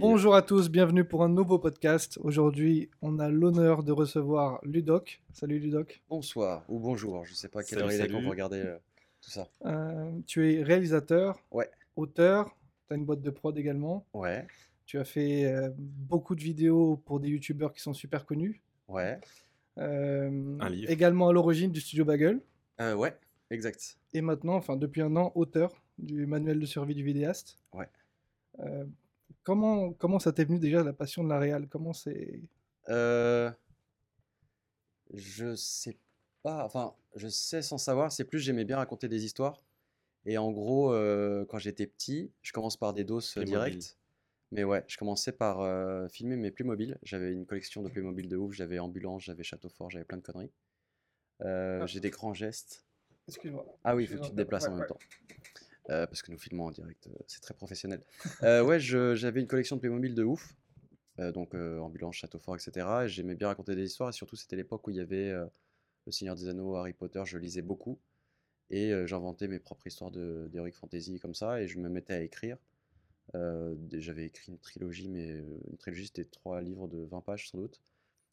Bonjour à tous, bienvenue pour un nouveau podcast. Aujourd'hui, on a l'honneur de recevoir Ludoc. Salut Ludoc. Bonsoir ou bonjour, je sais pas quelle heure il est quand vous regardez euh, tout ça. Euh, tu es réalisateur, Ouais, auteur, tu as une boîte de prod également. ouais, Tu as fait euh, beaucoup de vidéos pour des youtubeurs qui sont super connus. ouais, Euh, Un livre. Également à l'origine du studio Bagel. Euh, ouais, exact. Et maintenant, enfin depuis un an, auteur du manuel de survie du vidéaste. Ouais. Comment, comment ça t'est venu déjà la passion de la réal Comment c'est. Euh, je sais pas, enfin, je sais sans savoir, c'est plus j'aimais bien raconter des histoires. Et en gros, euh, quand j'étais petit, je commence par des doses euh, Playmobil. directes. Mais ouais, je commençais par euh, filmer mes Playmobil. J'avais une collection de Playmobil de ouf, j'avais Ambulance, j'avais Château Fort, j'avais plein de conneries. Euh, Ah. J'ai des grands gestes. Excuse-moi. Ah oui, il faut que tu te déplaces en Ouais, même ouais. temps. Euh, parce que nous filmons en direct, euh, c'est très professionnel. Euh, ouais, j'avais une collection de Playmobil de ouf. Donc Ambulance, Château Fort, etc. Et j'aimais bien raconter des histoires. Et surtout, c'était l'époque où il y avait Le Seigneur des Anneaux, Harry Potter, je lisais beaucoup. Et j'inventais mes propres histoires d'Heroic Fantasy comme ça. Et je me mettais à écrire. J'avais écrit une trilogie, mais une trilogie, c'était trois livres de 20 pages sans doute.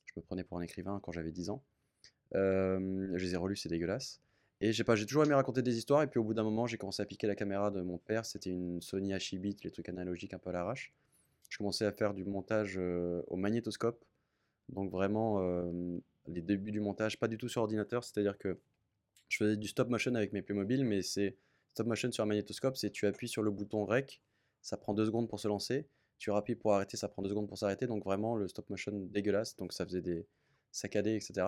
Je me prenais pour un écrivain quand j'avais 10 ans. Je les ai relus, c'est dégueulasse. J'ai toujours aimé raconter des histoires. Et puis au bout d'un moment, j'ai commencé à piquer la caméra de mon père. C'était une Sony Hibit, les trucs analogiques un peu à l'arrache. Je commençais à faire du montage euh, au magnétoscope. Donc vraiment, euh, les débuts du montage, pas du tout sur ordinateur. C'est-à-dire que je faisais du stop motion avec mes Playmobil, mais c'est stop motion sur un magnétoscope, c'est tu appuies sur le bouton REC, ça prend deux secondes pour se lancer. Tu appuies pour arrêter, ça prend deux secondes pour s'arrêter. Donc vraiment, le stop motion dégueulasse. Donc ça faisait des saccadés, etc.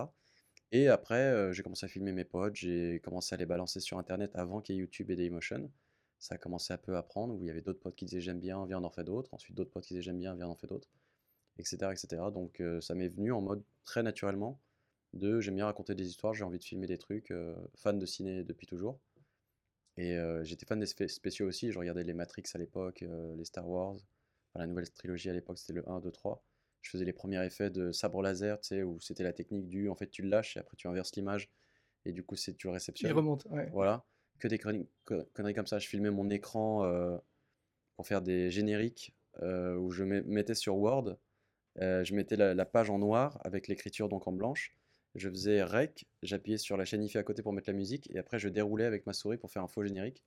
Et après, j'ai commencé à filmer mes potes, j'ai commencé à les balancer sur Internet avant qu'il y ait YouTube et Dailymotion. Ça a commencé un peu à prendre, où il y avait d'autres potes qui disaient j'aime bien, viens on en fait d'autres. Ensuite d'autres potes qui disaient j'aime bien, viens on en fait d'autres. Etc. etc. Donc ça m'est venu en mode très naturellement de j'aime bien raconter des histoires, j'ai envie de filmer des trucs, fan de ciné depuis toujours. Et j'étais fan des spé- spéciaux aussi, je regardais les Matrix à l'époque, les Star Wars, la nouvelle trilogie à l'époque c'était le 1, 2, 3. Je faisais les premiers effets de sabre laser, tu sais, où c'était la technique du en fait tu le lâches et après tu inverses l'image et du coup c'est tu le Il réceptionnes. remonte. Ouais. Voilà, que des conneries, co- conneries comme ça. Je filmais mon écran euh, pour faire des génériques euh, où je met- mettais sur Word, euh, je mettais la, la page en noir avec l'écriture donc en blanche. Je faisais rec, j'appuyais sur la chaîne IFI à côté pour mettre la musique et après je déroulais avec ma souris pour faire un faux générique.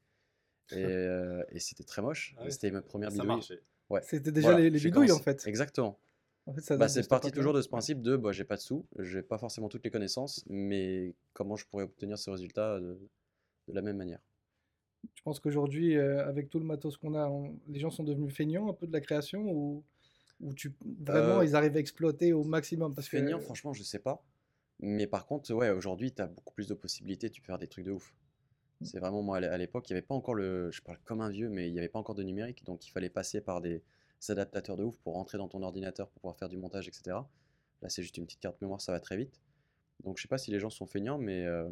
Et, euh, et c'était très moche. Ah ouais, c'était ma première Ça bidouille. marchait. Ouais. C'était déjà Voilà, les, les en fait. Exactement. En fait, ça Bah, c'est parti toujours de ce principe de bah, j'ai pas de sous, j'ai pas forcément toutes les connaissances, mais comment je pourrais obtenir ces résultats de, de la même manière? Tu penses qu'aujourd'hui, euh, avec tout le matos qu'on a, on- les gens sont devenus feignants un peu de la création ou, ou tu, vraiment Euh, ils arrivent à exploiter au maximum? Parce que, Feignant, franchement, je sais pas. Mais par contre, ouais, aujourd'hui, tu as beaucoup plus de possibilités, tu peux faire des trucs de ouf. Mm. C'est vraiment, moi, à l'époque, il n'y avait pas encore le. Je parle comme un vieux, mais il n'y avait pas encore de numérique, donc il fallait passer par des adaptateurs de ouf pour rentrer dans ton ordinateur pour pouvoir faire du montage, etc. Là, c'est juste une petite carte mémoire, ça va très vite. Donc, je sais pas si les gens sont feignants, mais, euh,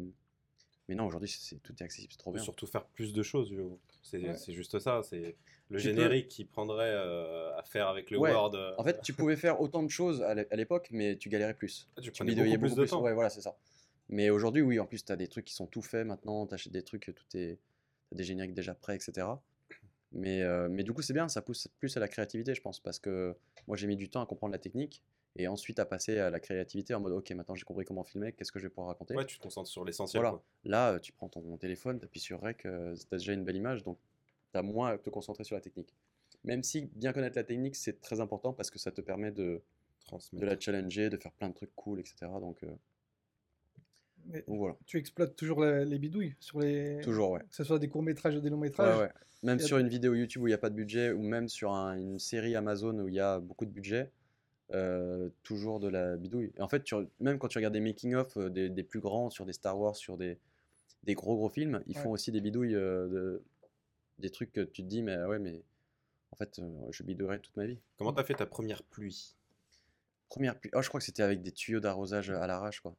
mais non, aujourd'hui, c'est, tout est accessible, c'est trop bien. surtout faire plus de choses. C'est Ouais. c'est juste ça. C'est le Tu peux- générique qui prendrait euh, à faire avec le Ouais, Word. euh, En fait, tu pouvais faire autant de choses à l'é- à l'époque, mais tu galérais plus. ah, tu Tu prenais beaucoup plus de plus. temps. Ouais, voilà, c'est ça. Mais aujourd'hui, oui, en plus, tu as des trucs qui sont tout faits maintenant, tu achètes des trucs, tout est. des génériques déjà prêts, etc. Mais, euh, mais du coup, c'est bien, ça pousse plus à la créativité, je pense, parce que moi, j'ai mis du temps à comprendre la technique et ensuite à passer à la créativité en mode, ok, maintenant j'ai compris comment filmer, qu'est-ce que je vais pouvoir raconter? Ouais, tu te concentres sur l'essentiel. Voilà. Là, euh, tu prends ton téléphone, tu appuies sur Rec, tu as déjà une belle image, donc tu as moins à te concentrer sur la technique. Même si bien connaître la technique, c'est très important parce que ça te permet de, de la challenger, de faire plein de trucs cool, etc. Donc, euh, Mais donc voilà, tu exploites toujours la- les bidouilles sur les toujours, ouais. que ce soit des courts métrages ou des longs Ouais, métrages. ouais. Même y a- sur une vidéo YouTube où il n'y a pas de budget, ou même sur un- une série Amazon où il y a beaucoup de budget, euh, toujours de la bidouille. Et en fait, tu même quand tu regardes des making-of euh, des, des plus grands sur des Star Wars, sur des, des gros gros films, ils Ouais. font aussi des bidouilles, euh, de, des trucs que tu te dis, mais ah ouais, mais en fait, euh, je bidouillerai toute ma vie. Comment t'as fait ta première pluie? Première pluie, oh, je crois que c'était avec des tuyaux d'arrosage à l'arrache, quoi.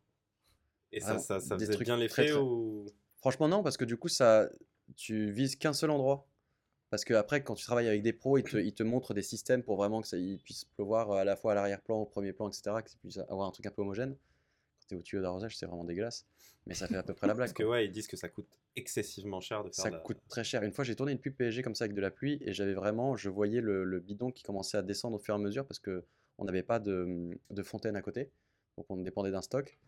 Et ça, Vraiment, ça, ça des faisait trucs bien l'effet très- ou? Franchement, non, parce que du coup, ça, tu vises qu'un seul endroit. Parce que après, quand tu travailles avec des pros, ils te, ils te montrent des systèmes pour vraiment que ça puisse pleuvoir à la fois à l'arrière-plan, au premier plan, etc., que tu puisses avoir un truc un peu homogène. Quand c'était au tuyau d'arrosage, c'est vraiment dégueulasse. Mais ça fait à peu près la blague. Parce que quoi. ouais, ils disent que ça coûte excessivement cher de faire Ça la- coûte très cher. Une fois, j'ai tourné une pub PSG comme ça avec de la pluie et j'avais vraiment, je voyais le, le bidon qui commençait à descendre au fur et à mesure parce que on n'avait pas de, de fontaine à côté, donc on dépendait d'un stock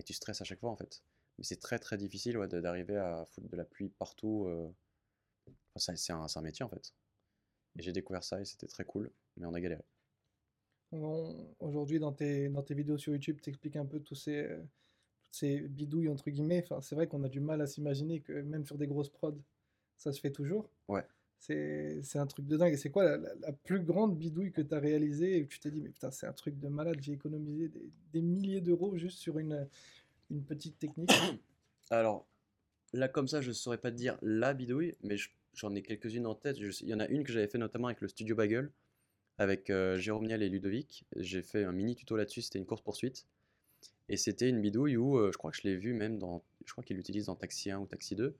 et tu stresses à chaque fois en fait. Mais c'est très très difficile ouais, d'arriver à foutre de la pluie partout. euh. Enfin, c'est un, métier en fait. Et j'ai découvert ça et c'était très cool, mais on a galéré. Aujourd'hui, dans tes, dans tes vidéos sur YouTube, tu expliques un peu tous ces, euh, toutes ces bidouilles, entre guillemets. Enfin, c'est vrai qu'on a du mal à s'imaginer que même sur des grosses prods, ça se fait toujours. Ouais. C'est un truc de dingue. Et c'est quoi la, plus grande bidouille que tu as réalisée et que tu t'es dit, mais putain, c'est un truc de malade, j'ai économisé des, milliers d'euros juste sur une, une petite technique? Alors, là, comme ça, je ne saurais pas te dire la bidouille, mais je- j'en ai quelques-unes en tête. Il y en a une que j'avais fait notamment avec le Studio Bagel, avec euh, Jérôme Niel et Ludovic. J'ai fait un mini tuto là-dessus, c'était une course-poursuite. Et c'était une bidouille où, euh, je crois que je l'ai vu même dans, je crois qu'il l'utilise dans Taxi 1 ou Taxi 2.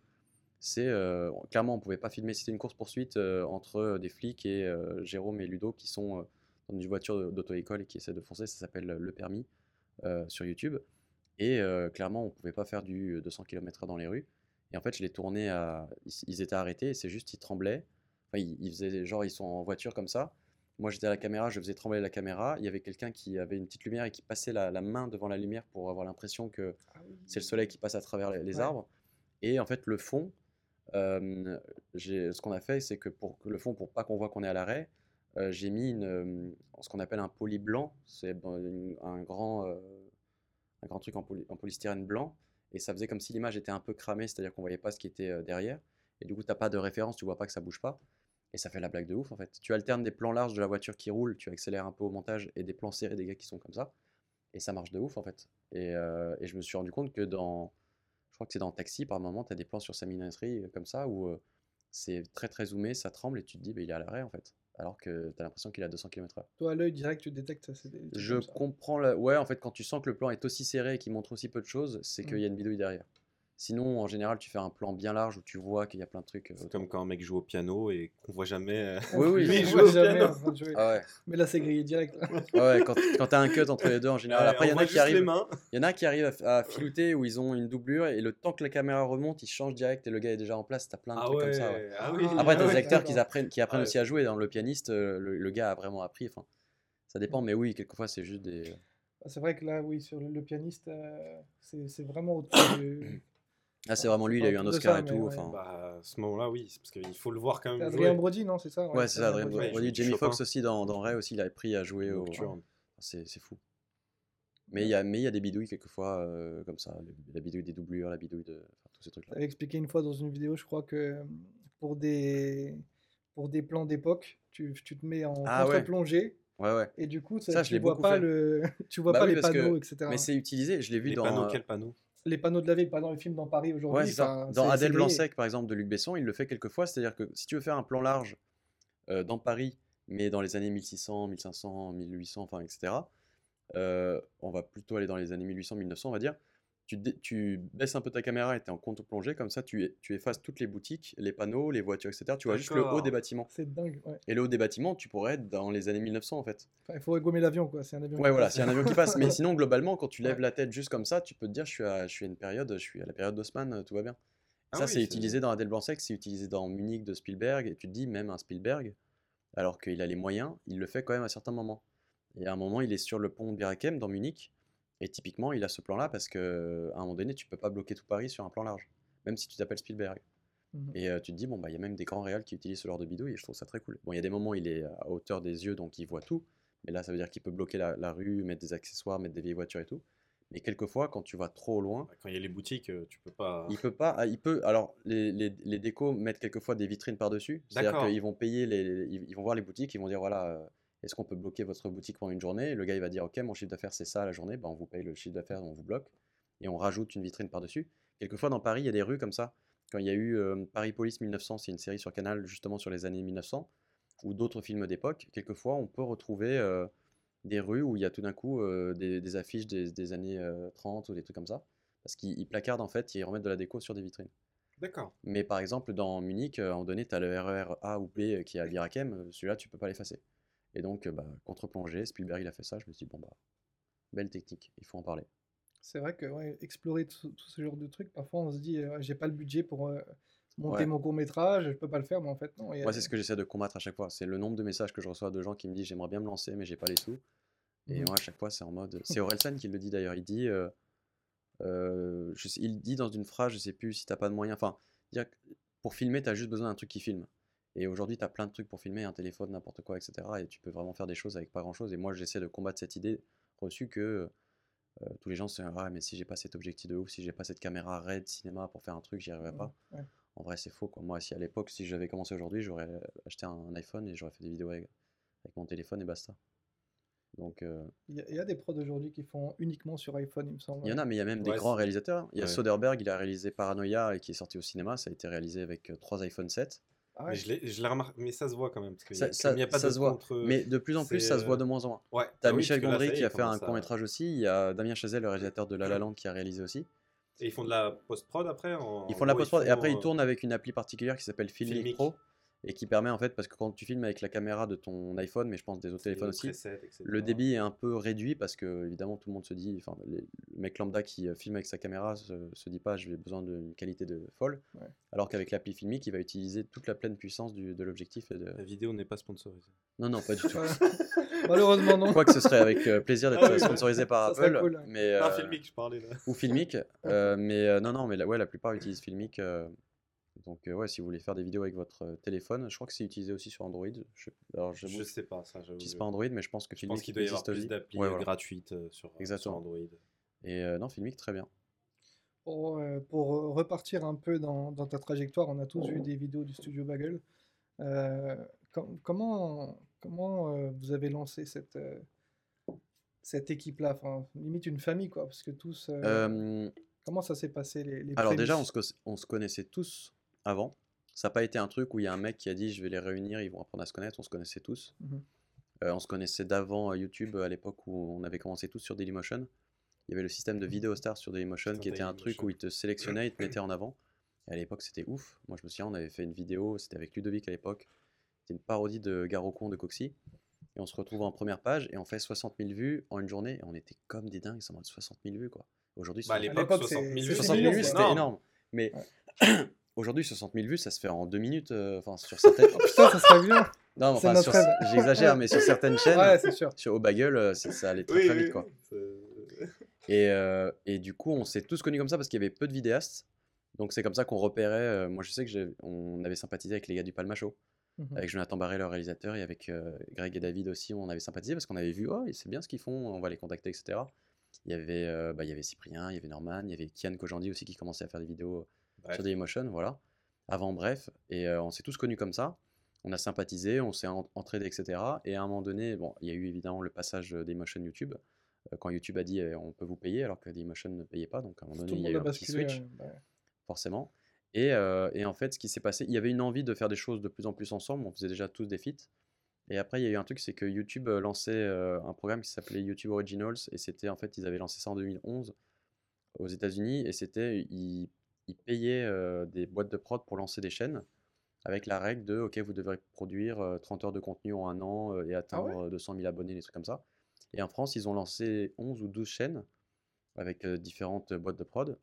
C'est, euh, clairement, on pouvait pas filmer, c'était une course-poursuite euh, entre des flics et euh, Jérôme et Ludo qui sont dans une voiture d'auto-école et qui essaient de foncer, ça s'appelle Le Permis sur YouTube. Et clairement, on pouvait pas faire du 200 km/h dans les rues. Et en fait, je l'ai tourné à. Ils, ils étaient arrêtés c'est juste, ils tremblaient. Enfin, ils, ils faisaient genre, ils sont en voiture comme ça. Moi, j'étais à la caméra, je faisais trembler la caméra. Il y avait quelqu'un qui avait une petite lumière et qui passait la, la main devant la lumière pour avoir l'impression que c'est le soleil qui passe à travers les, les Ouais. arbres. Et en fait, le fond, ce qu'on a fait, c'est que pour le fond, pour pas qu'on voit qu'on est à l'arrêt, j'ai mis ce qu'on appelle un poly blanc. C'est un grand, un grand truc en, poly- en polystyrène blanc. Et ça faisait comme si l'image était un peu cramée, c'est-à-dire qu'on voyait pas ce qui était derrière. Et du coup, t'as pas de référence, tu vois pas que ça bouge pas. Et ça fait la blague de ouf en fait. Tu alternes des plans larges de la voiture qui roule, tu accélères un peu au montage, et des plans serrés des gars qui sont comme ça. Et ça marche de ouf en fait. Et je me suis rendu compte que dans. Je crois que c'est dans Taxi, par moment, tu as des plans sur sa minoterie comme ça où euh, c'est très très zoomé, ça tremble et tu te dis, bah, il est à l'arrêt en fait. Alors que tu as l'impression qu'il est à 200 km/h. Toi, à l'œil direct, tu détectes ça. Je comprends. La... Ouais, en fait, quand tu sens que le plan est aussi serré et qu'il montre aussi peu de choses, c'est qu'il Mm. y a une bidouille derrière. Sinon, en général, tu fais un plan bien large où tu vois qu'il y a plein de trucs. euh, C'est comme quand un mec joue au piano et qu'on voit jamais. euh, Oui, oui. lui, il joue au jamais piano. en train de jouer. Ah ouais. Mais là, c'est grillé direct. Ah ouais, quand, quand t'as un cut entre les deux en général. Ouais, Après, il y en a qui arrivent. Il y en a qui arrivent à, filouter où ils ont une doublure et le temps que la caméra remonte, ils changent direct et le gars est déjà en place. T'as plein de Ah trucs ouais. comme ça. ouais. Ah oui. Après, t'as Ah des ouais, acteurs qui apprennent, qui apprennent aussi à jouer. Dans le pianiste, euh, le, le gars a vraiment appris. Enfin, ça dépend, mais oui, quelquefois, c'est juste des. C'est vrai que là, oui, sur le, le pianiste, euh, c'est c'est vraiment au-dessus du. Ah, c'est vraiment lui, il a eu un Oscar ça, et tout. ouais. Enfin, Bah, à ce moment-là, oui, c'est parce qu'il faut le voir quand C'est même. Adrien. Brody, non C'est ça ouais, c'est ça, Adrien Brody. Ouais, Jamie. Foxx aussi dans, dans Ray aussi, il a appris à jouer au. C'est c'est fou. Mais il y a, mais il y a des bidouilles quelquefois euh, comme ça, la bidouille des doublures, la bidouille de enfin, tous ces trucs-là. T'avais expliqué une fois dans une vidéo, je crois que pour des, pour des plans d'époque, tu, tu te mets en Ah ouais. contre-plongée Ouais, ouais. et du coup, ça, Ça, je tu l'ai vois pas le, tu vois Bah pas oui, les que- panneaux, etc. Mais c'est utilisé, je l'ai vu Les dans. panneaux, quel panneau Les panneaux de la ville, par exemple, les films dans Paris aujourd'hui. Ouais, Dans Adèle. Blanc-Sec, par exemple, de Luc Besson, il le fait quelquefois. C'est-à-dire que si tu veux faire un plan large euh, dans Paris, mais dans les années 1600, 1500, 1800, enfin, etc., euh, on va plutôt aller dans les années 1800, 1900, on va dire. Tu, baisses un peu ta caméra et tu es en contre-plongée, comme ça, tu, es- tu effaces toutes les boutiques, les panneaux, les voitures, etc. Tu vois juste le haut des bâtiments. C'est dingue. ouais. Et le haut des bâtiments, tu pourrais être dans les années 1900, en fait. Enfin, il faudrait gommer l'avion, quoi. C'est un avion. Ouais, qui voilà, passe. c'est un avion qui passe. Mais sinon, globalement, quand tu lèves Ouais. la tête juste comme ça, tu peux te dire, je suis à, je suis à une période, je suis à la période d'Haussmann, tout va bien. Ah ça, oui, c'est- utilisé dans Adèle Blanc-Sec, c'est utilisé dans Munich de Spielberg, et tu te dis, même un Spielberg, alors qu'il a les moyens, il le fait quand même à certains moments. Et à un moment, il est sur le pont de Birakem dans Munich, et typiquement, il a ce plan-là parce que à un moment donné, tu peux pas bloquer tout Paris sur un plan large, même si tu t'appelles Spielberg. Mhm. Et euh, tu te dis, bon, bah, il y a même des grands réals qui utilisent ce genre de bidouille, et je trouve ça très cool. Bon, il y a des moments où il est à hauteur des yeux, donc il voit tout, mais là, ça veut dire qu'il peut bloquer la, la rue, mettre des accessoires, mettre des vieilles voitures et tout. Mais quelquefois, quand tu vas trop loin, Quand il y a les boutiques, euh, tu peux pas. il peut pas. ah, Il peut. Alors, les, les, les décos mettent quelquefois des vitrines par-dessus. C'est-à-dire D'accord. qu'ils vont payer les, ils ils vont voir les boutiques, ils vont dire voilà, euh, est-ce qu'on peut bloquer votre boutique pendant une journée? Et Le gars, il va dire ok, mon chiffre d'affaires c'est ça la journée. Ben, on vous paye le chiffre d'affaires, on vous bloque et on rajoute une vitrine par-dessus. Quelquefois, dans Paris, il y a des rues comme ça. Quand il y a eu euh, Paris Police 1900, c'est une série sur Canal justement sur les années 1900 ou d'autres films d'époque. Quelquefois, on peut retrouver euh, des rues où il y a tout d'un coup euh, des, des affiches des, des années euh, 30 ou des trucs comme ça. Parce qu'ils ils placardent en fait, ils remettent de la déco sur des vitrines. D'accord. Mais par exemple, dans Munich, à un moment donné, tu as le RER A ou B qui est à Birakem, celui-là, tu peux pas l'effacer. Et donc, euh, bah, contre-plongée, Spielberg, il a fait ça, je me suis dit, bon, bah, belle technique, il faut en parler. C'est vrai que ouais, explorer tout, tout ce genre de trucs, parfois on se dit, euh, j'ai pas le budget pour euh, monter Ouais. mon court métrage, je peux pas le faire, mais en fait non. a- Moi, c'est ce que j'essaie de combattre à chaque fois. C'est le nombre de messages que je reçois de gens qui me disent j'aimerais bien me lancer, mais j'ai pas les sous. Et Mhm. moi, à chaque fois, c'est en mode. C'est Orelsan qui le dit d'ailleurs. Il dit. euh, je sais- il dit dans une phrase, je sais plus si t'as pas de moyens. Enfin, dire pour filmer, t'as juste besoin d'un truc qui filme. Et aujourd'hui, t'as plein de trucs pour filmer, un téléphone, n'importe quoi, etc. Et tu peux vraiment faire des choses avec pas grand chose. Et moi, j'essaie de combattre cette idée reçue que euh, tous les gens se disent Ah, mais si j'ai pas cet objectif de ouf, si j'ai pas cette caméra RED cinéma pour faire un truc, j'y arriverai pas. Ouais. En vrai, c'est faux. Quoi. Moi, si à l'époque, si j'avais commencé aujourd'hui, j'aurais acheté un iPhone et j'aurais fait des vidéos avec, avec mon téléphone et basta. Donc, euh, Il y, a- il y a des prods aujourd'hui qui font uniquement sur iPhone, il me semble. il y en a, mais il y a même des grands réalisateurs. Il y a Ouais. Soderbergh, il a réalisé Paranoia et qui est sorti au cinéma. Ça a été réalisé avec euh, trois iPhone 7. Ah ouais. Mais je l'ai je l'ai remarqué, mais ça se voit quand même. Parce que Ça, ça- y a pas ça de se voit. contre- Mais de plus en plus, ça se voit euh, de moins en moins. Ouais. T'as Ah Michel Gondry qui a fait un court métrage aussi. Il y a Damien Chazelle, le réalisateur de La La Land, qui a réalisé aussi. Et ils font de la post-prod après en- Ils font de la post-prod et après ils euh, tournent avec une appli particulière qui s'appelle Filmic. Pro et qui permet en fait, parce que quand tu filmes avec la caméra de ton iPhone, mais je pense des autres téléphones aussi, presets, le débit est un peu réduit parce que évidemment tout le monde se dit, enfin les- le mec lambda qui euh, filme avec sa caméra se, se dit pas j'ai besoin d'une qualité de folle, Ouais. alors qu'avec l'appli Filmic il va utiliser toute la pleine puissance du- de l'objectif. et de- La vidéo n'est pas sponsorisée. Non non pas du tout. Malheureusement non. Quoique ce serait avec euh, plaisir d'être Ah oui, sponsorisé par Apple, cool. mais Ah, Filmic, je parlais là. ou Filmic, euh, mais euh, non non mais la, ouais la plupart utilisent Filmic. Euh, donc euh, ouais si vous voulez faire des vidéos avec votre euh, téléphone, je crois que c'est utilisé aussi sur Android. Je, alors j'avoue, Je sais pas ça. j'avoue. j'utilise pas Android, mais je pense que Je Filmic pense qu'il doit y avoir existe plus aussi. d'applis Ouais, euh, voilà. gratuites euh, sur, sur Exactement. Android. Et euh, non Filmic très bien. Pour, euh, pour euh, repartir un peu dans, dans ta trajectoire, on a tous vu des vidéos du studio Bagel. Euh, com- comment comment euh, vous avez lancé cette, euh, cette équipe-là? Enfin, limite une famille, quoi, parce que tous. euh, Euh, comment ça s'est passé les, les Alors déjà, se, on se connaissait tous avant. Ça n'a pas été un truc où il y a un mec qui a dit je vais les réunir, ils vont apprendre à se connaître. On se connaissait tous. Mhm. Euh, on se connaissait d'avant euh, YouTube à l'époque où on avait commencé tous sur Dailymotion. Il y avait le système de vidéo stars sur Dailymotion qui était un truc où il te sélectionnait, il te mettait en avant. Et à l'époque, c'était ouf. Moi, je me souviens, on avait fait une vidéo, c'était avec Ludovic à l'époque. C'était une parodie de Garocon de Coxy. Et on se retrouve en première page et on fait 60 000 vues en une journée. Et on était comme des dingues, ça m'a 60 000 vues quoi. Aujourd'hui, Bah, à 60 l'époque, l'époque, 60 c'est- 000 c'est vues, 60 000 énorme, vues, c'était énorme. énorme. Mais aujourd'hui, 60 000 vues, ça se fait en deux minutes. euh, Enfin, sur certaines. Oh, putain, ça serait bien non, enfin, sur- j'exagère, mais sur certaines chaînes, Ouais, c'est sûr. sur, au bagel, euh, ça allait très Oui, très oui, vite quoi. Et, euh, et du coup, on s'est tous connus comme ça parce qu'il y avait peu de vidéastes. Donc c'est comme ça qu'on repérait. euh, moi, je sais que j'ai- on avait sympathisé avec les gars du Palma Show, Mhm. avec Jonathan Barré, le réalisateur, et avec euh, Greg et David aussi. On avait sympathisé parce qu'on avait vu, oh, c'est bien ce qu'ils font, on va les contacter, etc. Il y avait, euh, bah, il y avait Cyprien, il y avait Norman, il y avait Kian Kojandi aussi qui commençait à faire des vidéos Sur Dailymotion, voilà. Avant, bref, et euh, on s'est tous connus comme ça. On a sympathisé, on s'est en- entraidé, etc. Et à un moment donné, bon, il y a eu évidemment le passage Dailymotion YouTube, euh, quand YouTube a dit euh, on peut vous payer, alors que Dailymotion ne payait pas. Donc à un moment donné, il y a eu un petit switch, ouais, forcément. Et, et en fait, ce qui s'est passé, il y avait une envie de faire des choses de plus en plus ensemble. On faisait déjà tous des feats. Et après, il y a eu un truc, c'est que YouTube lançait un programme qui s'appelait YouTube Originals. Et c'était, en fait, ils avaient lancé ça en 2011 aux États-Unis. Et c'était, ils, ils payaient euh, des boîtes de prod pour lancer des chaînes avec la règle de, OK, vous devrez produire euh, 30 heures de contenu en un an euh, et atteindre euh, 200 000 abonnés, des trucs comme ça. Et en France, ils ont lancé 11 ou 12 chaînes avec différentes boîtes de prod.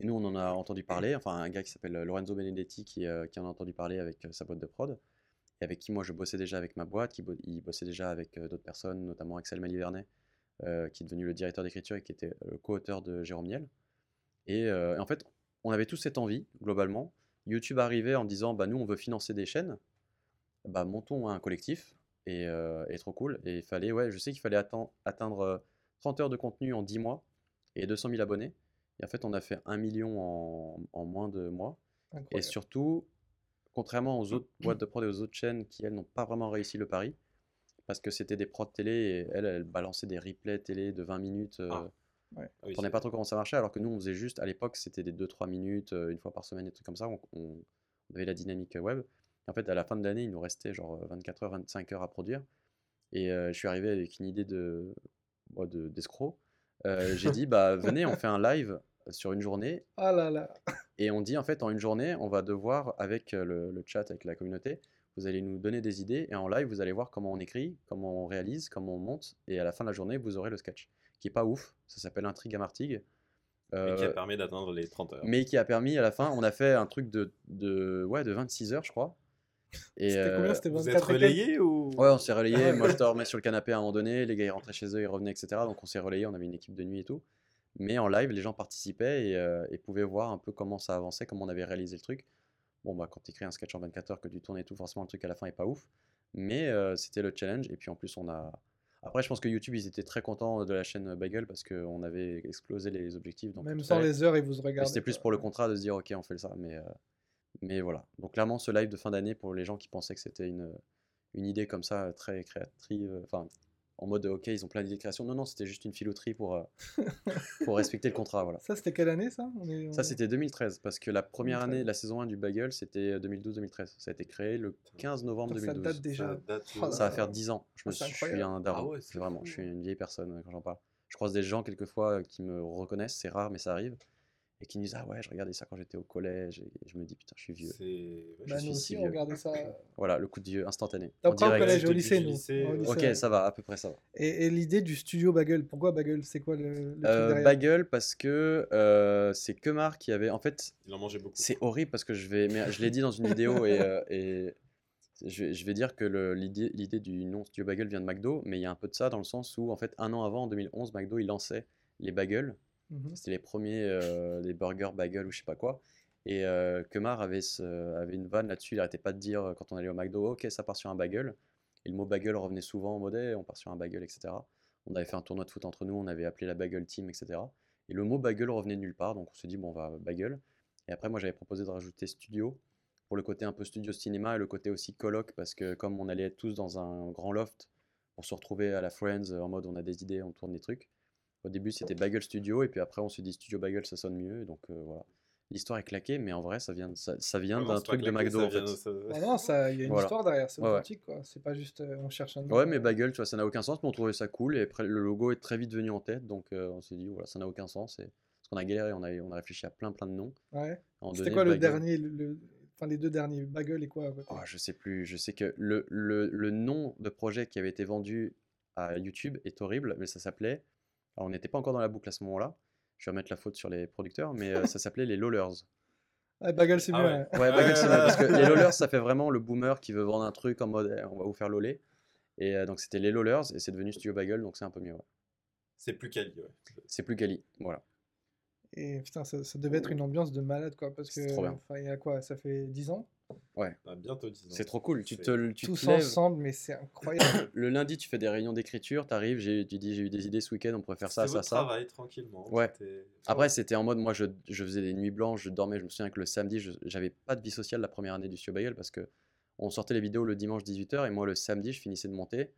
Et nous, on en a entendu parler, enfin un gars qui s'appelle Lorenzo Benedetti qui, qui en a entendu parler avec sa boîte de prod, et avec qui moi je bossais déjà avec ma boîte, qui bo- il bossait déjà avec d'autres personnes, notamment Axel Malivernet, qui est devenu le directeur d'écriture et qui était le co-auteur de Jérôme Niel. Et, euh, et en fait, on avait tous cette envie, globalement. YouTube arrivait en disant, bah nous on veut financer des chaînes, bah montons un collectif, et, euh, et trop cool. Et il fallait, ouais, je sais qu'il fallait atteindre euh, 30 heures de contenu en 10 mois et 200 000 abonnés. Et en fait, on a fait 1 million en, en moins de mois. Et Incroyable. surtout, contrairement aux autres boîtes de prod et aux autres chaînes qui, elles, n'ont pas vraiment réussi le pari, parce que c'était des prods télé et elles, elles balançaient des replays télé de 20 minutes. euh, Ah. Ouais. Ah oui, on pas trop comment ça marchait, alors que nous, on faisait juste, à l'époque, c'était des 2-3 minutes, euh, une fois par semaine, des trucs comme ça. On, on- on avait la dynamique euh, web. Et en fait, à la fin de l'année, il nous restait genre euh, 24 heures, 25 heures à produire. Et euh, je suis arrivé avec une idée de, moi, de, d'escroc. Euh, j'ai dit, bah venez, on fait un live sur une journée Ah là là. et on dit en fait en une journée, on va devoir avec euh, le, le chat, avec la communauté, vous allez nous donner des idées et en live vous allez voir comment on écrit, comment on réalise, comment on monte et à la fin de la journée vous aurez le sketch qui est pas ouf. Ça s'appelle Intrigue à Martigues. Et qui a Euh, permis d'atteindre les 30 heures. mais qui a permis à la fin, on a fait un truc de, de, ouais, de 26 heures, je crois. Et, C'était combien euh, C'était Vous 24 êtes et quelques relayé ou? Ouais, on s'est relayé. Ah. Moi, je dormais sur le canapé à un moment donné. Les gars, ils rentraient chez eux, ils revenaient, etc. Donc, on s'est relayé. On avait une équipe de nuit et tout. Mais en live, les gens participaient et, euh, et pouvaient voir un peu comment ça avançait, comment on avait réalisé le truc. Bon, bah, quand tu écris un sketch en 24 heures, que tu tournes et tout, forcément, le truc à la fin est pas ouf. Mais euh, c'était le challenge. Et puis, en plus, on a. Après, je pense que YouTube, ils étaient très contents de la chaîne Bagel parce qu'on avait explosé les objectifs. Donc, Même sans les heures, ils vous regardent. C'était plus pour le contrat de se dire, ok, on fait ça. Mais, euh, mais voilà. Donc, clairement, ce live de fin d'année, pour les gens qui pensaient que c'était une, une idée comme ça, très créative, enfin, en mode, ok, ils ont plein d'idées de création. Non, non, c'était juste une filouterie pour, euh, pour respecter le contrat. Voilà. Ça, c'était quelle année, ça? On est- Ça, c'était 2013, parce que la première 2013. année, la saison 1 du Bagel, c'était 2012-2013. Ça a été créé le 15 novembre Ça 2012. date déjà. Ça date Oh, Ça va faire 10 ans. Je, me Ah, c'est suis, je suis incroyable. un daron. Ah ouais, c'est c'est vraiment, je suis une vieille personne euh, quand j'en parle. Je croise des gens quelquefois euh, qui me reconnaissent, c'est rare, mais ça arrive, et qui me disent Ah ouais, je regardais ça quand j'étais au collège, et je me dis Putain, je suis vieux. Ouais, Bah, je nous suis aussi, si on vieux. regardait ça. Voilà, le coup de vieux instantané. Pas au collège, au lycée, nous. lycée, Au ouais. lycée, Ok, ouais. ça va, à peu près ça va. Et, et l'idée du studio Bagel, pourquoi Bagel? C'est quoi le, le truc Euh, derrière? Bagel, parce que euh, c'est Kemar qui avait. En fait, Il en mangeait beaucoup. c'est horrible parce que je vais. Mais je l'ai dit dans une vidéo et. euh, et je vais, je vais dire que l'idée du nom Studio Bagel vient de McDo, mais il y a un peu de ça dans le sens où, en fait, un an avant, en 2011, McDo, il lançait les bagels. Mhm. C'était les premiers, euh, les burgers bagels ou je sais pas quoi. Et euh, Kemar avait, avait une vanne là-dessus, il arrêtait pas de dire euh, quand on allait au McDo, ok, ça part sur un bagel. Et le mot bagel revenait souvent en mode, on part sur un bagel, etc. On avait fait un tournoi de foot entre nous, on avait appelé la bagel team, etc. Et le mot bagel revenait nulle part, donc on s'est dit, bon, on va bagel. Et après, moi, j'avais proposé de rajouter studio pour le côté un peu studio cinéma et le côté aussi coloc, parce que comme on allait être tous dans un grand loft pour se retrouver à la Friends en mode on a des idées, on tourne des trucs. Au début, c'était Bagel Studio, et puis après, on s'est dit Studio Bagel, ça sonne mieux. Donc euh, voilà. L'histoire est claquée, mais en vrai, ça vient, ça, ça vient d'un truc de McDo ça en fait. vient- ça- Ah non, ça, il y a une Voilà. histoire derrière, c'est Ouais, ouais. authentique, quoi. C'est pas juste euh, on cherche un nom. Ouais, mais Bagel, tu vois, ça n'a aucun sens, mais on trouvait ça cool. Et après, le logo est très vite venu en tête, donc euh, on s'est dit, voilà, ça n'a aucun sens. Et... Parce qu'on a galéré, on a, on a réfléchi à plein plein de noms. Ouais. C'était quoi le Bagel- dernier, le, le- enfin les deux derniers, Bagel et quoi Oh, je sais plus. Je sais que le, le, le nom de projet qui avait été vendu à YouTube est horrible, mais ça s'appelait. Alors, on n'était pas encore dans la boucle à ce moment-là. Je vais remettre la faute sur les producteurs, mais euh, ça s'appelait les Lollers. Ouais, Bagel, c'est Ah mieux. ouais. ouais. Bagel, c'est parce que ouais. les Lollers, ça fait vraiment le boomer qui veut vendre un truc en mode eh, on va vous faire loller. Et euh, donc c'était les Lollers et c'est devenu Studio Bagel, donc c'est un peu mieux. ouais. C'est plus quali, ouais. C'est plus quali. Voilà. Et putain, ça, ça devait être une ambiance de malade, quoi. Parce que, C'est trop bien. enfin, il y a quoi Ça fait 10 ans? Bientôt 10 ans. C'est trop cool. Tu te, tu te Tous lèves. ensemble, mais c'est incroyable. Le lundi, tu fais des réunions d'écriture, tu arrives, tu dis j'ai eu des idées ce week-end, on pourrait faire ça, ça, ça. travail, tranquillement. Ouais. Après, c'était en mode, moi, je, je faisais des nuits blanches, je dormais. Je me souviens que le samedi, j'avais pas de vie sociale la première année du Studio Bagel parce que on sortait les vidéos le dimanche 18h et moi, le samedi, je finissais de monter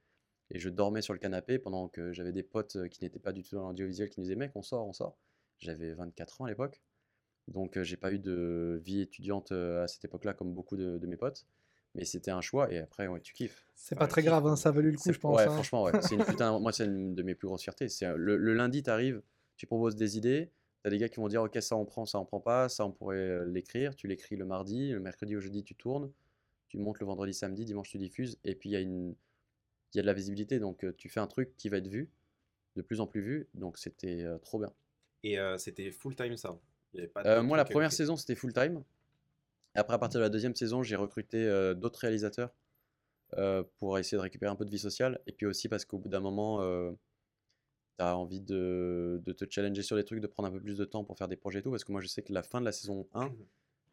et je dormais sur le canapé pendant que j'avais des potes qui n'étaient pas du tout dans l'audiovisuel qui me disaient, mec, on sort, on sort. J'avais 24 ans à l'époque. Donc, euh, j'ai pas eu de vie étudiante euh, à cette époque-là comme beaucoup de, de mes potes. Mais c'était un choix et après, ouais, tu kiffes. C'est pas très grave, hein, ça a valu le coup, C'est- je pense. Ouais, hein. franchement, ouais. C'est une putain, moi, c'est une de mes plus grosses fiertés. C'est euh, le, le lundi, tu arrives, tu proposes des idées, tu as des gars qui vont dire, ok, ça on prend, ça on prend pas, ça on pourrait l'écrire. Tu l'écris le mardi, le mercredi au jeudi, tu tournes, tu montes le vendredi, samedi, dimanche, tu diffuses, et puis il y a une, il y a de la visibilité, donc tu fais un truc qui va être vu, de plus en plus vu, donc c'était euh, trop bien. Et euh, c'était full time ça. Il y avait pas Euh, moi, la première saison, c'était full time. Après, à partir de la deuxième saison, j'ai recruté euh, d'autres réalisateurs euh, pour essayer de récupérer un peu de vie sociale. Et puis aussi parce qu'au bout d'un moment, tu as envie de, de te challenger sur des trucs, de prendre un peu plus de temps pour faire des projets et tout. Parce que moi, je sais que la fin de la saison 1, à un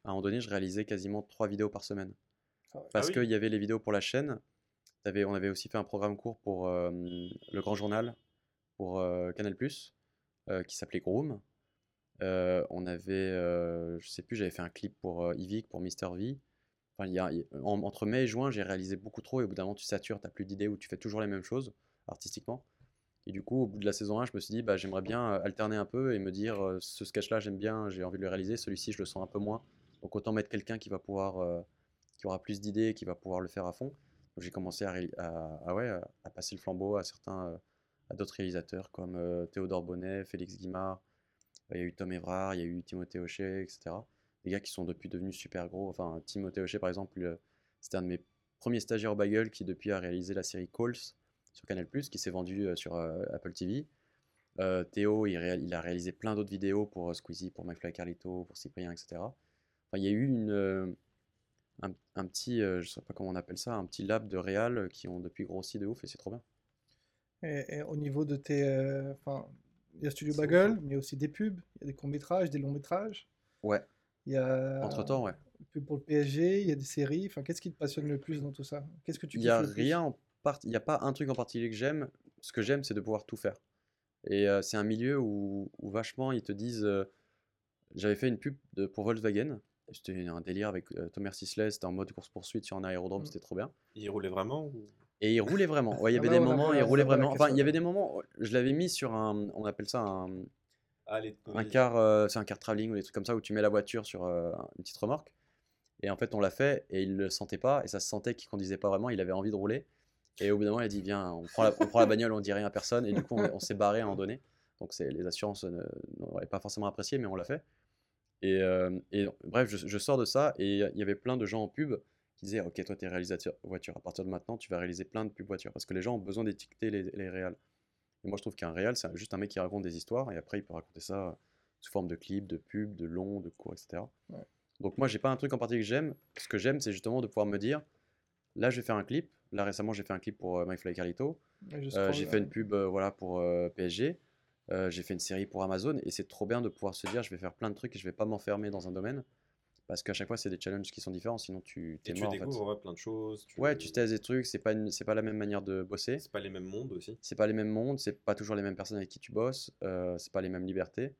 moment donné, je réalisais quasiment trois vidéos par semaine. Ah. Parce oui. qu'il y avait les vidéos pour la chaîne. On avait aussi fait un programme court pour euh, le Grand Journal, pour euh, Canal+, euh, qui s'appelait Groom. Euh, on avait, euh, je sais plus, j'avais fait un clip pour euh, Yvick, pour Mister V. Enfin, y a, entre mai et juin, j'ai réalisé beaucoup trop et au bout d'un moment, tu satures, t'as plus d'idées ou tu fais toujours les mêmes choses artistiquement. Et du coup, au bout de la saison 1, je me suis dit, bah, j'aimerais bien alterner un peu et me dire, ce sketch-là, j'aime bien, j'ai envie de le réaliser, celui-ci, je le sens un peu moins. Donc autant mettre quelqu'un qui va pouvoir, qui aura plus d'idées qui va pouvoir le faire à fond. J'ai commencé à, à- à, ouais, à- passer le flambeau à certains, à d'autres réalisateurs comme Théodore Bonnet, Félix Guimard, il y a eu Tom Evrard, il y a eu Timothée Hochet, etc. Des gars qui sont depuis devenus super gros. Enfin, Timothée Hochet, par exemple, euh, c'était un de mes premiers stagiaires au Bagel qui depuis a réalisé la série Calls sur Canal+, qui s'est vendue euh, sur euh, Apple TV. Euh, Théo, il, a réalisé plein d'autres vidéos pour euh, Squeezie, pour McFly Carlito, pour Cyprien, etc. Enfin, il y a eu une, un, petit, je sais pas comment on appelle ça, un petit lab de réal qui ont depuis grossi de ouf et c'est trop bien. Et, et au niveau de tes. Enfin, il y a Studio Bagel, mais il y a aussi des pubs, il y a des courts-métrages, des longs-métrages. Ouais, Il y a entre-temps, ouais. des pubs pour le PSG, il y a des séries. Enfin, qu'est-ce qui te passionne le plus dans tout ça? Qu'est-ce que tu Il n'y a rien en part... il y a pas un truc en particulier que j'aime. Ce que j'aime, c'est de pouvoir tout faire. Et euh, c'est un milieu où, où vachement ils te disent. euh, J'avais fait une pub de, pour Volkswagen. C'était un délire avec euh, Thomas Sisley, c'était en mode course-poursuite sur un aérodrome, Mm. c'était trop bien. Il roulait vraiment ou... Et il roulait vraiment. Ouais, il y Ah avait bah, des moments, il on roulait vraiment. Enfin, il y avait des moments, je l'avais mis sur un, on appelle ça un, Ah, les... un car, euh, c'est un car travelling ou des trucs comme ça où tu mets la voiture sur euh, une petite remorque. Et en fait, on l'a fait et il le sentait pas et ça se sentait qu'il conduisait pas vraiment. Il avait envie de rouler. Et au bout d'un moment, il a dit Viens, on prend la, on prend la bagnole, on dit rien à personne. Et du coup, on, on s'est barré à un moment donné. Donc, c'est, les assurances n'auraient pas forcément apprécié, mais on l'a fait. Et, euh, et bref, je, je sors de ça et il y avait plein de gens en pub qui disaient Ok, toi, tu es réalisateur voiture. À partir de maintenant, tu vas réaliser plein de pubs voitures. Parce que les gens ont besoin d'étiqueter les, les réals. Et moi, je trouve qu'un réal, c'est juste un mec qui raconte des histoires et après, il peut raconter ça sous forme de clips, de pubs, de longs, de courts, etc. Ouais. Donc moi, j'ai pas un truc en particulier que j'aime. Ce que j'aime, c'est justement de pouvoir me dire, là, je vais faire un clip. Là, récemment, j'ai fait un clip pour euh, My Fly Carlito. Euh, j'ai fait une pub euh, voilà, pour euh, PSG. J'ai fait une série pour Amazon. Et c'est trop bien de pouvoir se dire, je vais faire plein de trucs et je vais pas m'enfermer dans un domaine. Parce qu'à chaque fois, c'est des challenges qui sont différents. Sinon, tu t'es tu mort, en fait. découvres ouais, plein de choses. Tu... Ouais, tu testes des trucs. C'est pas, une- c'est pas la même manière de bosser. C'est pas les mêmes mondes aussi. C'est pas les mêmes mondes. C'est pas toujours les mêmes personnes avec qui tu bosses. euh, c'est pas les mêmes libertés.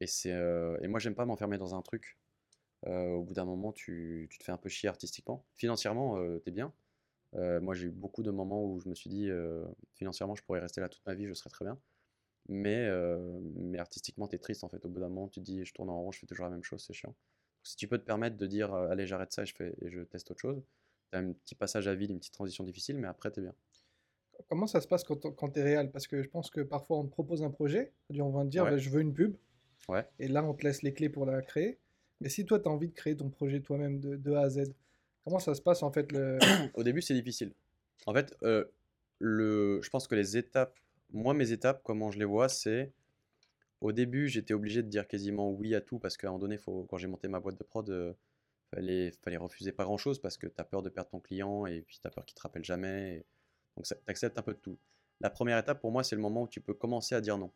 Et, c'est, euh, et moi, j'aime pas m'enfermer dans un truc. Euh, au bout d'un moment, tu, tu te fais un peu chier artistiquement. Financièrement, euh, t'es bien. Moi, j'ai eu beaucoup de moments où je me suis dit, financièrement, je pourrais rester là toute ma vie, je serais très bien. Mais, mais artistiquement, t'es triste en fait. Au bout d'un moment, tu te dis, je tourne en rond, je fais toujours la même chose, c'est chiant. Si tu peux te permettre de dire, euh, allez, j'arrête ça et je, fais, et je teste autre chose, t'as un petit passage à vide, une petite transition difficile, mais après, t'es bien. Comment ça se passe quand, quand tu es réel? Parce que je pense que parfois on te propose un projet, on va te dire Ouais. bah, je veux une pub, Ouais. et là on te laisse les clés pour la créer. Mais si toi tu as envie de créer ton projet toi-même de, de A à Z, comment ça se passe en fait le... Au début, c'est difficile. En fait, euh, le, je pense que les étapes, moi, mes étapes, comment je les vois, c'est au début, j'étais obligé de dire quasiment oui à tout parce qu'à un moment donné, faut, quand j'ai monté ma boîte de prod, euh, fallait, fallait refuser pas grand-chose parce que tu as peur de perdre ton client et puis tu as peur qu'il te rappelle jamais. et- Donc, tu acceptes un peu de tout. La première étape, pour moi, c'est le moment où tu peux commencer à dire non.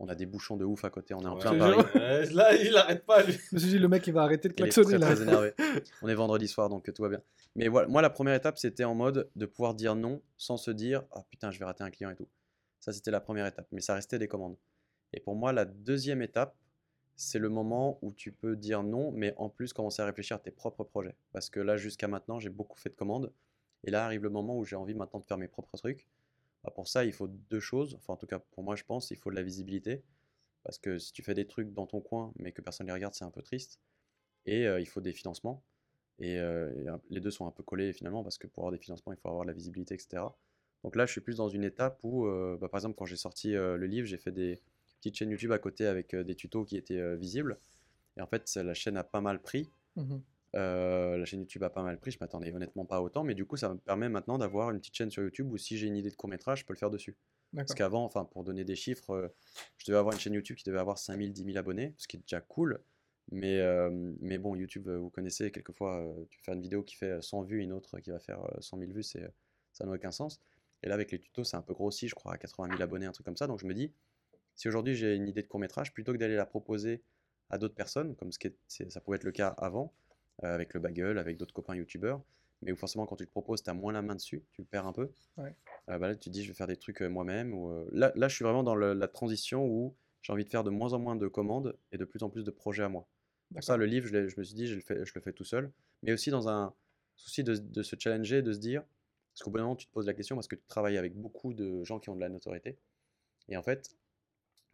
On a des bouchons de ouf à côté, on est en Ouais. plein Paris. là, il arrête pas, lui. Je me suis dit le mec il va arrêter de Il est klaxonner très, là. très énervé. On est vendredi soir, donc tout va bien. Mais voilà, moi, la première étape, c'était en mode de pouvoir dire non sans se dire Ah putain, je vais rater un client et tout. Ça, c'était la première étape. Mais ça restait des commandes. Et pour moi, la deuxième étape, c'est le moment où tu peux dire non, mais en plus commencer à réfléchir à tes propres projets. Parce que là, jusqu'à maintenant, j'ai beaucoup fait de commandes. Et là arrive le moment où j'ai envie maintenant de faire mes propres trucs. Bah, pour ça, il faut deux choses. Enfin, en tout cas, pour moi, je pense, il faut de la visibilité. Parce que si tu fais des trucs dans ton coin, mais que personne ne les regarde, c'est un peu triste. Et euh, il faut des financements. Et, euh, les deux sont un peu collés finalement, parce que pour avoir des financements, il faut avoir de la visibilité, etc. Donc là, je suis plus dans une étape où, euh, bah, par exemple, quand j'ai sorti le livre, j'ai fait des petites chaînes YouTube à côté avec euh, des tutos qui étaient euh, visibles. Et en fait, la chaîne a pas mal pris. Mhm. Euh, la chaîne YouTube a pas mal pris, je m'attendais honnêtement pas autant, mais du coup, ça me permet maintenant d'avoir une petite chaîne sur YouTube où si j'ai une idée de court-métrage, je peux le faire dessus. Parce qu'avant, enfin, pour donner des chiffres, euh, je devais avoir une chaîne YouTube qui devait avoir 5000, 10 000 abonnés, ce qui est déjà cool. Mais, euh, mais bon, YouTube, vous connaissez, quelquefois, tu fais une vidéo qui fait euh, 100 vues, une autre qui va faire euh, 100 000 vues, c'est, ça n'a aucun sens. Et là, avec les tutos, c'est un peu grossi, je crois, à 80 000 abonnés, un truc comme ça. Donc je me dis, si aujourd'hui j'ai une idée de court-métrage, plutôt que d'aller la proposer à d'autres personnes, comme ce qui est- c'est- ça pouvait être le cas avant, euh, avec le bagel, avec d'autres copains youtubeurs, mais où forcément quand tu le proposes, tu as moins la main dessus, tu le perds un peu. Ouais. Euh, bah là, tu te dis, je vais faire des trucs euh, moi-même. Ou, là, là, je suis vraiment dans le- la transition où j'ai envie de faire de moins en moins de commandes et de plus en plus de projets à moi. Pour ça, le livre, je, me suis dit, je le fais, je le fais tout seul, mais aussi dans un souci de, de se challenger, de se dire, parce qu'au bout d'un moment, tu te poses la question parce que tu travailles avec beaucoup de gens qui ont de la notoriété. Et en fait,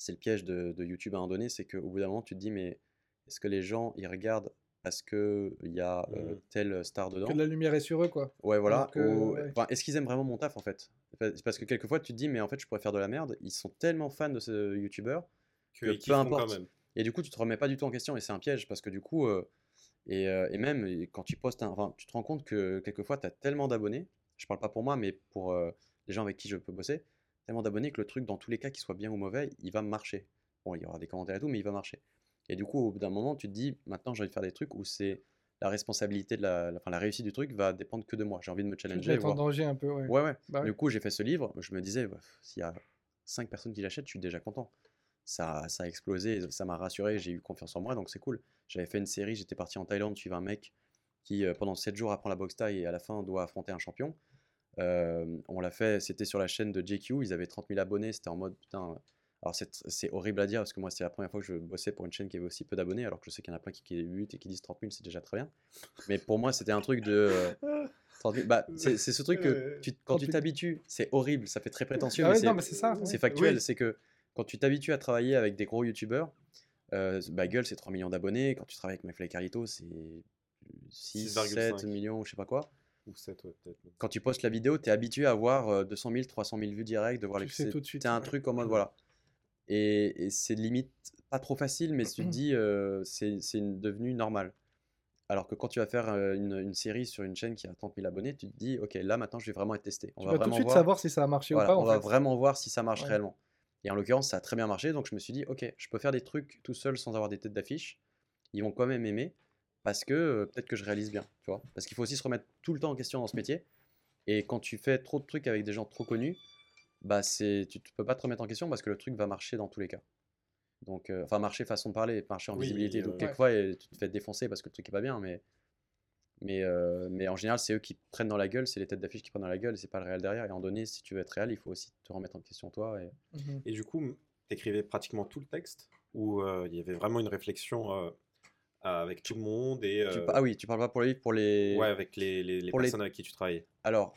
c'est le piège de, de YouTube à un moment donné, c'est qu'au bout d'un moment, tu te dis, mais est-ce que les gens, ils regardent parce qu'il y a euh, Mhm. telle star dedans Que la lumière est sur eux quoi. Ouais, voilà. Ou- ouais. enfin, est-ce qu'ils aiment vraiment mon taf en fait? Parce que quelquefois tu te dis, mais en fait, je pourrais faire de la merde. Ils sont tellement fans de ce youtubeur Que que peu importe. quand même. Et du coup, tu te remets pas du tout en question et c'est un piège parce que du coup, euh, et, euh, et même quand tu postes un. Enfin, tu te rends compte que quelquefois tu as tellement d'abonnés, je parle pas pour moi, mais pour euh, les gens avec qui je peux bosser, tellement d'abonnés que le truc, dans tous les cas, qu'il soit bien ou mauvais, il va marcher. Bon, il y aura des commentaires et tout, mais il va marcher. Et du coup, au bout d'un moment, tu te dis, maintenant, j'ai envie de faire des trucs où c'est la responsabilité de la, la- enfin, la réussite du truc va dépendre que de moi. J'ai envie de me Tu challenger. mets en danger un peu, ouais. Ouais, ouais. Bah. Du coup, j'ai fait ce livre. Je me disais, bah, s'il y a 5 personnes qui l'achètent, je suis déjà content. Ça, ça a explosé, ça m'a rassuré, j'ai eu confiance en moi, donc c'est cool. J'avais fait une série, j'étais parti en Thaïlande suivre un mec qui, euh, pendant 7 jours, apprend la boxe thaï et à la fin doit affronter un champion. On l'a fait, c'était sur la chaîne de JQ, ils avaient 30 000 abonnés, c'était en mode putain. Alors c'est horrible à dire parce que moi, c'est la première fois que je bossais pour une chaîne qui avait aussi peu d'abonnés, alors que je sais qu'il y en a plein qui, qui débutent et qui disent 30 000, c'est déjà très bien. Mais pour moi, c'était un truc de. euh, 30 000, bah, c'est ce truc que tu- quand tu 30 000. t'habitues, c'est horrible, ça fait très prétentieux, Ah mais ouais, c'est mais factuel. Oui. C'est que quand tu t'habitues à travailler avec des gros youtubeurs, euh, Bagel c'est 3 millions d'abonnés. Quand tu travailles avec et Carlito, c'est 6, 7 6,5. millions, je sais pas quoi. Ou 7, ouais, peut-être. Quand tu postes la vidéo, tu es habitué à avoir euh, 200 000, 300 000 vues directes, de voir Tu les sais c'est- tout de suite, c'est un ouais. truc en mode voilà. Et, et c'est limite pas trop facile, mais tu te dis euh, c'est devenu normal. Alors que quand tu vas faire euh, une, une série sur une chaîne qui a 30 000 abonnés, tu te dis ok là maintenant je vais vraiment être testé. On Tu va vas tout de vraiment suite voir. savoir si ça a marché Voilà, ou pas, on en va fait. vraiment voir si ça marche Ouais. réellement. Et en l'occurrence, ça a très bien marché, donc je me suis dit, ok, je peux faire des trucs tout seul sans avoir des têtes d'affiche. Ils vont quand même aimer parce que euh, peut-être que je réalise bien, tu vois. Parce qu'il faut aussi se remettre tout le temps en question dans ce métier. Et quand tu fais trop de trucs avec des gens trop connus, bah c'est, tu ne peux pas te remettre en question parce que le truc va marcher dans tous les cas. Donc, euh, enfin, marcher façon de parler, marcher en Oui, visibilité. Donc, quelquefois, et tu te fais défoncer parce que le truc est pas bien, mais, mais, euh, mais en général, c'est eux qui prennent dans la gueule, c'est les têtes d'affiche qui prennent dans la gueule, et c'est pas le réel derrière. Et en donné, si tu veux être réel, il faut aussi te remettre en question toi. Et... Mhm. Et du coup, t'écrivais pratiquement tout le texte Ou euh, il y avait vraiment une réflexion euh, avec tout le monde et Tu euh, ah oui, tu parles pas pour les livres, pour les. ouais, avec les, les, les personnes avec qui tu travaillais Alors,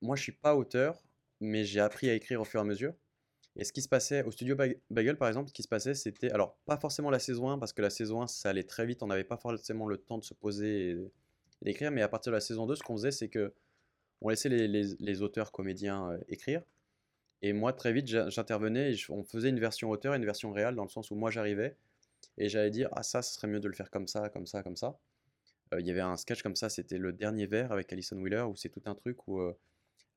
moi, je suis pas auteur, mais j'ai appris à écrire au fur et à mesure. Et ce qui se passait au studio Bag- Bagel, par exemple, ce qui se passait, c'était. Alors, pas forcément la saison 1, parce que la saison 1, ça allait très vite, on n'avait pas forcément le temps de se poser et, d'écrire, mais à partir de la saison 2, ce qu'on faisait, c'est que on laissait les, les- les auteurs, comédiens euh, écrire. Et moi, très vite, j'intervenais on faisait une version auteur et une version réelle, dans le sens où moi, j'arrivais et j'allais dire Ah, ça, ce serait mieux de le faire comme ça, comme ça, comme ça. Euh, Il y avait un sketch comme ça, c'était Le Dernier Verre avec Alison Wheeler, où c'est tout un truc où euh,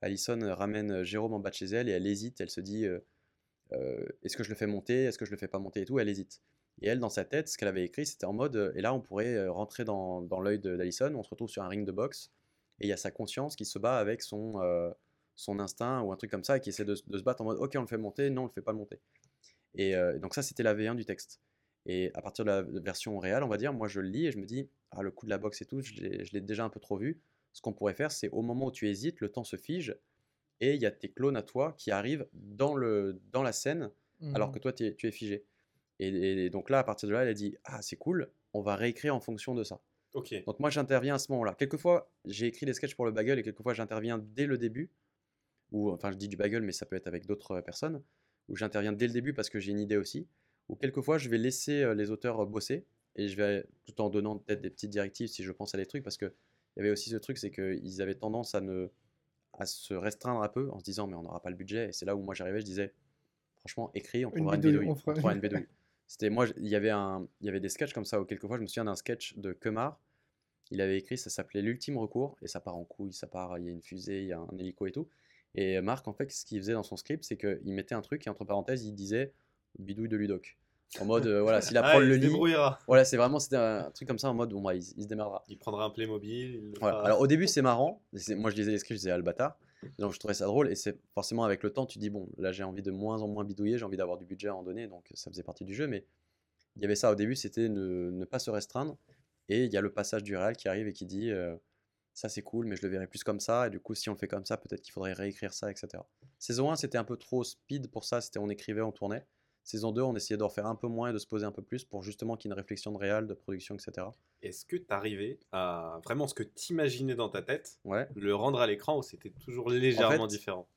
Alison ramène euh, Jérôme en bas de chez elle et elle hésite, elle se dit euh, Est-ce que je le fais monter Est-ce que je le fais pas monter et tout Elle hésite. Et elle, dans sa tête, ce qu'elle avait écrit, c'était en mode Et là, on pourrait rentrer dans, dans l'œil d'Alison, on se retrouve sur un ring de boxe et il y a sa conscience qui se bat avec son, instinct ou un truc comme ça et qui essaie de, de se battre en mode Ok, on le fait monter, non, on le fait pas monter. Et donc, ça, c'était la V1 du texte. Et à partir de la version réelle, on va dire, moi je le lis et je me dis, ah, le coup de la boxe et tout, je l'ai déjà un peu trop vu. Ce qu'on pourrait faire, c'est au moment où tu hésites, le temps se fige et il y a tes clones à toi qui arrivent dans, le, dans la scène alors Mhm. que toi tu es, tu es figé. Et, et donc là, à partir de là, elle a dit, ah, c'est cool, on va réécrire en fonction de ça. Ok. Donc moi j'interviens à ce moment-là. Quelquefois, j'ai écrit des sketchs pour le bagel et quelquefois j'interviens dès le début. Ou enfin je dis du bagel mais ça peut être avec d'autres personnes. Où j'interviens dès le début parce que j'ai une idée aussi. Ou quelquefois je vais laisser euh, les auteurs euh, bosser et je vais tout en donnant peut-être des petites directives si je pense à des trucs parce que il y avait aussi ce truc c'est qu'ils avaient tendance à ne à se restreindre un peu en se disant mais on n'aura pas le budget et c'est là où moi j'arrivais je disais franchement écris on trouvera une bidouille, on fera- on trouvera une bidouille c'était moi, il y avait un, il y avait des sketchs comme ça où quelquefois je me souviens d'un sketch de Kemar. Il avait écrit, ça s'appelait l'ultime recours et ça part en couille, ça part, il y a une fusée, il y a un hélico et tout. Et Marc en fait, ce qu'il faisait dans son script, c'est qu'il mettait un truc et entre parenthèses, il disait bidouille de Ludoc. En mode, euh, voilà, si la Ah, le se lit, débrouillera. voilà, c'est vraiment, c'était un truc comme ça en mode, bon, bah, il, il se démerdera. Il prendra un Playmobil. Il le Voilà. fera. Alors au début c'est marrant, moi je lisais les scripts, je disais Albatar, donc je trouvais ça drôle et c'est forcément avec le temps tu dis bon là j'ai envie de moins en moins bidouiller, j'ai envie d'avoir du budget à en donner, donc ça faisait partie du jeu, mais il y avait ça au début, c'était ne, ne pas se restreindre et il y a le passage du réel qui arrive et qui dit euh, ça c'est cool mais je le verrai plus comme ça et du coup si on le fait comme ça peut-être qu'il faudrait réécrire ça etc. Saison 1 c'était un peu trop speed pour ça, c'était on écrivait, on tournait. Saison 2 on essayait d'en faire un peu moins et de se poser un peu plus pour justement qu'il y ait une réflexion de réel, de production etc. Est-ce que tu arrivais à vraiment ce que tu imaginais dans ta tête, Ouais. le rendre à l'écran ou c'était toujours légèrement fait, différent?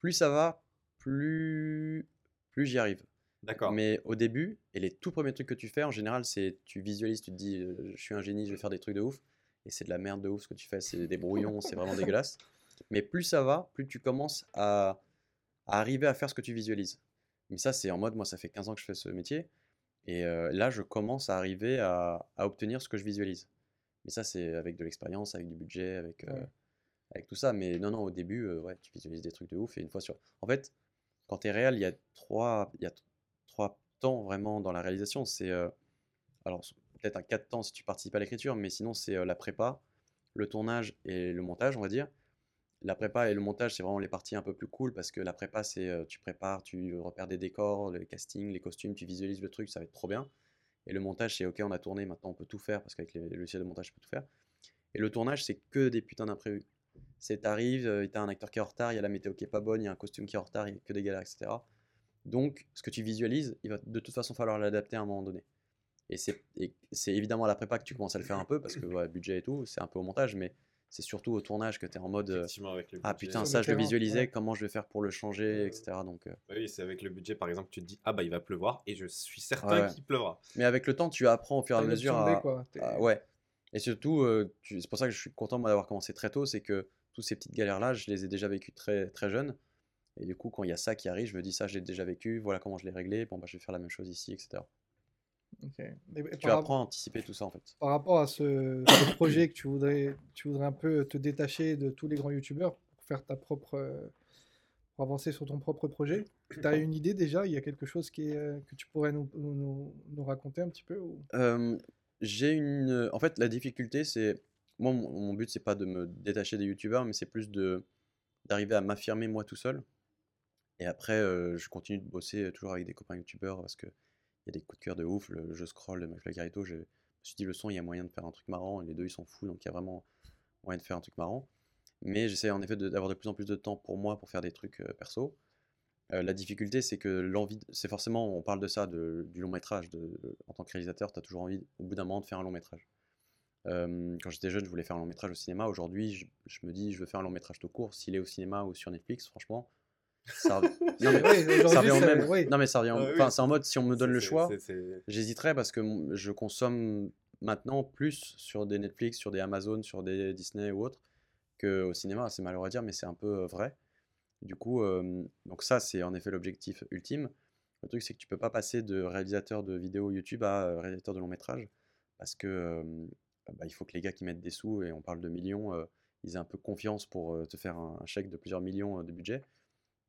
plus ça va, plus, plus j'y arrive. D'accord. Mais au début, et les tout premiers trucs que tu fais, en général, c'est tu visualises, tu te dis, euh, je suis un génie, je vais faire des trucs de ouf. Et c'est de la merde de ouf ce que tu fais, c'est des brouillons, c'est vraiment dégueulasse. Mais plus ça va, plus tu commences à, à arriver à faire ce que tu visualises. Mais ça, c'est en mode, moi, ça fait 15 ans que je fais ce métier. Et euh, là, je commence à arriver à, à obtenir ce que je visualise. Mais ça, c'est avec de l'expérience, avec du budget, avec, euh, Ouais. avec tout ça. Mais non, non, au début, euh, ouais, tu visualises des trucs de ouf. Et une fois sur. En fait, quand tu es réel, il y a trois, il y a trois temps vraiment dans la réalisation. C'est alors peut-être un quatre temps si tu participes à l'écriture, mais sinon c'est la prépa, le tournage et le montage, on va dire. La prépa et le montage, c'est vraiment les parties un peu plus cool parce que la prépa, c'est euh, tu prépares, tu repères des décors, les castings, les costumes, tu visualises le truc, ça va être trop bien. Et le montage, c'est ok, on a tourné, maintenant on peut tout faire parce qu'avec les logiciels de montage, tu peux tout faire. Et le tournage, c'est que des putains d'imprévus. C'est t'arrives, euh, t'as un acteur qui est en retard, il y a la météo qui est pas bonne, il y a un costume qui est en retard, il y a que des galères, etc. Donc, ce que tu visualises, il va de toute façon falloir l'adapter à un moment donné. Et c'est évidemment à la prépa que tu commences à le faire un peu parce que budget et tout, c'est un peu au montage, mais c'est surtout au tournage que tu es en mode euh, Effectivement, avec le Ah putain, ça je le visualisais, ouais. comment je vais faire pour le changer, etc. Donc, euh, Oui, c'est avec le budget, par exemple, tu te dis, ah bah il va pleuvoir, et je suis certain Ouais, ouais. qu'il pleuvra. Mais avec le temps, tu apprends au fur et à mesure à, quoi. T'es- à- Ouais. Et surtout, euh, tu- c'est pour ça que je suis content d'avoir commencé très tôt, c'est que toutes ces petites galères-là, je les ai déjà vécues très, très jeune. Et du coup, quand il y a ça qui arrive, je me dis ça, je l'ai déjà vécu, voilà comment je l'ai réglé, bon bah je vais faire la même chose ici, etc. Ok. Et- et Tu apprends à anticiper tout ça en fait. par rapport à ce, ce projet que tu voudrais, tu voudrais un peu te détacher de tous les grands youtubeurs pour faire ta propre, euh, pour avancer sur ton propre projet. Tu as une idée déjà? Il y a quelque chose qui est, euh, que tu pourrais nous, nous, nous- nous raconter un petit peu ou... Euh, j'ai une. En fait, la difficulté, c'est. Moi, mon, mon but, c'est pas de me détacher des youtubeurs, mais c'est plus de d'arriver à m'affirmer moi tout seul. Et après, euh, je continue de bosser toujours avec des copains youtubeurs parce que il y a des coups de cœur de ouf. Le jeu scroll de McFly Carito, je me suis dit, le son, il y a moyen de faire un truc marrant. Et les deux, ils sont fous, donc il y a vraiment moyen de faire un truc marrant. Mais j'essaie en effet d'avoir de, plus en plus de temps pour moi pour faire des trucs euh, perso. Euh, la difficulté, c'est que l'envie, c'est forcément, on parle de ça, du long métrage. En tant que réalisateur, tu as toujours envie, au bout d'un moment, de faire un long métrage. Euh, quand j'étais jeune, je voulais faire un long métrage au cinéma. Aujourd'hui, je, je me dis, je veux faire un long métrage tout court. S'il est au cinéma ou sur Netflix, franchement, ça, non, mais, Oui, ça revient ça- même. oui. Non, mais ça revient. au- Ah oui. Enfin, c'est en mode, si on me donne le choix, j'hésiterais parce que je consomme maintenant plus sur des Netflix, sur des Amazon, sur des Disney ou autres qu'au cinéma. C'est malheureux à dire, mais c'est un peu euh, vrai. Du coup, euh, donc ça, c'est en effet l'objectif ultime. Le truc, c'est que tu peux pas passer de réalisateur de vidéos YouTube à euh, réalisateur de long métrage parce que euh, bah, il faut que les gars qui mettent des sous, et on parle de millions, euh, ils aient un peu confiance pour euh, te faire un, un chèque de plusieurs millions euh, de budget.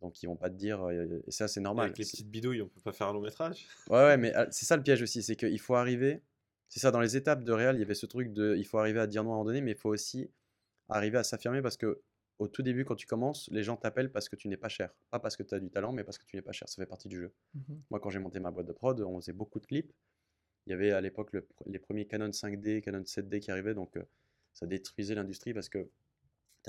Donc ils vont pas te dire, euh, et ça c'est normal. Avec les petites bidouilles, on peut pas faire un long métrage. Ouais, ouais, mais ah, c'est ça le piège aussi, c'est qu'il faut arriver. C'est ça, dans les étapes de réel, il y avait ce truc de. Il faut arriver à dire non à un moment donné, mais il faut aussi arriver à s'affirmer parce que au tout début, quand tu commences, les gens t'appellent parce que tu n'es pas cher. Pas parce que tu as du talent, mais parce que tu n'es pas cher. Ça fait partie du jeu. Mhm. Moi, quand j'ai monté ma boîte de prod, on faisait beaucoup de clips. Il y avait à l'époque le les premiers Canon 5D, Canon 7D qui arrivaient, donc euh, ça détruisait l'industrie parce que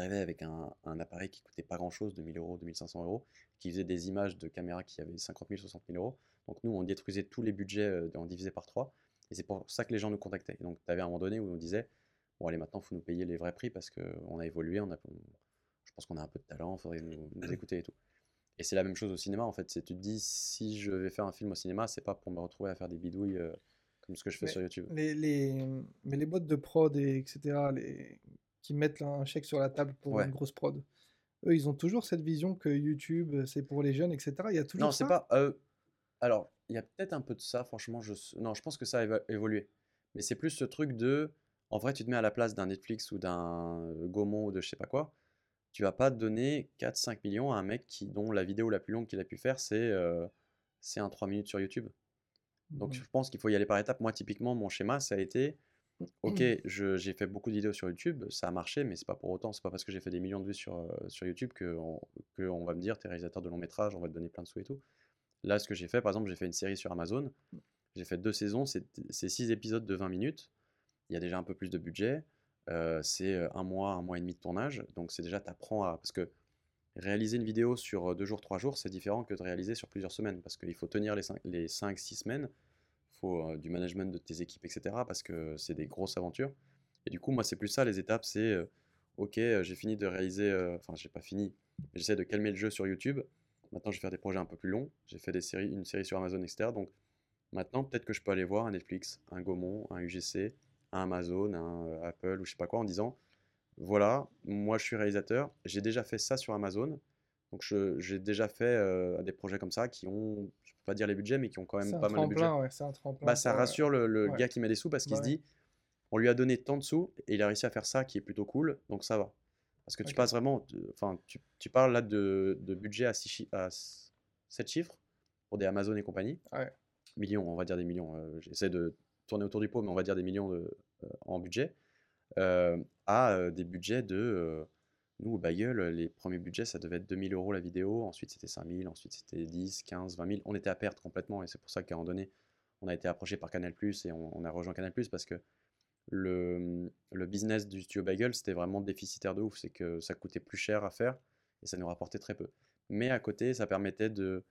avec un, un appareil qui coûtait pas grand-chose, 2000 euros, 2500 euros, qui faisait des images de caméras qui avaient 50 000, 60 000 euros. Donc nous, on détruisait tous les budgets, euh, on divisait par 3. Et c'est pour ça que les gens nous contactaient. Et donc tu avais un moment donné où on disait, bon allez, maintenant, il faut nous payer les vrais prix parce qu'on a évolué, on a, on- je pense qu'on a un peu de talent, il faudrait nous, nous écouter et tout. Et c'est la même chose au cinéma, en fait. C'est tu te dis, si je vais faire un film au cinéma, c'est pas pour me retrouver à faire des bidouilles euh, comme ce que je fais Mais sur YouTube. Les, les, mais les boîtes de prod, et etc., les, qui mettent un chèque sur la table pour Ouais. une grosse prod, eux, ils ont toujours cette vision que YouTube, euh, c'est pour les jeunes, etc. Il y a toujours Non, c'est ça pas. euh, alors, il y a peut-être un peu de ça, franchement. Je... Non, je pense que ça a évo- évolué. Mais c'est plus ce truc de. En vrai, tu te mets à la place d'un Netflix ou d'un euh, Gaumont ou de je sais pas quoi. Tu vas pas donner 4-5 millions à un mec qui, dont la vidéo la plus longue qu'il a pu faire, c'est euh, c'est un 3 minutes sur YouTube. Donc, je pense qu'il faut y aller par étapes. Moi, typiquement, mon schéma, ça a été Ok, je- j'ai fait beaucoup de vidéos sur YouTube, ça a marché, mais c'est pas pour autant, c'est pas parce que j'ai fait des millions de vues sur, euh, sur YouTube que on, que on va me dire, t'es réalisateur de long métrage, on va te donner plein de sous et tout. Là, ce que j'ai fait, par exemple, j'ai fait une série sur Amazon, j'ai fait deux saisons, c'est c'est six épisodes de 20 minutes, il y a déjà un peu plus de budget, euh, c'est euh, un mois, un mois et demi de tournage, donc c'est déjà, t'apprends à... Parce que réaliser une vidéo sur deux jours, trois jours, c'est différent que de réaliser sur plusieurs semaines, parce qu'il faut tenir les cinq, les cinq, six semaines, euh, du management de tes équipes, etc. Parce que c'est des grosses aventures. Et du coup, moi, c'est plus ça, les étapes, c'est euh, ok, euh, j'ai fini de réaliser, enfin, j'ai pas fini, j'essaie de calmer le jeu sur YouTube. Maintenant, je vais faire des projets un peu plus longs. J'ai fait des séries, une série sur Amazon, etc. Donc, maintenant, peut-être que je peux aller voir un Netflix, un Gaumont, un UGC, un Amazon, un Apple ou je sais pas quoi en disant voilà, moi, je suis réalisateur, j'ai déjà fait ça sur Amazon. Donc, j'ai déjà fait euh, des projets comme ça qui ont, je peux pas dire les budgets, mais qui ont quand même pas mal de budget. ouais, c'est un tremplin. Bah, ça euh, rassure le, le ouais. gars qui met des sous parce qu'il Bah se dit on lui a donné tant de sous et il a réussi à faire ça qui est plutôt cool, donc ça va. Parce que tu passes vraiment, enfin, tu, tu parles là de, de budget à 6 chiffres, à, s- 7 chiffres pour des Amazon et compagnie. Ouais. Millions, on va dire des millions. euh, J'essaie de tourner autour du pot, mais on va dire des millions de, euh, en budget. à des budgets de. Nous, au Bagel, les premiers budgets, ça devait être 2000 euros la vidéo. Ensuite, c'était 5000. Ensuite, c'était 10, 15, 20 000. On était à perte complètement. Et c'est pour ça qu'à un moment donné, on a été approché par Canal et on, on a rejoint Canal parce que le, le business du studio Bagel, c'était vraiment déficitaire de ouf. C'est que ça coûtait plus cher à faire et ça nous rapportait très peu. Mais à côté, ça permettait de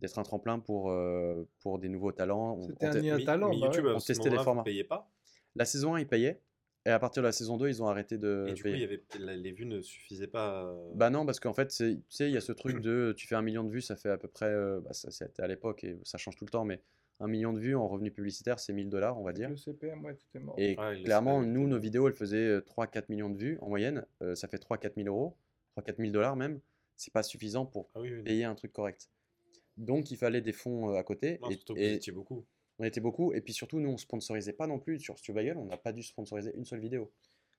d'être un tremplin pour, euh, pour des nouveaux talents. On- C'était un Mais- talent. mais bah ouais. On testait les formats. pas? La saison 1, ils payaient. Et à partir de la saison 2, ils ont arrêté de Et du coup, payer. il y avait, les vues ne suffisaient pas. euh, Bah non, parce qu'en fait, tu sais, il y a ce truc de tu fais un million de vues, ça fait à peu près, euh, bah, ça c'était à l'époque et ça change tout le temps, mais un million de vues en revenus publicitaires, c'est 1000 dollars, on va dire. Le CPM, ouais, tout est mort. Et Ouais, le clairement, CPM nous, nos vidéos, elles faisaient 3-4 millions de vues en moyenne, euh, ça fait 3-4 000 euros, 3-4 000 dollars même, c'est pas suffisant pour Ah oui, oui. payer un truc correct. Donc, il fallait des fonds euh, à côté, Non, et, surtout que et beaucoup. On était beaucoup, et puis surtout, nous, on sponsorisait pas non plus sur Studio Bagel, on n'a pas dû sponsoriser une seule vidéo.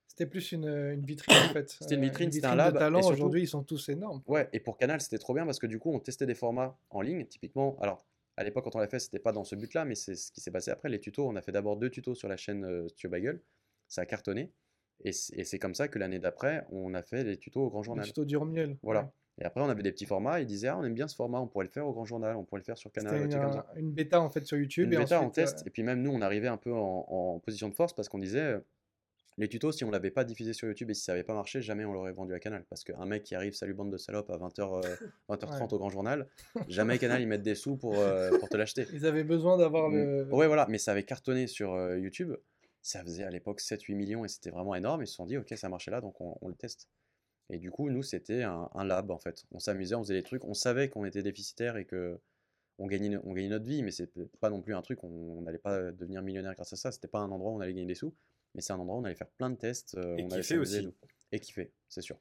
C'était plus une, une vitrine en fait. C'était une Euh, vitrine, c'était un lab, et talent. Aujourd'hui, ils sont tous énormes. Ouais, et pour Canal, c'était trop bien parce que du coup, on testait des formats en ligne. Typiquement, alors à l'époque, quand on l'a fait, c'était pas dans ce but-là, mais c'est ce qui s'est passé après. Les tutos, on a fait d'abord deux tutos sur la chaîne euh, Studio Bagel. Ça a cartonné. Et c'est comme ça que l'année d'après, on a fait les tutos au Grand Journal. tuto du miel. Voilà. Et après, on avait des petits formats. Ils disaient, ah, on aime bien ce format, on pourrait le faire au Grand Journal, on pourrait le faire sur Canal, une, comme ça. une bêta en fait sur YouTube. Une et bêta en ensuite, euh, test. Et puis même nous, on arrivait un peu en, en position de force parce qu'on disait, euh, les tutos, si on l'avait pas diffusé sur YouTube et si ça avait pas marché, jamais on l'aurait vendu à Canal. Parce qu'un mec qui arrive, salut bande de salopes, à 20h, 20h30 au Grand Journal, jamais Canal, ils mettent des sous pour, euh, pour te l'acheter. Ils avaient besoin d'avoir le. Mm. Ouais, voilà, mais ça avait cartonné sur euh, YouTube. Ça faisait à l'époque 7-8 millions et c'était vraiment énorme. Ils se sont dit, ok, ça marchait là, donc on, on le teste. Et du coup, nous, c'était un, un lab en fait. On s'amusait, on faisait des trucs. On savait qu'on était déficitaire et que on gagnait, on gagnait notre vie, mais c'est pas non plus un truc. On n'allait pas devenir millionnaire grâce à ça. C'était pas un endroit où on allait gagner des sous, mais c'est un endroit où on allait faire plein de tests. euh, Et on allait et aussi. Et kiffer, c'est sûr.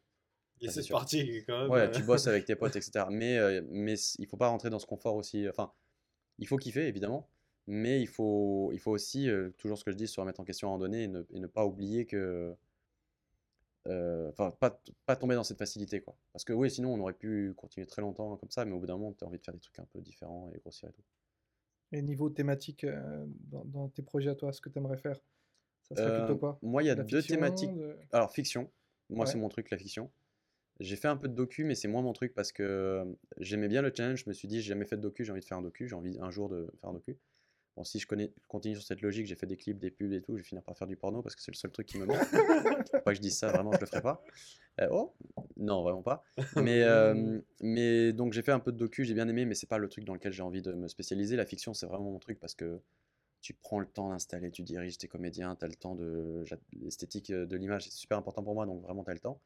Et c'est parti quand même. Ouais, euh, tu bosses avec tes potes, etc. Mais, euh, mais il faut pas rentrer dans ce confort aussi. Enfin, il faut kiffer, évidemment. Mais il faut, il faut aussi, euh, toujours ce que je dis, se remettre en question à un moment donné et ne, et ne pas oublier que. Euh, Enfin, pas, pas tomber dans cette facilité, quoi. Parce que oui, sinon, on aurait pu continuer très longtemps comme ça, mais au bout d'un moment, tu as envie de faire des trucs un peu différents et grossirs et tout. Et niveau thématique euh, dans, dans tes projets à toi, ce que tu aimerais faire Ça serait Euh, plutôt quoi? moi, il y a la deux fiction, thématiques. de- Alors, fiction. Moi, c'est mon truc, la fiction. J'ai fait un peu de docu, mais c'est moins mon truc parce que j'aimais bien le challenge. Je me suis dit, j'ai jamais fait de docu, j'ai envie de faire un docu, j'ai envie un jour de faire un docu. Bon, si je connais, continue sur cette logique, j'ai fait des clips, des pubs et tout, je vais finir par faire du porno parce que c'est le seul truc qui me manque. Faut pas que je dise ça, vraiment, je le ferai pas. Euh, oh Non, vraiment pas. Mais, euh, mais donc j'ai fait un peu de docu, j'ai bien aimé, mais c'est pas le truc dans lequel j'ai envie de me spécialiser. La fiction, c'est vraiment mon truc parce que tu prends le temps d'installer, tu diriges tes comédiens, tu as le temps de. L'esthétique euh, de l'image, c'est super important pour moi, donc vraiment tu as le temps.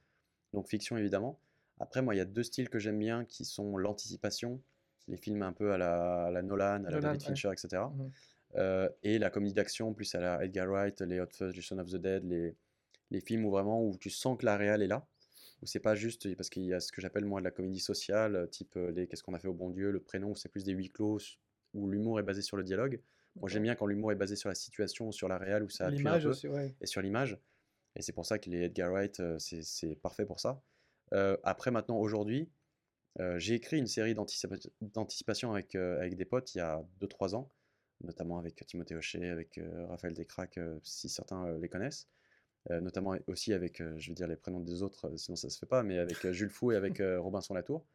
Donc fiction, évidemment. Après, moi, il y a deux styles que j'aime bien qui sont l'anticipation, les films un peu à la, à la Nolan, à la Nolan, David ouais. Fincher, etc. Mhm. Euh, et la comédie d'action, plus à la Edgar Wright, les Hot Fuzz, les Shaun of the Dead, les, les films où vraiment où tu sens que la réal est là, où c'est pas juste parce qu'il y a ce que j'appelle moi de la comédie sociale, type euh, les Qu'est-ce qu'on a fait au bon Dieu, le prénom, où c'est plus des huis clos, où l'humour est basé sur le dialogue. Moi j'aime bien quand l'humour est basé sur la situation, sur la réal, où ça appuie un L'image peu aussi, ouais. et sur l'image. Et c'est pour ça que les Edgar Wright, euh, c'est c'est parfait pour ça. Euh, après, maintenant, aujourd'hui, euh, j'ai écrit une série d'anticipa- d'anticipation avec, euh, avec des potes il y a 2-3 ans, notamment avec Timothée Hochet, avec euh, Raphaël Descraques, si certains les connaissent. Notamment aussi avec, je vais dire les prénoms des autres, sinon ça se fait pas, mais avec Jules Fou et avec Robinson Latour.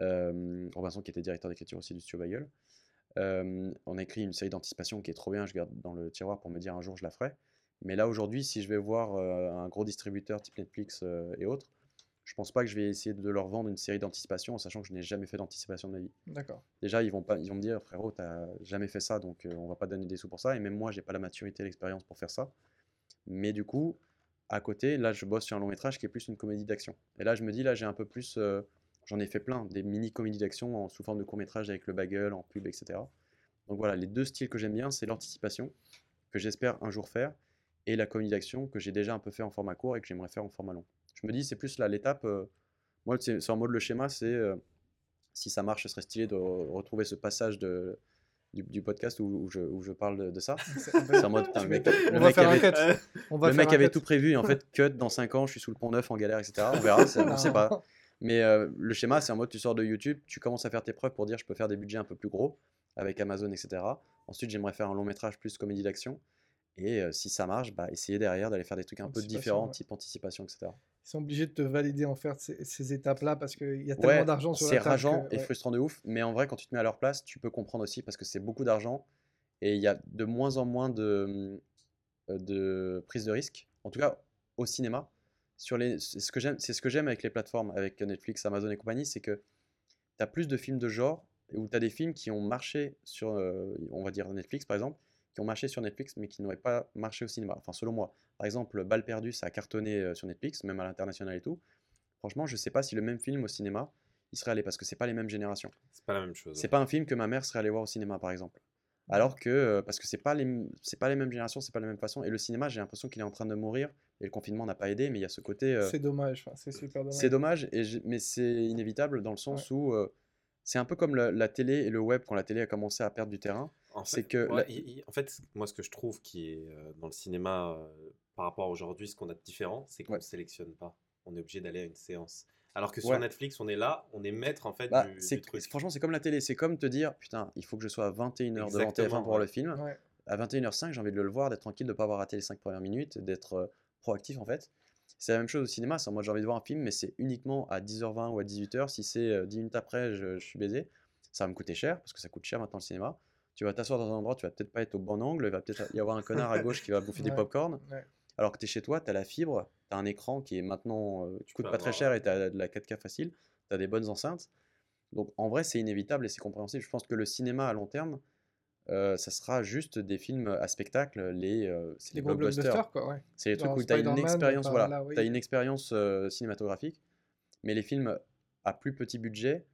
Robinson qui était directeur d'écriture aussi du studio Bagel. Euh, on a écrit une série d'anticipation qui est trop bien, je garde dans le tiroir pour me dire un jour je la ferai. Mais là aujourd'hui, si je vais voir un gros distributeur type Netflix et autres, je pense pas que je vais essayer de leur vendre une série d'anticipation en sachant que je n'ai jamais fait d'anticipation de ma vie. D'accord. Déjà, ils vont, pas, ils vont me dire, frérot, t'as jamais fait ça, donc euh, on va pas donner des sous pour ça. Et même moi, j'ai pas la maturité l'expérience pour faire ça. Mais du coup, à côté, là, je bosse sur un long métrage qui est plus une comédie d'action. Et là, je me dis, là, j'ai un peu plus. euh, J'en ai fait plein, des mini comédies d'action en- sous forme de court métrage avec le bagel, en pub, etc. Donc voilà, les deux styles que j'aime bien, c'est l'anticipation, que j'espère un jour faire, et la comédie d'action, que j'ai déjà un peu fait en format court et que j'aimerais faire en format long. Je me dis, c'est plus là l'étape. euh, moi, c'est en mode le schéma, c'est. euh, si ça marche, ce serait stylé de re- retrouver ce passage de, du, du podcast où, où je, où je parle de, de ça. C'est en mode, putain, le mec, le mec avait, cut. On va le mec avait tout prévu et en fait, cut dans 5 ans, je suis sous le pont neuf en galère, etc. On verra, on sait pas. Mais euh, le schéma, c'est en mode tu sors de YouTube, tu commences à faire tes preuves pour dire je peux faire des budgets un peu plus gros avec Amazon, etc. Ensuite, j'aimerais faire un long métrage plus comédie d'action. Et euh, si ça marche, bah, essayer derrière d'aller faire des trucs un peu différents, ouais. type anticipation, etc. Ils sont obligés de te valider en faire ces, ces étapes-là parce qu'il y a tellement Ouais, d'argent sur c'est la table. rageant que- et ouais. frustrant de ouf, mais en vrai, quand tu te mets à leur place, tu peux comprendre aussi parce que c'est beaucoup d'argent et il y a de moins en moins de, euh, de prise de risque, en tout cas au cinéma. Sur les, c'est ce que j'aime, c'est ce que j'aime avec les plateformes, avec Netflix, Amazon et compagnie, c'est que tu as plus de films de genre où tu as des films qui ont marché sur, euh, on va dire Netflix par exemple, qui ont marché sur Netflix mais qui n'auraient pas marché au cinéma. Enfin, selon moi. Par exemple, Balle perdue, ça a cartonné euh, sur Netflix, même à l'international et tout. Franchement, je sais pas si le même film au cinéma, il serait allé parce que c'est pas les mêmes générations. C'est pas la même chose. C'est pas un film que ma mère serait allée voir au cinéma, par exemple. Alors que, euh, parce que c'est pas les, c'est pas les mêmes générations, c'est pas la même façon. Et le cinéma, j'ai l'impression qu'il est en train de mourir. Et le confinement n'a pas aidé, mais il y a ce côté. euh, C'est dommage, enfin, c'est super dommage. c'est dommage, et mais c'est inévitable dans le sens où euh, c'est un peu comme la, la télé et le web quand la télé a commencé à perdre du terrain. En c'est fait, que ouais, la- il- il- en fait, moi, ce que je trouve qui est euh, dans le cinéma euh, par rapport à aujourd'hui, ce qu'on a de différent, c'est qu'on Ouais. ne sélectionne pas. On est obligé d'aller à une séance. Alors que Ouais. sur Netflix, on est là, on est maître en fait Bah, du, c'est, du truc. franchement, c'est comme la télé. C'est comme te dire, putain, il faut que je sois à 21h devant TF1 Exactement, pour ouais. le film. Ouais. à 21h05, j'ai envie de le voir, d'être tranquille, de ne pas avoir raté les 5 premières minutes, d'être euh, proactif en fait. C'est la même chose au cinéma, c'est moi j'ai envie de voir un film, mais c'est uniquement à 10h20 ou à 18h. Si c'est euh, 10 minutes après, je, je suis baisé, ça va me coûter cher, parce que ça coûte cher maintenant le cinéma. Tu vas t'asseoir dans un endroit, tu vas peut-être pas être au bon angle, il va peut-être y avoir un connard à gauche qui va bouffer des Ouais. popcorn. Alors que tu es chez toi, tu as la fibre, tu as un écran qui est maintenant, euh, Tu coûte peux pas très cher et tu as de la 4K facile, tu as des bonnes enceintes. Donc en vrai, c'est inévitable et c'est compréhensible. Je pense que le cinéma à long terme, euh, ça sera juste des films à spectacle, les, euh, c'est Les blockbusters. blockbusters, quoi, ouais. C'est les trucs Genre où tu as une expérience, voilà, là, oui. t'as une expérience euh, cinématographique, mais les films à plus petit budget,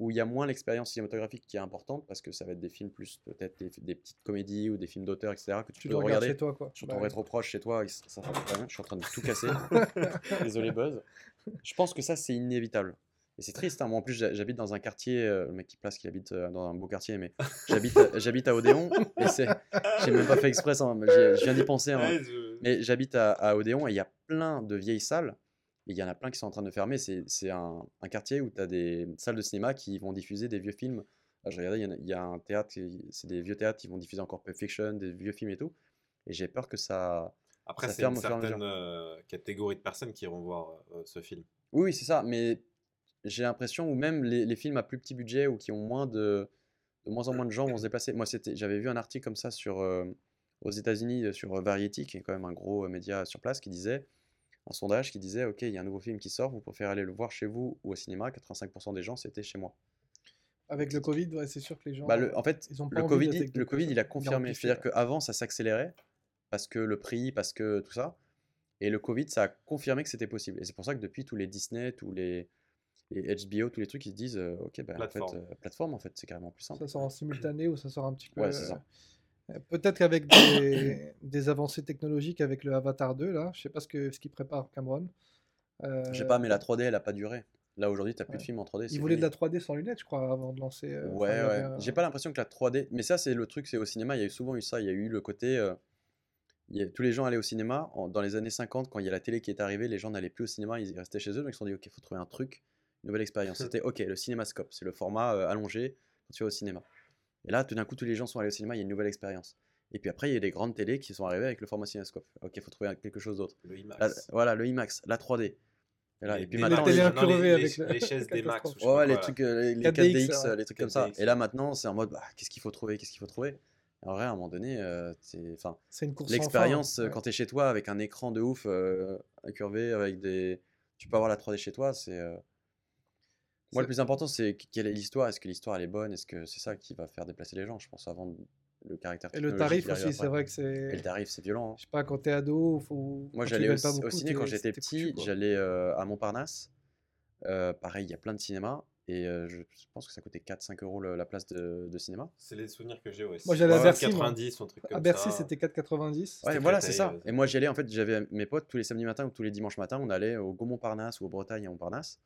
où il y a moins l'expérience cinématographique qui est importante, parce que ça va être des films plus peut-être des, des petites comédies ou des films d'auteur, etc., que tu, Tu peux regarder chez toi, quoi. sur ton rétro-proche chez toi, et ça ça fait pas rien, je suis en train de tout casser. Désolé Buzz. Je pense que ça c'est inévitable. Et c'est triste, hein. moi en plus j'ha- j'habite dans un quartier, euh, le mec qui place qu'il habite euh, dans un beau quartier, mais j'habite à- j'habite à Odéon, et c'est, j'ai même pas fait exprès, j'y- je viens d'y penser. hein. Mais j'habite à, à Odéon et il y a plein de vieilles salles. Et il y en a plein qui sont en train de fermer. C'est un, un quartier où tu as des salles de cinéma qui vont diffuser des vieux films. Ah, je regardais, il y a- il y, a un théâtre, c'est des vieux théâtres qui vont diffuser encore Pulp Fiction, des vieux films et tout. Et j'ai peur que ça. Après, c'est une certaine euh, catégorie de personnes qui iront voir euh, ce film. Oui, oui, c'est ça. Mais j'ai l'impression, ou même les, les films à plus petit budget ou qui ont moins de. De moins en moins de gens vont se déplacer. Moi, j'avais vu un article comme ça sur, euh, aux États-Unis sur Variety, qui est quand même un gros média sur place, qui disait un sondage qui disait Ok, il y a un nouveau film qui sort, vous préférez aller le voir chez vous ou au cinéma 85% des gens, c'était chez moi. Avec le Covid, ouais, c'est sûr que les gens. Bah, le- en fait, ils ont pas le Covid, il- le Covid, il a confirmé. C'est-à-dire ouais. qu'avant, ça s'accélérait parce que le prix, parce que tout ça. Et le Covid, ça a confirmé que c'était possible. Et c'est pour ça que depuis, tous les Disney, tous les, les HBO, tous les trucs, ils se disent euh, Ok, bah, en Plateforme. fait, euh, plateforme, en fait, c'est carrément plus simple. Ça sort en simultané ou ça sort un petit peu. Ouais, c'est ça. Peut-être qu'avec des, des avancées technologiques avec le Avatar 2, là, je sais pas ce que ce qu'il prépare Cameron. Euh, Je sais pas, mais la 3D, elle a pas duré. Là, aujourd'hui, tu plus de films en 3D. Il c'est voulait de la 3D sans lunettes, je crois, avant de lancer. euh, Ouais, ouais. J'ai pas l'impression que la 3D. Mais ça, c'est le truc, c'est au cinéma, il y a eu souvent eu ça. Il y a eu le côté. euh, y a- Tous les gens allaient au cinéma. En- Dans les années 50, quand il y a la télé qui est arrivée, les gens n'allaient plus au cinéma, ils restaient chez eux. Donc ils se sont dit, ok, il faut trouver un truc, une nouvelle expérience. C'était, ok, le cinémascope, c'est le format euh, allongé quand tu vas au cinéma. Et là, tout d'un coup, tous les gens sont allés au cinéma, il y a une nouvelle expérience. Et puis après, il y a des grandes télés qui sont arrivées avec le format cinémascope. Ok, il faut trouver quelque chose d'autre. Le IMAX. Là, voilà, le IMAX, la 3D. Et, là, et puis les- maintenant, les- incurvées non, les- avec les- le- les chaises des Max. Ouais, ouais, les trucs, euh, les, les 4DX, 4DX, euh, les trucs comme ça. 4DX, Et là maintenant, c'est en mode, bah, qu'est-ce qu'il faut trouver, qu'est-ce qu'il faut trouver? En vrai, à un moment donné, euh, enfin, l'expérience euh, ouais. quand tu es chez toi avec un écran de ouf euh, incurvé, avec des, tu peux avoir la 3D chez toi. C'est, euh, moi, C'est- le plus important, c'est qu- quelle est l'histoire? Est-ce que l'histoire elle est bonne? Est-ce que c'est ça qui va faire déplacer les gens? Je pense avant le caractère. Et le tarif aussi, c'est vrai que Et le c'est. tarif, c'est violent. hein. Je sais pas, quand t'es ado, faut. Moi, j'allais au, ci- au beaucoup, ciné quand j'étais petit, j'allais euh, à Montparnasse. Euh, pareil, il y a plein de cinémas. Et euh, je pense que ça coûtait 4-5 euros le- la place de, de cinéma. C'est les souvenirs que j'ai, ouais. Moi, j'allais à Bercy, moi. 90 ou un truc comme À Bercy, c'était 4,90. Ouais, voilà, c'est ça. Et moi, j'y allais, en fait, j'avais mes potes tous les samedis matins ou tous les dimanches matins, on allait au Gaumont-Parnasse ou au Bretagne à Montparnasse.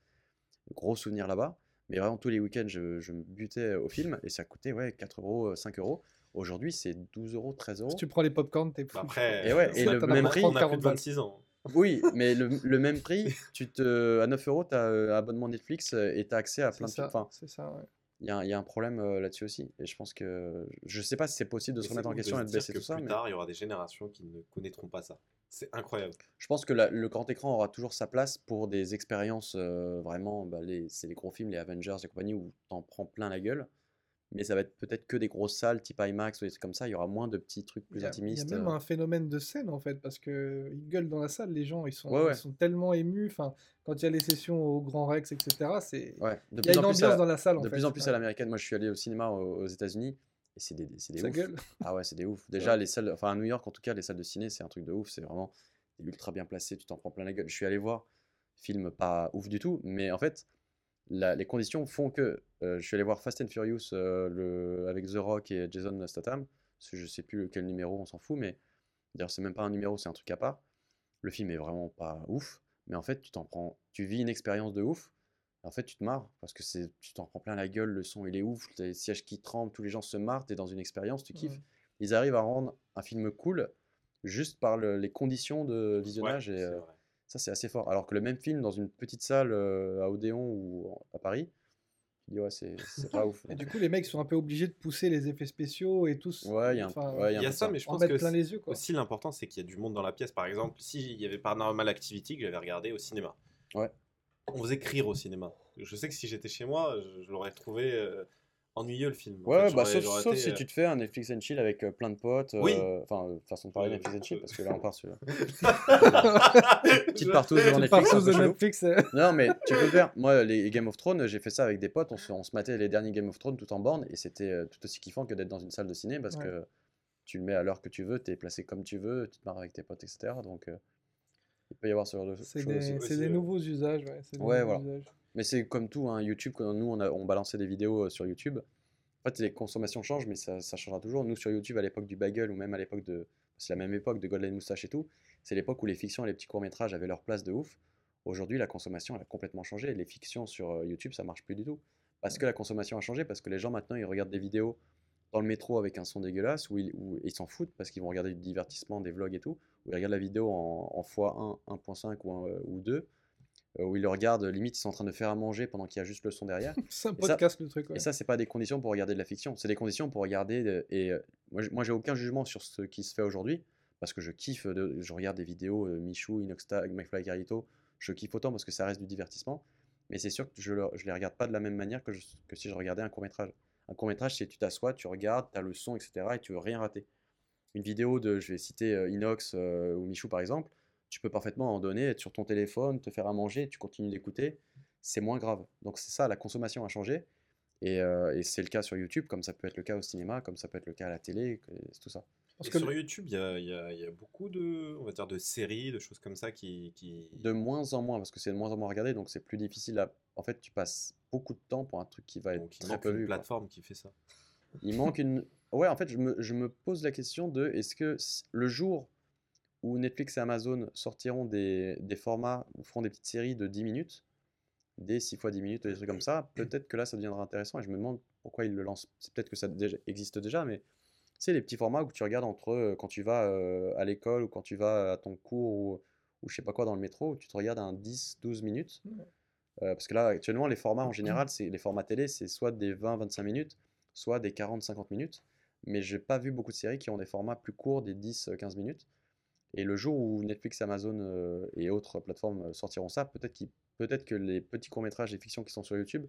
Gros souvenir là-bas. Mais vraiment, tous les week-ends, je, je me butais au film et ça coûtait ouais, 4 euros, 5 euros. Aujourd'hui, c'est 12 euros, 13 euros. Si tu prends les popcorn, t'es fou. Après, Et ouais, et le même prix, on 30, a plus 40 de balles. 26 ans. Oui, mais le, le même prix, tu te, à 9 euros, tu as abonnement Netflix euh, et tu as accès à plein de Enfin, c'est ça, ouais. Il y a, un- il y a un problème euh, là-dessus aussi. Et je pense que. Je sais pas si c'est possible de Mais se remettre en question et de baisser que tout ça. plus mais tard, il y aura des générations qui ne connaîtront pas ça. C'est incroyable. je pense que la- le grand écran aura toujours sa place pour des expériences euh, vraiment. bah, c'est les gros films, les Avengers et compagnie, où t'en prends plein la gueule. Mais ça va être peut-être que des grosses salles type IMAX ou des trucs comme ça. Il y aura moins de petits trucs plus a, il y a intimistes. même euh. un phénomène de scène en fait, parce que ils gueulent dans la salle, les gens, ils sont, Ouais, ouais. ils sont tellement émus. Enfin, quand il y a les sessions au Grand Rex, etc., c'est, Ouais, de il y a une à ambiance dans la salle en de fait. plus en plus à l'américaine. Moi, je suis allé au cinéma aux, aux États-Unis et c'est des, c'est des Ça ouf. gueule. Ah ouais, c'est des ouf. Déjà, les salles, enfin à New York en tout cas, les salles de ciné, c'est un truc de ouf. C'est vraiment ultra bien placé, tu t'en prends plein la gueule. Je suis allé voir, film pas ouf du tout, mais en fait, la- les conditions font que euh, je suis allé voir Fast and Furious euh, le, avec The Rock et Jason Statham. Je sais plus quel numéro, on s'en fout, mais d'ailleurs, c'est même pas un numéro, c'est un truc à part. Le film est vraiment pas ouf, mais en fait, tu t'en prends, tu vis une expérience de ouf. En fait, tu te marres parce que c'est, tu t'en prends plein la gueule, le son il est ouf, les sièges qui tremblent, tous les gens se marrent, t'es dans une expérience, tu kiffes. Mm. Ils arrivent à rendre un film cool juste par le- les conditions de Ouais, visionnage et euh. Ça c'est assez fort. Alors que le même film dans une petite salle euh, à Odéon ou à Paris, tu dis ouais c'est c'est pas ouf. Et du coup, les mecs sont un peu obligés de pousser les effets spéciaux et tout. Ouais, il y a un, ouais, il y a y a ça, ça. mais je en pense que plein les yeux, quoi. aussi l'important, c'est qu'il y a du monde dans la pièce. Par exemple, s'il y avait Paranormal Activity que j'avais regardé au cinéma, Ouais. on faisait crier au cinéma. Je sais que si j'étais chez moi, je, je l'aurais trouvé euh, ennuyeux le film. En Ouais, fait, bah sauf, si euh, tu te fais un Netflix and chill avec euh, plein de potes. Oui. euh, Enfin, euh, façon de parler Euh, Netflix and chill parce que là on part sur petite partouze devant Petite Netflix. de. Netflix. Non, mais tu peux le faire. Moi, les Game of Thrones, j'ai fait ça avec des potes. On se, on se matait les derniers Game of Thrones tout en borne et c'était euh, tout aussi kiffant que d'être dans une salle de ciné parce Ouais. que tu le mets à l'heure que tu veux, tu es placé comme tu veux, tu te marres avec tes potes, etc. Donc, euh, il peut y avoir ce genre de C'est choses aussi. des, ouais, c'est des nouveaux usages. Ouais, c'est des Ouais, nouveaux voilà. usages. Mais c'est comme tout, hein, YouTube, quand nous on, a, on balançait des vidéos euh, sur YouTube. En fait, les consommations changent, mais ça, ça changera toujours. Nous, sur YouTube, à l'époque du bagel, ou même à l'époque de. C'est la même époque de Golden Moustache et tout. C'est l'époque où les fictions et les petits courts-métrages avaient leur place de ouf. Aujourd'hui, la consommation, elle a complètement changé. Les fictions sur euh, YouTube, ça marche plus du tout. Parce que la consommation a changé, parce que les gens maintenant, ils regardent des vidéos dans le métro avec un son dégueulasse, où ils où ils s'en foutent, parce qu'ils vont regarder du divertissement, des vlogs et tout, où ils regardent la vidéo en, en x1, 1.5 ou, un- ou 2, euh, où ils le regardent, limite, ils sont en train de faire à manger pendant qu'il y a juste le son derrière. C'est un Et ça- podcast le truc. ouais. Et ça, c'est pas des conditions pour regarder de la fiction, c'est des conditions pour regarder. de- et euh, moi, j'ai aucun jugement sur ce qui se fait aujourd'hui, parce que je kiffe, de- je regarde des vidéos euh, Michou, Inoxtag, McFly Carito, je kiffe autant parce que ça reste du divertissement, mais c'est sûr que je, le- je les regarde pas de la même manière que, je- que si je regardais un court-métrage. Un court-métrage, c'est tu t'assois, tu regardes, tu as le son, etc., et tu veux rien rater. Une vidéo de, je vais citer euh, Inox euh, ou Michou par exemple, tu peux parfaitement en donner, être sur ton téléphone, te faire à manger, tu continues d'écouter, c'est moins grave. Donc c'est ça, la consommation a changé. Et, euh, et c'est le cas sur YouTube, comme ça peut être le cas au cinéma, comme ça peut être le cas à la télé, c'est tout ça. Parce que sur YouTube, il y a, il y a- il y a beaucoup de, on va dire, de séries, de choses comme ça qui. qui... De moins en moins, parce que c'est de moins en moins regardé, donc c'est plus difficile à... En fait, tu passes beaucoup de temps pour un truc qui va être Donc il très manque peu une vu. quoi. plateforme qui fait ça. Il manque une... Ouais, en fait, je me, je me pose la question de, est-ce que le jour où Netflix et Amazon sortiront des, des formats ou feront des petites séries de 10 minutes, des 6 fois 10 minutes, des trucs comme ça, peut-être que là, ça deviendra intéressant, et je me demande pourquoi ils le lancent. C'est peut-être que ça déjà- existe déjà, mais c'est les petits formats où tu regardes entre euh, quand tu vas euh, à l'école ou quand tu vas à ton cours ou, ou je sais pas quoi dans le métro, où tu te regardes un 10-12 minutes. Ouais. Euh, parce que là, actuellement, les formats en général, c'est les formats télé, c'est soit des 20-25 minutes, soit des 40-50 minutes. Mais j'ai pas vu beaucoup de séries qui ont des formats plus courts, des 10-15 minutes. Et le jour où Netflix, Amazon euh, et autres plateformes euh, sortiront ça, peut-être qu'il- peut-être que les petits courts-métrages et fictions qui sont sur YouTube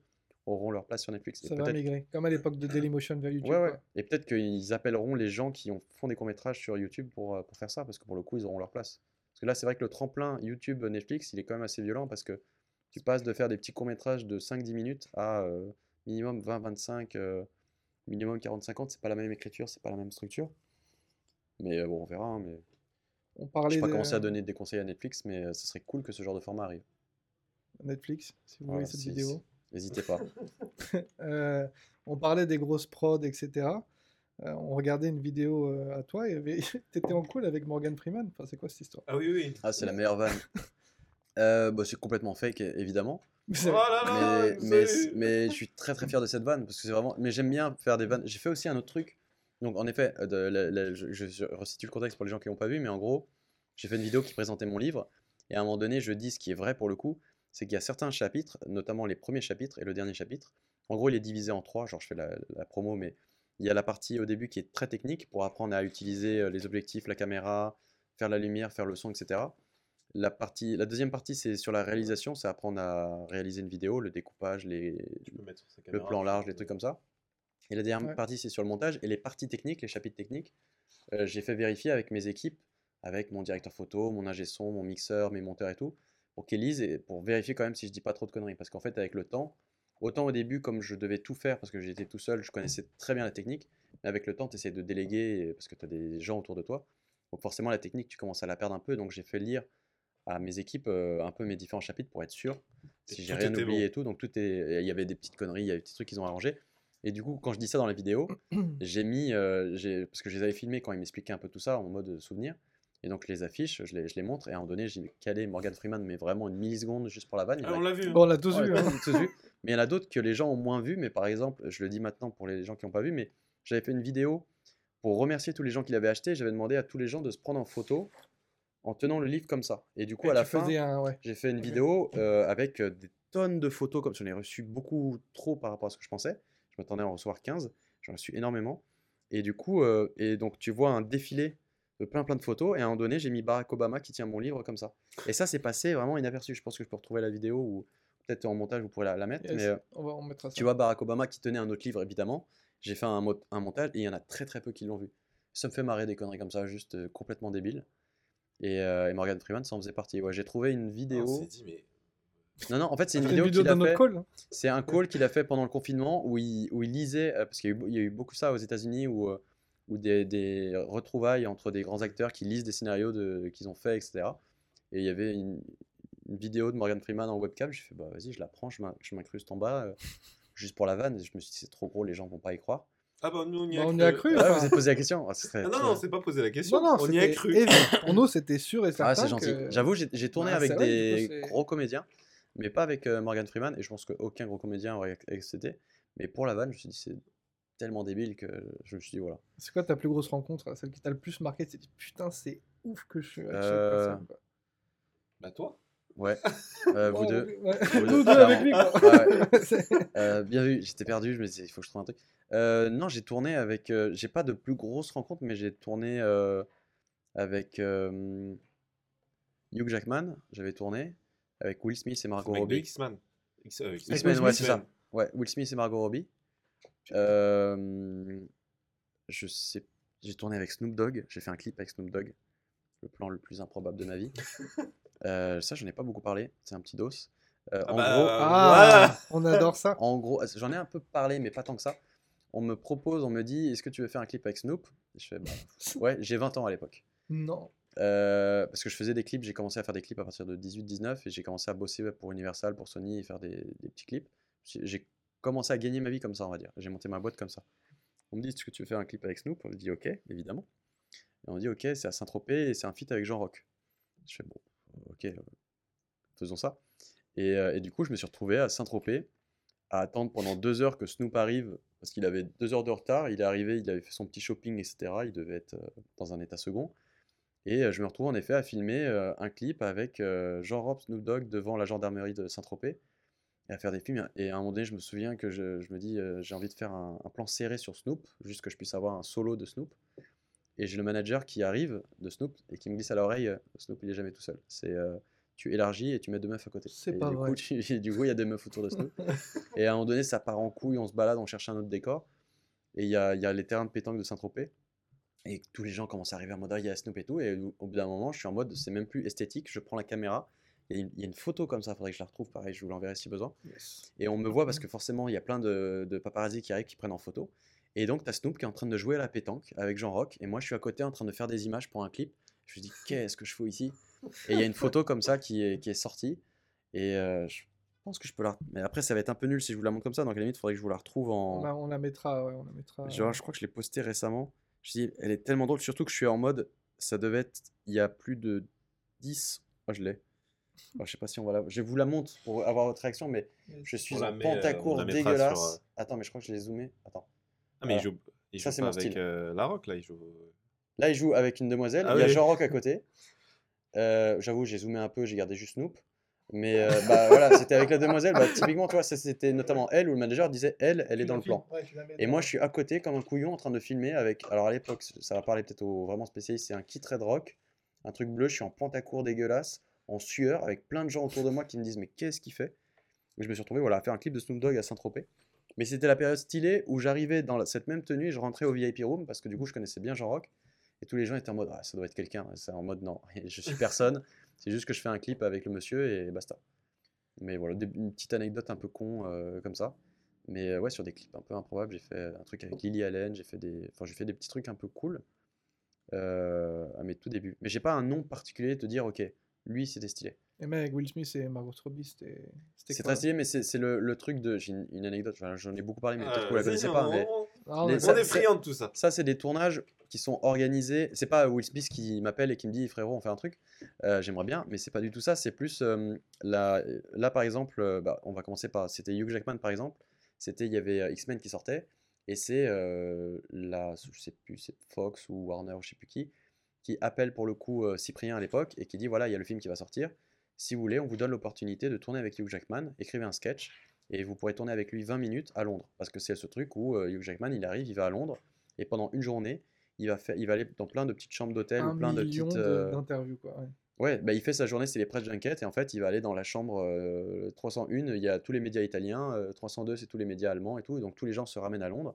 auront leur place sur Netflix. Et ça va peut-être migrer. Comme à l'époque de Dailymotion vers YouTube. Ouais, ouais. quoi. Et peut-être qu'ils appelleront les gens qui ont, font des courts-métrages sur YouTube pour, pour faire ça, parce que pour le coup, ils auront leur place. Parce que là, c'est vrai que le tremplin YouTube-Netflix, il est quand même assez violent, parce que tu passes de faire des petits courts-métrages de 5-10 minutes à euh, minimum 20-25, euh, minimum 40-50. C'est pas la même écriture, c'est pas la même structure. Mais euh, bon, on verra. hein, mais... On Je parlait vais pas de commencer à donner des conseils à Netflix, mais euh, ce serait cool que ce genre de format arrive. Netflix, si vous Voilà, voyez cette si- vidéo. si- N'hésitez pas. Euh, on parlait des grosses prods, etc. Euh, on regardait une vidéo euh, à toi et t'étais en cool avec Morgan Freeman. Enfin, c'est quoi cette histoire? Ah oui, oui. Ah, c'est la meilleure vanne. Euh, bah, c'est complètement fake, évidemment. Oh là là, mais, je suis très très fier de cette vanne parce que c'est vraiment. Mais j'aime bien faire des vannes. J'ai fait aussi un autre truc. Donc en effet, euh, de, la- la- je, je- je resitue le contexte pour les gens qui n'ont pas vu, mais en gros, j'ai fait une vidéo qui présentait mon livre Et à un moment donné, je dis ce qui est vrai pour le coup, c'est qu'il y a certains chapitres, notamment les premiers chapitres et le dernier chapitre. En gros, il est divisé en trois. Genre, je fais la, la promo, mais il y a la partie au début qui est très technique pour apprendre à utiliser euh, les objectifs, la caméra, faire la lumière, faire le son, etc. La, partie, la deuxième partie, c'est sur la réalisation, c'est apprendre à réaliser une vidéo, le découpage, les, le plan large, les trucs comme ça. Et la dernière Ouais. partie, c'est sur le montage. Et les parties techniques, les chapitres techniques, euh, j'ai fait vérifier avec mes équipes, avec mon directeur photo, mon ingé son, mon mixeur, mes monteurs et tout, pour qu'ils lisent et pour vérifier quand même si je dis pas trop de conneries. Parce qu'en fait, avec le temps, autant au début, comme je devais tout faire parce que j'étais tout seul, je connaissais très bien la technique, mais avec le temps, tu essaies de déléguer parce que tu as des gens autour de toi. Donc forcément, la technique, tu commences à la perdre un peu. Donc j'ai fait lire à mes équipes euh, un peu mes différents chapitres pour être sûr si j'ai rien oublié bon. et tout. Donc tout est, il y avait des petites conneries, il y avait des petits trucs qu'ils ont arrangés. Et du coup, quand je dis ça dans la vidéo, j'ai mis, euh, parce que je les avais filmés quand ils m'expliquaient un peu tout ça en mode souvenir. Et donc je les affiche, je les, je les montre, et à un moment donné, j'ai calé Morgan Freeman, mais vraiment une milliseconde juste pour la vanne. Ah, on l'a vu. hein. Bon, on l'a tous Ouais, vu. hein. tous vu. Mais il y en a d'autres que les gens ont moins vu. Mais par exemple, je le dis maintenant pour les gens qui n'ont pas vu, mais j'avais fait une vidéo pour remercier tous les gens qui l'avaient acheté. J'avais demandé à tous les gens de se prendre en photo en tenant le livre comme ça. Et du coup, Et à la fin, faisais un. Ouais. j'ai fait une vidéo euh, avec euh, des tonnes de photos. Comme j'en ai reçu beaucoup trop par rapport à ce que je pensais. Je m'attendais à en recevoir 15. J'en ai reçu énormément. Et du coup, euh, et donc tu vois un défilé de plein plein de photos. Et à un moment donné, j'ai mis Barack Obama qui tient mon livre comme ça. Et ça, c'est passé vraiment inaperçu. Je pense que je peux retrouver la vidéo ou peut-être en montage, vous pourrez la, la mettre. Yes, Mais on, va, on mettra ça. tu vois Barack Obama qui tenait un autre livre, évidemment. J'ai fait un, un montage et il y en a très très peu qui l'ont vu. Ça me fait marrer des conneries comme ça, juste euh, complètement débiles. Et, euh, et Morgan Freeman, ça en faisait partie. Ouais, j'ai trouvé une On vidéo. s'est dit, mais Non, non, en fait, c'est une C'est vidéo, qu'il a fait. call. hein. C'est un call qu'il a fait pendant le confinement où il, où il lisait, euh, parce qu'il y, a eu- il y a eu beaucoup ça aux États-Unis, où, euh, où des, des retrouvailles entre des grands acteurs qui lisent des scénarios de, qu'ils ont fait, etc. Et il y avait une, une vidéo de Morgan Freeman en webcam. J'ai fait, bah vas-y, je la prends, je m'in- je m'incruste en bas, euh, juste pour la vanne. Et je me suis dit, c'est trop gros, les gens vont pas y croire. Ah bah nous on y Bah, a on cru. y a cru. Ah, vous avez posé la question Ah, ce serait Ah non, non, c'est pas posé la question. Non, non, on y a cru. Pour nous, c'était sûr et certain. Ah, c'est gentil. que- J'avoue, j'ai tourné Bah, avec c'est vrai, des coup, c'est- gros comédiens, mais pas avec euh, Morgan Freeman. Et je pense qu'aucun gros comédien aurait accepté. Mais pour la vanne, je me suis dit, c'est tellement débile que je me suis dit, voilà. C'est quoi ta plus grosse rencontre Celle qui t'a le plus marqué? Tu t'es dit putain, c'est ouf que je suis avec Euh, personne. quoi. Bah toi. Ouais, Euh, vous deux. ouais. Vous Nous deux, deux avec lui, quoi. Ouais. C'est- Euh, bien vu, j'étais perdu, je me disais, il faut que je trouve un truc. Euh, non, j'ai tourné avec. euh, j'ai pas de plus grosse rencontre, mais j'ai tourné euh, avec euh, Hugh Jackman, j'avais tourné, avec Will Smith et Margot Mec de Robbie. X-Man. X, euh, X-Men, Will ouais, Smith, c'est ça. Ouais, Will Smith et Margot Robbie. Euh, je sais, j'ai tourné avec Snoop Dogg, j'ai fait un clip avec Snoop Dogg, le plan le plus improbable de ma vie. Euh, ça, j'en ai pas beaucoup parlé, c'est un petit dos. Euh, Ah en bah, gros, euh, Ah, on adore ça. en gros, j'en ai un peu parlé, mais pas tant que ça. On me propose, on me dit, est-ce que tu veux faire un clip avec Snoop? Et Je fais, bah, ouais, j'ai 20 ans à l'époque. Non. Euh, parce que je faisais des clips, j'ai commencé à faire des clips à partir de 18-19 et j'ai commencé à bosser pour Universal, pour Sony et faire des, des petits clips. J'ai commencé à gagner ma vie comme ça, on va dire. J'ai monté ma boîte comme ça. On me dit, est-ce que tu veux faire un clip avec Snoop? On me dit, ok, évidemment. Et on dit, ok, c'est à Saint-Tropez et c'est un feat avec Jean Rock. Je fais, bon, ok, euh, faisons ça. Et, euh, et du coup, je me suis retrouvé à Saint-Tropez à attendre pendant deux heures que Snoop arrive parce qu'il avait deux heures de retard. Il est arrivé, il avait fait son petit shopping, etc. Il devait être euh, dans un état second. Et euh, je me retrouve en effet à filmer euh, un clip avec Jean Rob, Snoop Dogg devant la gendarmerie de Saint-Tropez et à faire des films. Et à un moment donné, je me souviens que je, me dis, j'ai envie de faire un, plan serré sur Snoop, juste que je puisse avoir un solo de Snoop. Et j'ai le manager qui arrive de Snoop et qui me glisse à l'oreille, Snoop il est jamais tout seul. C'est tu élargis et tu mets deux meufs à côté. C'est pas du vrai. Coup, tu- du coup, il y a deux meufs autour de Snoop. et à un moment donné, ça part en couille, on se balade, on cherche un autre décor. Et il y a, il y a les terrains de pétanque de Saint-Tropez. Et tous les gens commencent à arriver en mode, ah, il y a Snoop et tout. Et au bout d'un moment, je suis en mode, c'est même plus esthétique. Je prends la caméra. Il y, a une, il y a une photo comme ça, il faudrait que je la retrouve. Pareil, je vous l'enverrai si besoin. Yes. Et on me voit parce que forcément, il y a plein de, de paparazzi qui arrivent, qui prennent en photo. Et donc, tu as Snoop qui est en train de jouer à la pétanque avec Jean Rock. Et moi, je suis à côté en train de faire des images pour un clip. Je me dis, qu'est-ce que je fais ici? Et il y a une photo comme ça qui est, qui est sortie. Et euh, je pense que je peux la. Mais après, ça va être un peu nul si je vous la montre comme ça. Donc, à la limite, il faudrait que je vous la retrouve en. On, la, on la mettra, ouais, on la mettra. Genre, je crois que je l'ai postée récemment. Je dis, elle est tellement drôle, surtout que je suis en mode, ça devait être il y a plus de 10. Oh, je l'ai. Oh, je sais pas si on va la. Je vous la montre pour avoir votre réaction, mais je suis en euh, pantacourt sur, dégueulasse. euh, Attends, mais je crois que je l'ai zoomé. Attends. Ah, mais il joue, il Ça, joue c'est pas mon avec style. euh, la rock là, il joue. Là, il joue avec une demoiselle. Ah il y a oui. Jean Rock à côté. Euh, J'avoue, j'ai zoomé un peu, j'ai gardé juste Snoop. Mais euh, bah, voilà, c'était avec la demoiselle. Bah, typiquement, ça, c'était notamment elle où le manager disait elle, elle est dans le plan. ouais, Et moi, je suis à côté comme un couillon en train de filmer avec. Alors à l'époque, ça va parler peut-être aux vraiment spécialistes, c'est un kit Red Rock, un truc bleu. Je suis en pantacourt dégueulasse, en sueur, avec plein de gens autour de moi qui me disent mais qu'est-ce qu'il fait? Et je me suis retrouvé voilà, à faire un clip de Snoop Dogg à Saint-Tropez. Mais c'était la période stylée où j'arrivais dans cette même tenue et je rentrais au VIP room parce que du coup, je connaissais bien Jean Rock. Et tous les gens étaient en mode ah, ça doit être quelqu'un. C'est en mode non, je suis personne. c'est juste que je fais un clip avec le monsieur et basta. Mais voilà, des- une petite anecdote un peu con euh, comme ça. Mais euh, ouais, sur des clips un peu improbables, j'ai fait un truc avec Lily Allen, j'ai fait des, enfin, j'ai fait des petits trucs un peu cool euh, à mes tout débuts. Mais j'ai pas un nom particulier de te dire, ok, lui c'était stylé. Et même avec Will Smith et Margot Robbie, c'était. c'était C'est très stylé, mais c'est c'est le, le truc de. J'ai une, une anecdote, j'en ai beaucoup parlé, mais peut-être que vous la connaissez pas. Mais Ah, les- ouais, ça- On est de tout ça. ça, c'est des tournages qui sont organisés. C'est pas Will Smith qui m'appelle et qui me dit, frérot, on fait un truc. Euh, J'aimerais bien, mais c'est pas du tout ça. C'est plus euh, là, là, par exemple, euh, bah, on va commencer par. C'était Hugh Jackman, par exemple. C'était, il y avait X-Men qui sortait, et c'est la, je sais plus, c'est Fox ou Warner, ou je sais plus qui, qui appelle pour le coup Cyprien à l'époque et qui dit voilà, il y a le film qui va sortir. Si vous voulez, on vous donne l'opportunité de tourner avec Hugh Jackman, écrivez un sketch et vous pourrez tourner avec lui 20 minutes à Londres. Parce que c'est ce truc où euh, Hugh Jackman, il arrive, il va à Londres et pendant une journée, il va, faire, il va aller dans plein de petites chambres d'hôtel ou plein de petites. euh, d'interviews, quoi. ouais. Ouais, bah, il fait sa journée, c'est les press junkets, et en fait, il va aller dans la chambre euh, 301, il y a tous les médias italiens, euh, 302, c'est tous les médias allemands et tout, et donc tous les gens se ramènent à Londres.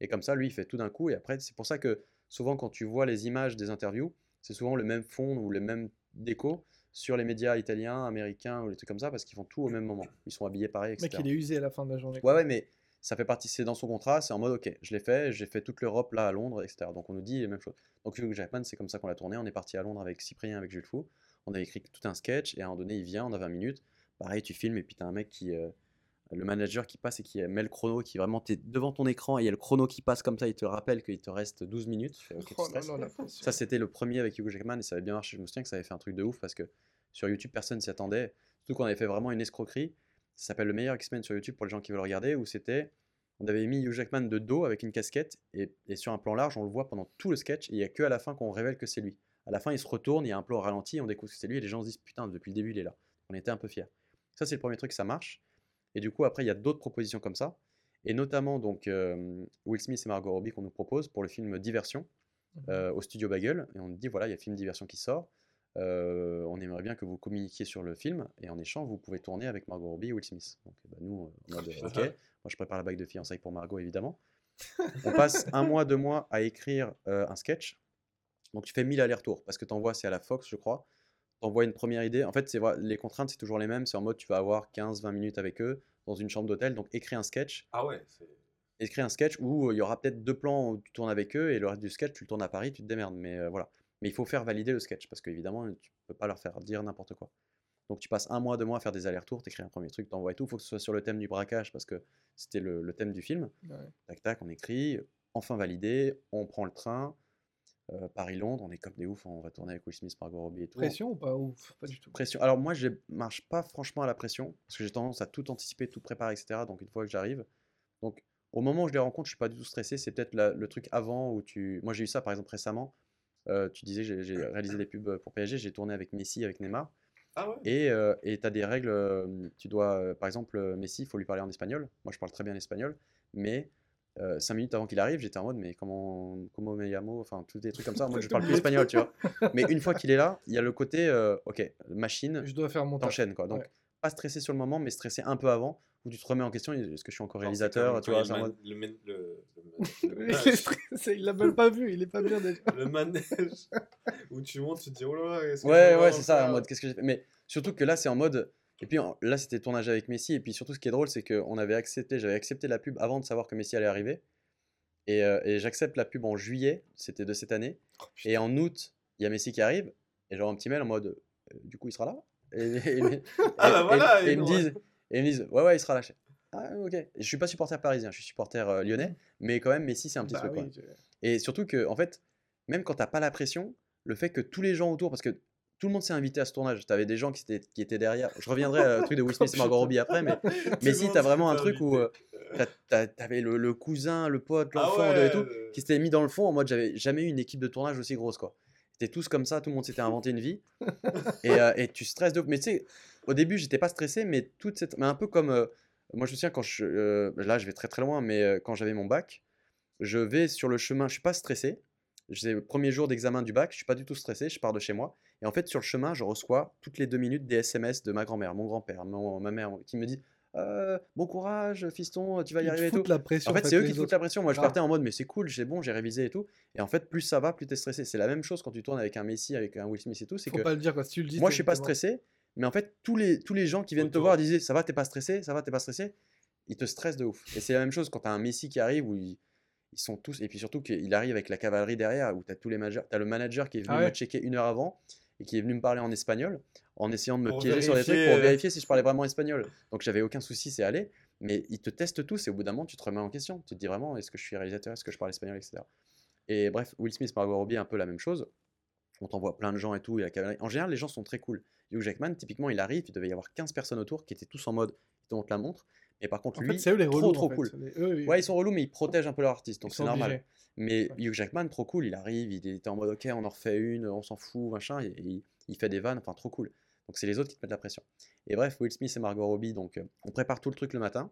Et comme ça, lui, il fait tout d'un coup, et après, c'est pour ça que souvent, quand tu vois les images des interviews, c'est souvent le même fond ou le même déco sur les médias italiens, américains ou les trucs comme ça, parce qu'ils font tout au même moment. Ils sont habillés pareil, Le mec, etc. il est usé à la fin de la journée. Ouais, ouais, mais ça fait partie, c'est dans son contrat, c'est en mode, ok, je l'ai fait, j'ai fait toute l'Europe là à Londres, etc. Donc on nous dit les mêmes choses. Donc Hugh Jackman, c'est comme ça qu'on l'a tourné. On est parti à Londres avec Cyprien, avec Jules Fou. On a écrit tout un sketch, et à un moment donné, il vient, on a 20 minutes. Pareil, tu filmes, et puis t'as un mec qui. euh, le manager qui passe et qui met le chrono, qui vraiment, t'es devant ton écran, et il y a le chrono qui passe comme ça, il te rappelle qu'il te reste 12 minutes. Tu tu Oh. Ça, c'était le premier avec Hugh Jackman et ça avait bien marché. Je me souviens que ça avait fait un truc de ouf parce que sur YouTube, personne s'y attendait. Surtout qu'on avait fait vraiment une escroquerie. Ça s'appelle le meilleur X-Men sur YouTube pour les gens qui veulent regarder. Où c'était, on avait mis Hugh Jackman de dos avec une casquette et, et sur un plan large, on le voit pendant tout le sketch. Et il n'y a que à la fin qu'on révèle que c'est lui. À la fin, il se retourne, il y a un plan au ralenti, on découvre que c'est lui et les gens se disent putain, depuis le début, il est là. On était un peu fiers. Ça, c'est le premier truc, ça marche. Et du coup, après, il y a d'autres propositions comme ça. Et notamment, donc, euh, Will Smith et Margot Robbie qu'on nous propose pour le film Diversion Mhm. euh, au studio Bagel et on nous dit voilà, il y a film diversion qui sort. Euh, on aimerait bien que vous communiquiez sur le film et en échange, vous pouvez tourner avec Margot Robbie et Will Smith. Donc bah, nous, euh, en mode putain. ok, moi je prépare la bague de fiançailles pour Margot évidemment. On passe un mois, deux mois à écrire un sketch. Donc tu fais 1000 allers-retours parce que tu envoies, c'est à la Fox, je crois. Tu envoies une première idée. En fait, c'est vrai, les contraintes, c'est toujours les mêmes. C'est en mode tu vas avoir 15-20 minutes avec eux dans une chambre d'hôtel. Donc écris un sketch Ah ouais, c'est. écris un sketch où euh, il y aura peut-être deux plans où tu tournes avec eux et le reste du sketch, tu le tournes à Paris, tu te démerdes. Mais euh, voilà. Mais il faut faire valider le sketch parce qu'évidemment, tu peux pas leur faire dire n'importe quoi. Donc tu passes un mois, deux mois à faire des allers-retours, t'écris un premier truc, t'envoies et tout. Il faut que ce soit sur le thème du braquage parce que c'était le, le thème du film. Ouais. Tac, tac, on écrit, enfin validé, on prend le train. Euh, Paris-Londres, on est comme des oufs, on va tourner avec Will Smith, Margot Robbie et tout. Pression ou pas Ouf, pas du tout. Pression. Alors moi, je marche pas franchement à la pression parce que j'ai tendance à tout anticiper, tout préparer, etc. Donc une fois que j'arrive, donc au moment où je les rencontre, je suis pas du tout stressé. C'est peut-être la- le truc avant où tu. Moi, j'ai eu ça par exemple récemment. Euh, tu disais, j'ai j'ai réalisé des pubs pour PSG, j'ai tourné avec Messi, avec Neymar, Ah ouais? et euh, et tu as des règles. euh, Tu dois, euh, par exemple, Messi, il faut lui parler en espagnol. Moi, je parle très bien espagnol, mais euh, cinq minutes avant qu'il arrive, j'étais en mode, mais comment, comment me llamo Enfin, tous des trucs comme ça. Moi, je parle plus espagnol, tu vois. Mais une fois qu'il est là, il y a le côté, euh, ok, machine, Je dois faire mon t'enchaînes quoi. Donc Ouais. pas stressé sur le moment, mais stressé un peu avant, où tu te remets en question, est-ce que je suis encore réalisateur, tu vois, man- mode- le, man- le, le, Il le est manège, stressé, il l'a même pas vu, il est pas bien déjà. le manège où tu montes, tu te dis oh là là. est-ce que je Ouais, ouais, c'est ça, en mode qu'est-ce que j'ai fait? Mais surtout que là, c'est en mode. Et puis là, c'était tournage avec Messi. Et puis surtout, ce qui est drôle, c'est qu'on avait accepté, j'avais accepté la pub avant de savoir que Messi allait arriver. Et, euh, et j'accepte la pub en juillet, c'était de cette année. Oh, Et en août, il y a Messi qui arrive. Et genre un petit mail en mode, euh, du coup, il sera là? Et, Ah bah voilà, et- ils me disent, et ils me disent, ouais, ouais, il sera lâché. Ah, ok. Je suis pas supporter parisien, je suis supporter euh, lyonnais. Mais quand même, Messi, c'est un petit Bah truc. quoi. oui, je- Et surtout que, en fait, même quand t'as pas la pression, le fait que tous les gens autour, parce que tout le monde s'est invité à ce tournage, t'avais des gens qui étaient, qui étaient derrière. Je reviendrai au truc de Will Smith et Margot Robbie après, mais, si monde t'as vraiment un truc où euh, t'as- t'avais le, le cousin, le pote, Ah l'enfant ouais, et tout, euh, qui s'était mis dans le fond en mode j'avais jamais eu une équipe de tournage aussi grosse quoi. T'es tous comme ça, tout le monde s'était inventé une vie. et, euh, et tu stresses de. Mais tu sais, au début, j'étais pas stressé, mais toute cette. Mais un peu comme. euh, moi, je me souviens quand je. euh, là, je vais très très loin, mais euh, quand j'avais mon bac, je vais sur le chemin, je suis pas stressé. C'est le premier jour d'examen du bac, je suis pas du tout stressé, je pars de chez moi. Et en fait, sur le chemin, je reçois toutes les deux minutes des SMS de ma grand-mère, mon grand-père, ma mère, qui me dit Euh, Bon courage, fiston, tu vas y Ils arriver et tout. la pression. En fait, c'est eux qui te foutent la pression. Moi, je Ah. partais en mode, mais c'est cool, c'est bon, j'ai révisé et tout. Et en fait, plus ça va, plus t'es stressé. C'est la même chose quand tu tournes avec un Messi, avec un Will Smith et tout. C'est Faut que pas le dire quoi. Si tu le dis. moi, je suis pas stressé, mais en fait, tous les, tous les gens qui viennent te voir disaient, ça va, t'es pas stressé, ça va, t'es pas stressé. Ils te stressent de ouf. Et c'est la même chose quand t'as un Messi qui arrive où ils, ils sont tous. Et puis surtout qu'il arrive avec la cavalerie derrière où t'as tous les managers. T'as le manager qui est venu Ah me checker une heure avant et qui est venu me parler en espagnol en essayant de me Pour piéger sur des trucs pour vérifier si je parlais vraiment espagnol. Donc j'avais aucun souci, c'est aller. Mais ils te testent tous et au bout d'un moment, tu te remets en question. Tu te dis vraiment, est-ce que je suis réalisateur, est-ce que je parle espagnol, etc. Et bref, Will Smith, Margot Robbie, un peu la même chose. On t'envoie plein de gens et tout. Et la. En général, les gens sont très cool. Hugh Jackman, typiquement, il arrive, il devait y avoir 15 personnes autour qui étaient tous en mode, ils te montrent la montre. Et par contre, En lui, fait, c'est eux les trop, relous. trop fait. cool. Les- eux, Ouais, ils sont relous, mais ils protègent un peu leur artiste, donc ils c'est normal. obligés. Mais Ouais. Hugh Jackman, trop cool, il arrive, il était en mode ok, on en refait une, on s'en fout, machin, et, il, il fait des vannes, enfin trop cool. Donc c'est les autres qui te mettent la pression. Et bref, Will Smith et Margot Robbie, donc euh, on prépare tout le truc le matin,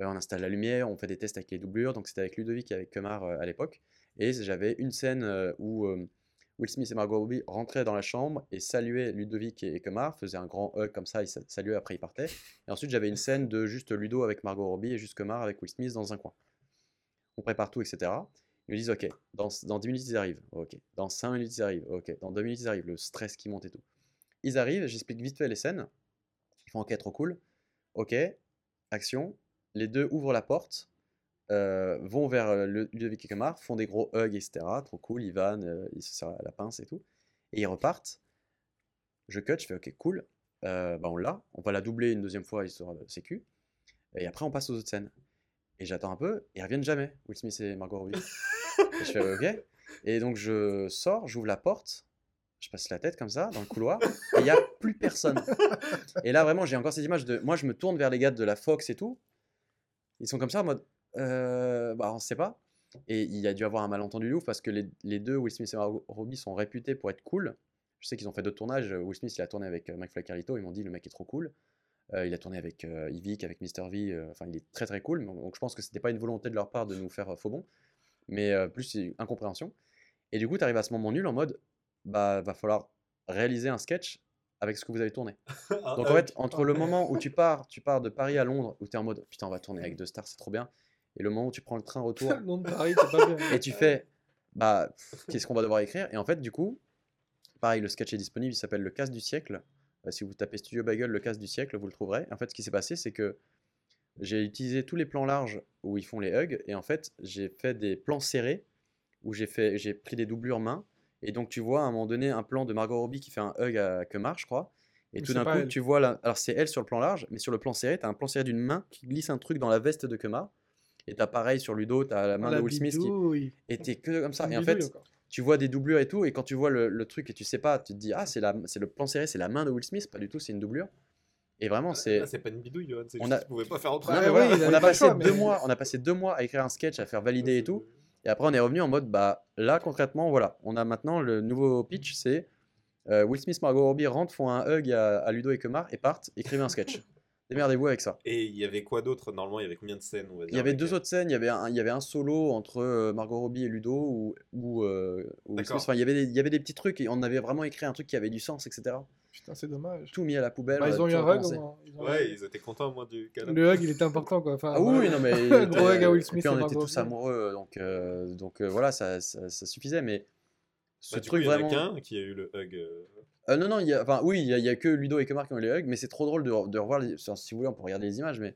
Euh, on installe la lumière, on fait des tests avec les doublures, donc c'était avec Ludovic et avec Kemar euh, à l'époque. Et j'avais une scène où Will Smith et Margot Robbie rentraient dans la chambre et saluaient Ludovic et, Kemar, faisaient un grand hug comme ça, ils sa- saluaient, après ils partaient. Et ensuite j'avais une scène de juste Ludo avec Margot Robbie et juste Kemar avec Will Smith dans un coin. On prépare tout, etc. Ils me disent, ok, dans, dans 10 minutes ils arrivent, ok, dans 5 minutes ils arrivent, ok, dans 2 minutes ils arrivent, le stress qui monte et tout. Ils arrivent, j'explique vite fait les scènes, ils font ok, trop cool, ok, action, les deux ouvrent la porte, euh, vont vers euh, le- Ludovic Kemar, font des gros hugs, etc., trop cool, vannent, euh, ils se serrent la pince et tout, et ils repartent, je cut, je fais ok, cool, euh, bah on l'a, on va la doubler une deuxième fois, histoire de sécu, et après on passe aux autres scènes. Et j'attends un peu, et ils reviennent jamais, Will Smith et Margot Robbie. Et je fais ok. Et donc je sors, j'ouvre la porte, je passe la tête comme ça dans le couloir, et il n'y a plus personne. Et là vraiment, j'ai encore cette image de. Moi, je me tourne vers les gars de la Fox et tout. Ils sont comme ça en mode. Euh, bah, on sait pas. Et il y a dû avoir un malentendu ouf parce que les, les deux, Will Smith et Robbie, sont réputés pour être cool. Je sais qu'ils ont fait d'autres tournages. Will Smith, il a tourné avec euh, McFly Carlito. Ils m'ont dit le mec est trop cool. Euh, il a tourné avec euh, Yvick, avec Mr. V. Enfin, il est très très cool. Donc, je pense que c'était pas une volonté de leur part de nous faire faux bon, mais plus une incompréhension. Et du coup, tu arrives à ce moment nul en mode bah, va falloir réaliser un sketch avec ce que vous avez tourné. Ah, Donc en fait, entre le moment où tu pars, tu pars de Paris à Londres, où tu es en mode putain, on va tourner avec deux stars, c'est trop bien, et le moment où tu prends le train retour Le nom de Paris, c'est pas bien. et tu fais bah qu'est-ce qu'on va devoir écrire? Et en fait, du coup, pareil, le sketch est disponible, il s'appelle Le casse du siècle. Euh, si vous tapez Studio Bagel, Le casse du siècle, vous le trouverez. En fait, ce qui s'est passé, c'est que j'ai utilisé tous les plans larges où ils font les hugs, et en fait, j'ai fait des plans serrés où j'ai fait, j'ai pris des doublures main. Et donc, tu vois à un moment donné un plan de Margot Robbie qui fait un hug à Kemar, je crois. Et Mais tout d'un coup, elle. tu vois là. Alors, c'est elle sur le plan large, mais sur le plan serré, tu as un plan serré d'une main qui glisse un truc dans la veste de Kemar. Et t'as pareil sur Ludo, t'as la main La de Will Smith qui bidouille. était que comme ça. Et en fait, encore. tu vois des doublures et tout, et quand tu vois le, le truc et tu sais pas, tu te dis, ah, c'est la- c'est le plan serré, c'est la main de Will Smith, pas du tout, c'est une doublure. Et vraiment, c'est. Ah, c'est pas une bidouille, Johan, c'est On a- qu'ils pouvaient pas faire autre Non, mais chose. oui, voilà, il on a passé choix, deux mais- mois, on a passé deux mois à écrire un sketch, à faire valider et tout. Et après, on est revenu en mode, bah là, concrètement, voilà, on a maintenant le nouveau pitch, c'est euh, Will Smith, Margot Robbie rentrent, font un hug à, à Ludo et Kemar et partent, écrivez un sketch. Démerdez-vous avec ça. Et il y avait quoi d'autre? Normalement, il y avait combien de scènes on va Il y avait avec, deux euh, autres scènes. Il y avait un, il y avait un solo entre euh, Margot Robbie et Ludo ou ou, euh, ou. Enfin, il y avait des, il y avait des petits trucs et on avait vraiment écrit un truc qui avait du sens, etc. Putain, c'est dommage. Tout mis à la poubelle. Bah, ils ont eu un hug au moins. Ils eu Ouais, ils étaient contents, moi, du câlin. Le hug, il était important quoi. Enfin, Ah oui, non mais gros hug à Will et Smith puis et on était tous amoureux, donc euh, donc euh, voilà, ça, ça, ça suffisait. Mais ce Bah, du truc coup, il y en a vraiment. qu'un qui a eu le hug. Euh, non, non, il y a, enfin, oui, il y, a- il y a que Ludo et Kemar qui ont eu les hugs, mais c'est trop drôle de, de revoir. Les, enfin, si vous voulez, on peut regarder les images, mais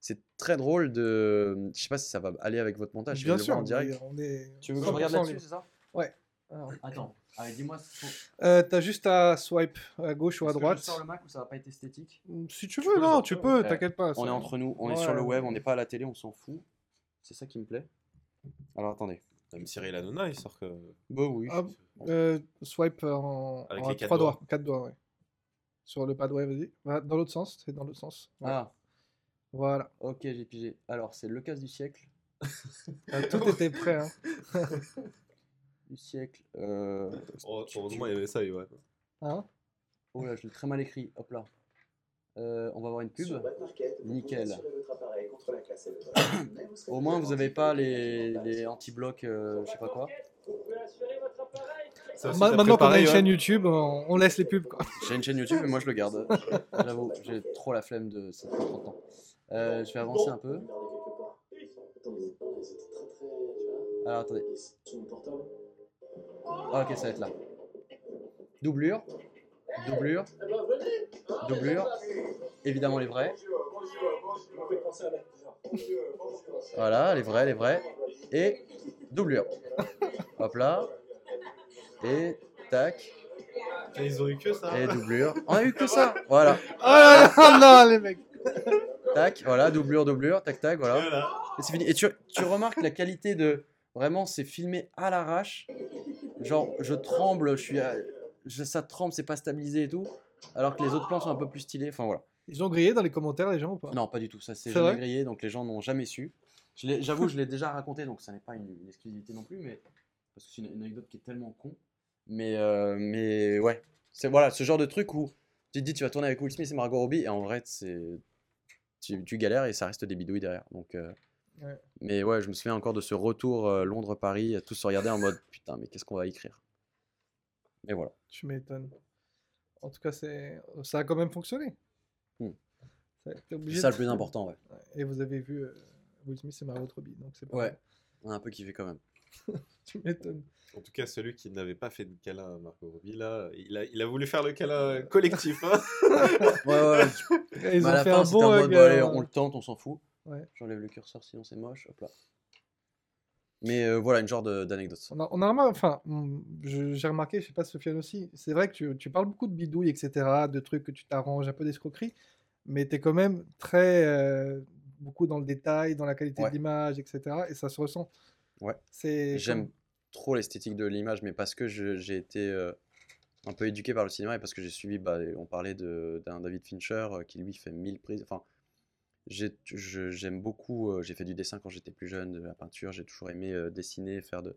c'est très drôle de. Je sais pas si ça va aller avec votre montage. Bien le sûr, voir en direct. on est. Tu veux que je regarde 100% là-dessus, libre. c'est ça? Ouais. Alors, Attends, allez, dis-moi si euh, T'as juste à swipe à gauche ou à droite. Mac ou ça va pas être esthétique? Si tu veux, peux le non, sortir, tu peux, Ouais. t'inquiète pas. On ça- est entre nous, on est Ouais. sur le web, on n'est pas à la télé, on s'en fout. C'est ça qui me plaît. Alors attendez. Même Cyril Hanouna, il sort que. Bah oui. Hop, euh, swipe en, Avec en les doigts. doigts. Quatre doigts, ouais. Sur le pad, ouais, vas-y. Va Dans l'autre sens, c'est dans l'autre sens. Ouais. Ah, Voilà. ok, j'ai pigé. Alors, c'est le casse du siècle. Ah, tout était prêt. Hein. du siècle. Euh... Oh, Heureusement, il y avait ça, ouais. Hein? Oh là, je l'ai très mal écrit. Hop là. Euh, on va voir une pub. Nickel. Contre la et Au moins, vous n'avez pas les, anti-blocs, euh, je sais pas quoi. Ça Ma- Maintenant qu'on a une ouais. chaîne YouTube, on, on laisse les pubs. Quoi. J'ai une chaîne YouTube, mais moi je le garde. J'avoue, j'ai trop la flemme de ça fait 30 ans. Euh, je vais avancer un peu. Alors attendez. Et sur mon portable. Ah, ok, ça va être là. Doublure. Doublure. Doublure. Évidemment les vrais. Voilà, les vrais, les vrais. Et doublure. Hop là. Et tac. Et ils ont eu que ça. Et doublure. On a eu que ça. Voilà. Ah non, les mecs Tac. Voilà, doublure, doublure. Tac, tac. Voilà. Voilà. Et c'est fini. Et tu, tu remarques la qualité de. Vraiment, c'est filmé à l'arrache. Genre, je tremble, je suis. à- je- ça tremble, c'est pas stabilisé et tout. Alors que les autres plans sont un peu plus stylés. Enfin voilà. Ils ont grillé dans les commentaires, les gens ou pas? Non, pas du tout. Ça, c'est C'est jamais vrai? grillé, donc les gens n'ont jamais su. J'avoue, je l'ai déjà raconté, donc ça n'est pas une, une exclusivité non plus, mais parce que c'est une, une anecdote qui est tellement con. Mais, euh, mais ouais, c'est voilà ce genre de truc où tu te dis tu vas tourner avec Will Smith et Margot Robbie, et en vrai, c'est tu, tu galères et ça reste des bidouilles derrière. Donc, euh, Ouais. mais ouais, je me souviens encore de ce retour euh, Londres-Paris, à tous se regarder en mode putain, mais qu'est-ce qu'on va écrire? Mais voilà. Tu m'étonnes. En tout cas, c'est... ça a quand même fonctionné. C'est ça de- le plus important, ouais. Et vous avez vu euh, Will Smith et Margot Robbie, donc c'est pas Ouais. mal. On a un peu kiffé quand même. Tu m'étonnes. En tout cas, celui qui n'avait pas fait de câlin à Marco Robbie, là, il a, il a voulu faire le câlin collectif. Hein Ouais, ouais. Ils Bah, ont à la fait fin, un bon mode, allez, euh, on le tente, on s'en fout. Ouais. J'enlève le curseur sinon c'est moche. Hop là. Mais euh, voilà, une genre de- d'anecdote. On a, on a remarqué, enfin, mm, je- j'ai remarqué, je sais pas, Sofiane aussi, c'est vrai que tu, tu parles beaucoup de bidouilles, etc., de trucs que tu t'arranges, un peu d'escroquerie, mais tu es quand même très, euh, beaucoup dans le détail, dans la qualité Ouais. de l'image, etc., et ça se ressent. Ouais. J'aime comme- trop l'esthétique de l'image, mais parce que j'ai été euh, un peu éduqué par le cinéma et parce que j'ai suivi, bah, on parlait d'un David Fincher euh, qui lui fait 1000 prises. Enfin, j'aime beaucoup, j'ai fait du dessin quand j'étais plus jeune, de la peinture, j'ai toujours aimé dessiner, faire, de,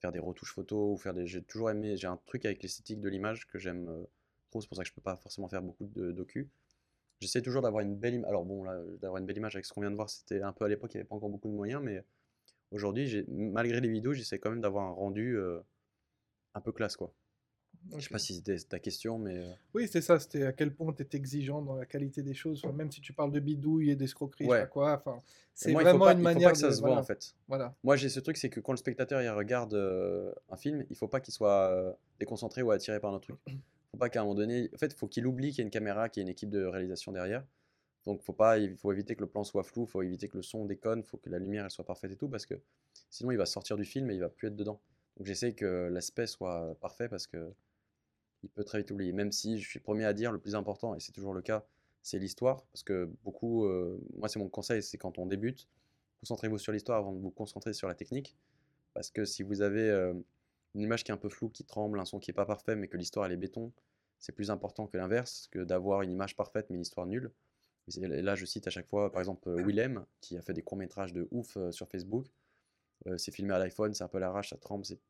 faire des retouches photos, ou faire des, j'ai toujours aimé, j'ai un truc avec l'esthétique de l'image que j'aime trop, c'est pour ça que je peux pas forcément faire beaucoup de docu. J'essaie toujours d'avoir une belle image, alors bon, là, d'avoir une belle image avec ce qu'on vient de voir, c'était un peu à l'époque, il n'y avait pas encore beaucoup de moyens, mais aujourd'hui, malgré les vidéos, j'essaie quand même d'avoir un rendu euh, un peu classe, quoi. Je sais pas si c'était ta question, mais euh, Oui, c'est ça, c'était à quel point tu es exigeant dans la qualité des choses, enfin, même si tu parles de bidouilles et d'escroquerie, je sais Ouais. pas quoi, enfin, c'est vraiment pas, une il faut manière pas que ça de- se voit voilà, en fait. Voilà. Moi, j'ai ce truc, c'est que quand le spectateur il regarde euh, un film, il faut pas qu'il soit euh, déconcentré ou attiré par un autre truc. Faut pas qu'à un moment donné, en fait, faut qu'il oublie qu'il y a une caméra, qu'il y a une équipe de réalisation derrière. Donc, faut pas, il faut éviter que le plan soit flou, faut éviter que le son déconne, faut que la lumière elle soit parfaite et tout, parce que sinon il va sortir du film et il va plus être dedans. Donc, j'essaie que l'aspect soit parfait parce que il peut très vite oublier. Même si je suis premier à dire, le plus important, et c'est toujours le cas, c'est l'histoire, parce que beaucoup, euh, moi c'est mon conseil, c'est quand on débute, concentrez-vous sur l'histoire avant de vous concentrer sur la technique. Parce que si vous avez euh, une image qui est un peu floue, qui tremble, un son qui est pas parfait, mais que l'histoire elle est béton, c'est plus important que l'inverse, que d'avoir une image parfaite mais une histoire nulle. Et là, je cite à chaque fois, par exemple, euh, Willem, qui a fait des courts-métrages de ouf euh, sur Facebook. Euh, c'est filmé à l'iPhone, c'est un peu à l'arrache, ça tremble, c'est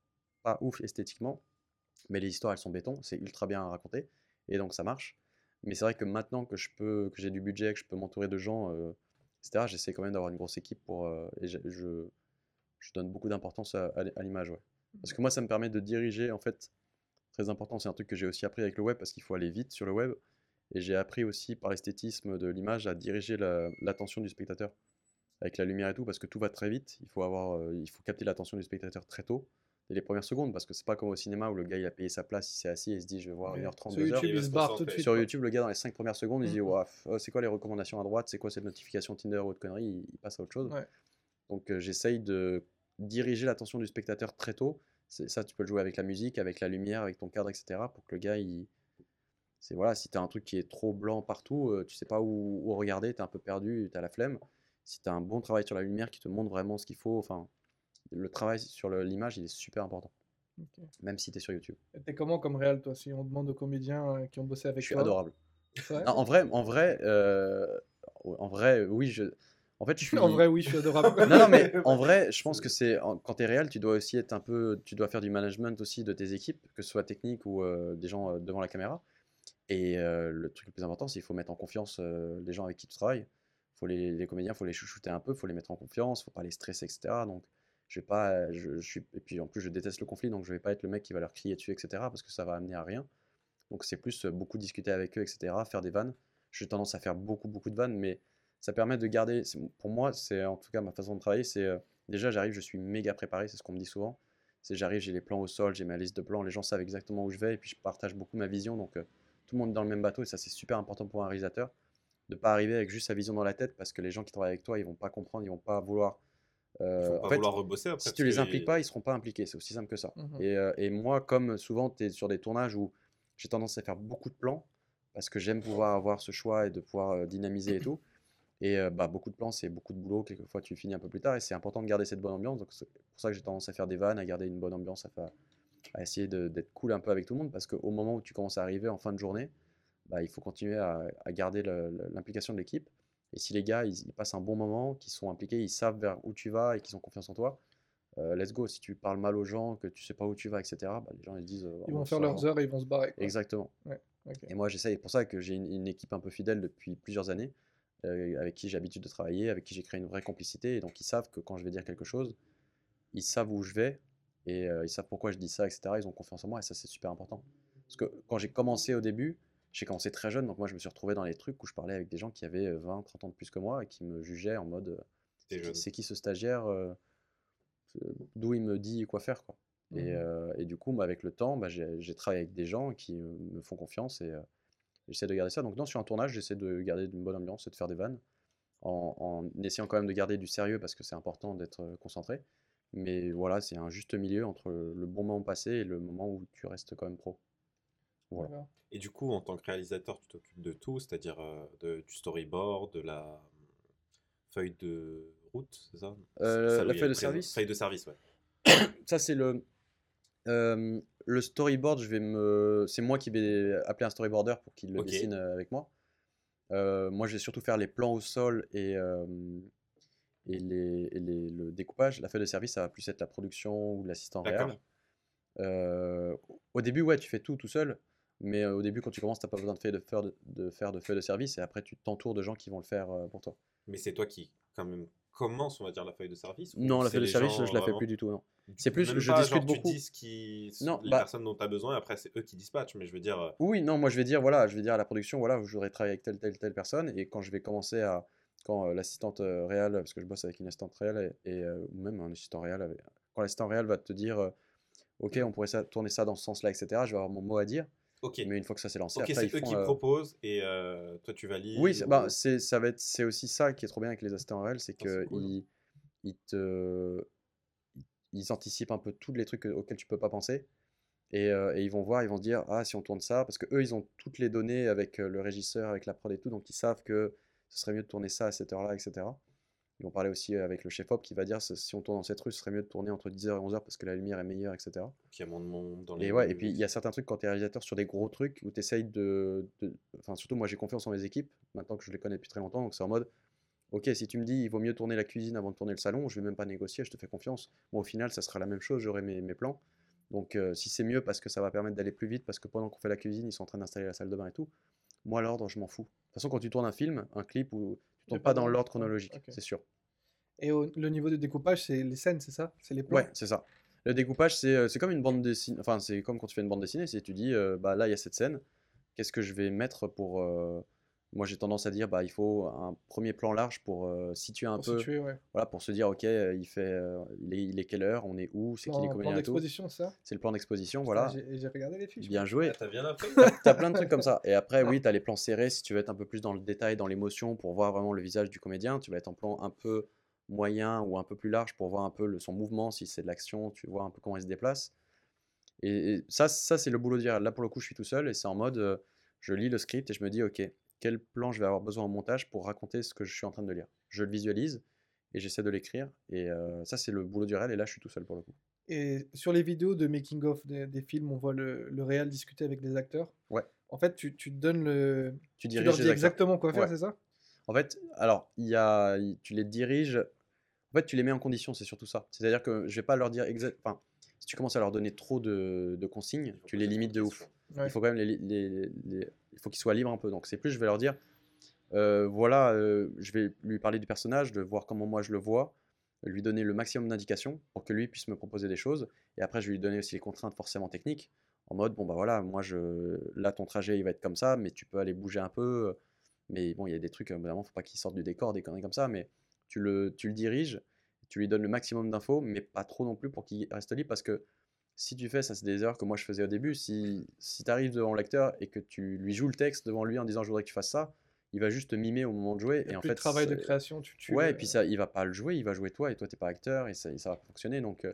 pas ouf esthétiquement, mais les histoires elles sont béton, c'est ultra bien raconté, et donc ça marche. Mais c'est vrai que maintenant que je peux, que j'ai du budget, que je peux m'entourer de gens, etc., j'essaie quand même d'avoir une grosse équipe pour, et je, donne beaucoup d'importance à, à à l'image, ouais. Parce que moi, ça me permet de diriger, en fait, très important, c'est un truc que j'ai aussi appris avec le web, parce qu'il faut aller vite sur le web, et j'ai appris aussi par l'esthétisme de l'image à diriger la- l'attention du spectateur avec la lumière et tout, parce que tout va très vite. Il faut avoir, euh, il faut capter l'attention du spectateur très tôt, dès les premières secondes, parce que c'est pas comme au cinéma où le gars il a payé sa place, il s'est assis et il se dit je vais voir Mais 1h30, sur 2h. YouTube, Il il se barre tout de suite. Sur. YouTube, le gars dans les 5 premières secondes, il se dit Mhm. Ouah, f- euh, c'est quoi les recommandations à droite, c'est quoi cette notification Tinder ou autre connerie, il, il passe à autre chose. Ouais. Donc euh, j'essaye de diriger l'attention du spectateur très tôt. C'est ça, tu peux le jouer avec la musique, avec la lumière, avec ton cadre, etc. pour que le gars il c'est voilà, si tu as un truc qui est trop blanc partout, euh, tu sais pas où, où regarder, tu es un peu perdu, tu as la flemme. Si tu as un bon travail sur la lumière qui te montre vraiment ce qu'il faut, enfin, le travail sur le- l'image, il est super important, même si tu es sur YouTube. Et T'es comment comme réal, toi, si on demande aux comédiens euh, qui ont bossé avec Je suis toi? adorable. C'est vrai? Non, en vrai, en vrai, euh, en vrai, oui, je, en fait, je suis. En vrai, oui, je suis adorable. Non, non, mais en vrai, je pense que c'est quand tu es réel, tu dois aussi être un peu, tu dois faire du management aussi de tes équipes, que ce soit technique ou euh, des gens euh, devant la caméra. Et euh, le truc le plus important, c'est qu'il faut mettre en confiance euh, les gens avec qui tu travailles. Faut les, les comédiens, faut les chouchouter un peu, faut les mettre en confiance, faut pas les stresser, etc. Donc, je vais pas, je, je suis, et puis en plus, je déteste le conflit, donc je vais pas être le mec qui va leur crier dessus, etc. Parce que ça va amener à rien. Donc, c'est plus beaucoup discuter avec eux, etc. Faire des vannes. J'ai tendance à faire beaucoup, beaucoup de vannes, mais ça permet de garder. Pour moi, c'est en tout cas ma façon de travailler. C'est euh, déjà, j'arrive, je suis méga préparé, c'est ce qu'on me dit souvent. C'est j'arrive, j'ai les plans au sol, j'ai ma liste de plans, les gens savent exactement où je vais, et puis je partage beaucoup ma vision. Donc, euh, tout le monde est dans le même bateau, et ça, c'est super important pour un réalisateur de pas arriver avec juste sa vision dans la tête, parce que les gens qui travaillent avec toi, ils vont pas comprendre, ils vont pas vouloir. Euh, en pas fait, vouloir rebosser après. si tu les que- impliques pas, ils seront pas impliqués. C'est aussi simple que ça. Mhm. Et, euh, et moi, comme souvent, tu es sur des tournages où j'ai tendance à faire beaucoup de plans, parce que j'aime pouvoir avoir ce choix et de pouvoir euh, dynamiser et tout. Et euh, bah, beaucoup de plans, c'est beaucoup de boulot. Quelquefois, tu finis un peu plus tard. Et c'est important de garder cette bonne ambiance. Donc, c'est pour ça que j'ai tendance à faire des vannes, à garder une bonne ambiance, à, essayer de- d'être cool un peu avec tout le monde. Parce qu'au moment où tu commences à arriver en fin de journée, bah, il faut continuer à, à garder le- le- l'implication de l'équipe. Et si les gars, ils, ils passent un bon moment, qu'ils sont impliqués, ils savent vers où tu vas et qu'ils ont confiance en toi, euh, let's go. Si tu parles mal aux gens, que tu sais pas où tu vas, etc., bah, les gens ils disent. euh, Ils bon, vont faire leurs heures et ils vont se barrer. quoi. Exactement. Ok. Et moi, j'essaye. C'est pour ça que j'ai une, une équipe un peu fidèle depuis plusieurs années, euh, avec qui j'ai l'habitude de travailler, avec qui j'ai créé une vraie complicité. Et donc, ils savent que quand je vais dire quelque chose, ils savent où je vais et euh, ils savent pourquoi je dis ça, etc. Ils ont confiance en moi et ça, c'est super important. Parce que quand j'ai commencé au début, j'ai commencé très jeune, donc moi, je me suis retrouvé dans les trucs où je parlais avec des gens qui avaient euh, 20, 30 ans de plus que moi et qui me jugeaient en mode euh, c'est qui- ce stagiaire euh, euh, D'où il me dit quoi faire, quoi. Et, euh, et du coup, bah, avec le temps, bah, j'ai travaillé avec des gens qui euh, me font confiance et euh, j'essaie de garder ça. Donc, non, sur un tournage, j'essaie de garder une bonne ambiance et de faire des vannes en, en essayant quand même de garder du sérieux parce que c'est important d'être euh, concentré. Mais voilà, c'est un juste milieu entre le bon moment passé et le moment où tu restes quand même pro. Voilà. Et du coup, en tant que réalisateur, tu t'occupes de tout, c'est-à-dire euh, du storyboard, de la euh, feuille de route, c'est ça? Euh, ça, la feuille de service Feuille de service, ouais. Ça, c'est le. Euh, le storyboard, je vais me... c'est moi qui vais appeler un storyboarder pour qu'il le dessine euh, avec moi. Euh, moi, je vais surtout faire les plans au sol et, euh, et, les, et les- le découpage. La feuille de service, ça va plus être la production ou l'assistant réel. Euh, au début, ouais, tu fais tout tout seul, mais au début, quand tu commences, tu n'as pas besoin de faire de, faire de, de faire de feuille de service et après, tu t'entoures de gens qui vont le faire pour toi. Mais c'est toi qui, quand même, commence, on va dire, la feuille de service Non, la feuille de service, gens, je la fais vraiment plus du tout. Non. C'est plus, même je pas, discute genre, beaucoup. Tu dis qui... Non, les bah- personnes dont tu as besoin, après, c'est eux qui dispatchent, mais je veux dire... euh, Oui, non, moi je vais dire, voilà, je vais dire à la production, voilà, je voudrais travailler avec telle, telle, telle personne, et quand je vais commencer à, quand euh, l'assistante euh, réelle, parce que je bosse avec une assistante réelle, et, et, euh, ou même un assistant réel, avec- quand l'assistant réel va te dire, euh, ok, on pourrait ça, tourner ça dans ce sens-là, etc., je vais avoir mon mot à dire, Ok, mais une fois que ça s'est lancé, ok, après c'est eux font... qui euh, proposent et euh, toi tu valides Oui, c'est ou- bah, c'est ça va être, c'est aussi ça qui est trop bien avec les assistants réels, c'est Ah, que cool. ils, ils te, ils anticipent un peu tous les trucs auxquels tu peux pas penser. Et, euh, et ils vont voir, ils vont se dire, ah, si on tourne ça, parce que eux, ils ont toutes les données avec euh, le régisseur, avec la prod et tout, donc ils savent que ce serait mieux de tourner ça à cette heure-là, etc. Ils vont parler aussi euh, avec le chef-op qui va dire, si on tourne dans cette rue, ce serait mieux de tourner entre 10h et 11h parce que la lumière est meilleure, etc. qu'il y a moins de monde dans les Et ouais, et puis il y a certains trucs quand tu es réalisateur sur des gros trucs où tu essayes de, de- Enfin, surtout moi j'ai confiance en mes équipes, maintenant que je les connais depuis très longtemps, donc c'est en mode, ok, si tu me dis il vaut mieux tourner la cuisine avant de tourner le salon, je vais même pas négocier, je te fais confiance. Moi au final, ça sera la même chose, j'aurai mes, mes plans. Donc euh, si c'est mieux parce que ça va permettre d'aller plus vite, parce que pendant qu'on fait la cuisine, ils sont en train d'installer la salle de bain et tout, moi l'ordre, je m'en fous. De toute façon, quand tu tournes un film, un clip, où tournes pas pas dans l'ordre chronologique, c'est sûr. Et au- le niveau de découpage, c'est les scènes, c'est ça? C'est les plans? Ouais, c'est ça. Le découpage, c'est euh, c'est comme une bande dessinée. Enfin, c'est comme quand tu fais une bande dessinée. C'est tu dis, euh, bah là, il y a cette scène. Qu'est-ce que je vais mettre pour. euh, Moi, j'ai tendance à dire, bah, il faut un premier plan large pour euh, situer un Pour peu. situer, ouais. Voilà, pour se dire, ok, euh, il fait, euh, il est, il est quelle heure, on est où, c'est qui les tout. d'exposition, c'est ça? C'est le plan d'exposition, voilà. J'ai regardé les fiches. Bien joué. Ah, T'as bien appris T'as t'as plein de trucs comme ça. Et après, oui, t'as les plans serrés si tu veux être un peu plus dans le détail, dans l'émotion, pour voir vraiment le visage du comédien. Tu vas être en plan un peu moyen ou un peu plus large pour voir un peu le- son mouvement, si c'est de l'action, tu vois un peu comment il se déplace. Et, et ça, ça c'est le boulot d'IRL. Là, pour le coup, je suis tout seul et c'est en mode, euh, je lis le script et je me dis, ok, quel plan je vais avoir besoin en montage pour raconter ce que je suis en train de lire. Je le visualise et j'essaie de l'écrire. Et euh, ça, c'est le boulot d'IRL. Et là, je suis tout seul pour le coup. Et sur les vidéos de making-of des, des films, on voit le, le réal discuter avec les acteurs. Ouais. En fait, tu, tu te donnes le. Tu Tu leur dis exactement quoi faire, Ouais. c'est ça? En fait, alors, il y a, tu les diriges. En fait, tu les mets en condition, c'est surtout ça. C'est-à-dire que je vais pas leur dire exact. Enfin, si tu commences à leur donner trop de, de consignes, tu les limites de ouf. Ouais. Il faut quand même les, les- les- il faut qu'ils soient libres un peu. Donc c'est plus, je vais leur dire, euh, voilà, euh, je vais lui parler du personnage, de voir comment moi je le vois, lui donner le maximum d'indications pour que lui puisse me proposer des choses. Et après, je vais lui donner aussi les contraintes forcément techniques, en mode, bon bah voilà, moi je, là ton trajet il va être comme ça, mais tu peux aller bouger un peu. Mais bon, il y a des trucs, évidemment, faut pas qu'il sorte du décor, des conneries comme ça, mais tu le, tu le diriges, tu lui donnes le maximum d'infos, mais pas trop non plus pour qu'il reste libre, parce que si tu fais, ça c'est des erreurs que moi je faisais au début, si, si tu arrives devant le lecteur et que tu lui joues le texte devant lui en disant je voudrais que tu fasses ça, il va juste te mimer au moment de jouer, et en fait... de travail de création, tu tues. Ouais, le- et puis ça, il va pas le jouer, il va jouer toi, et toi t'es pas acteur, et ça, et ça va fonctionner. Donc, euh,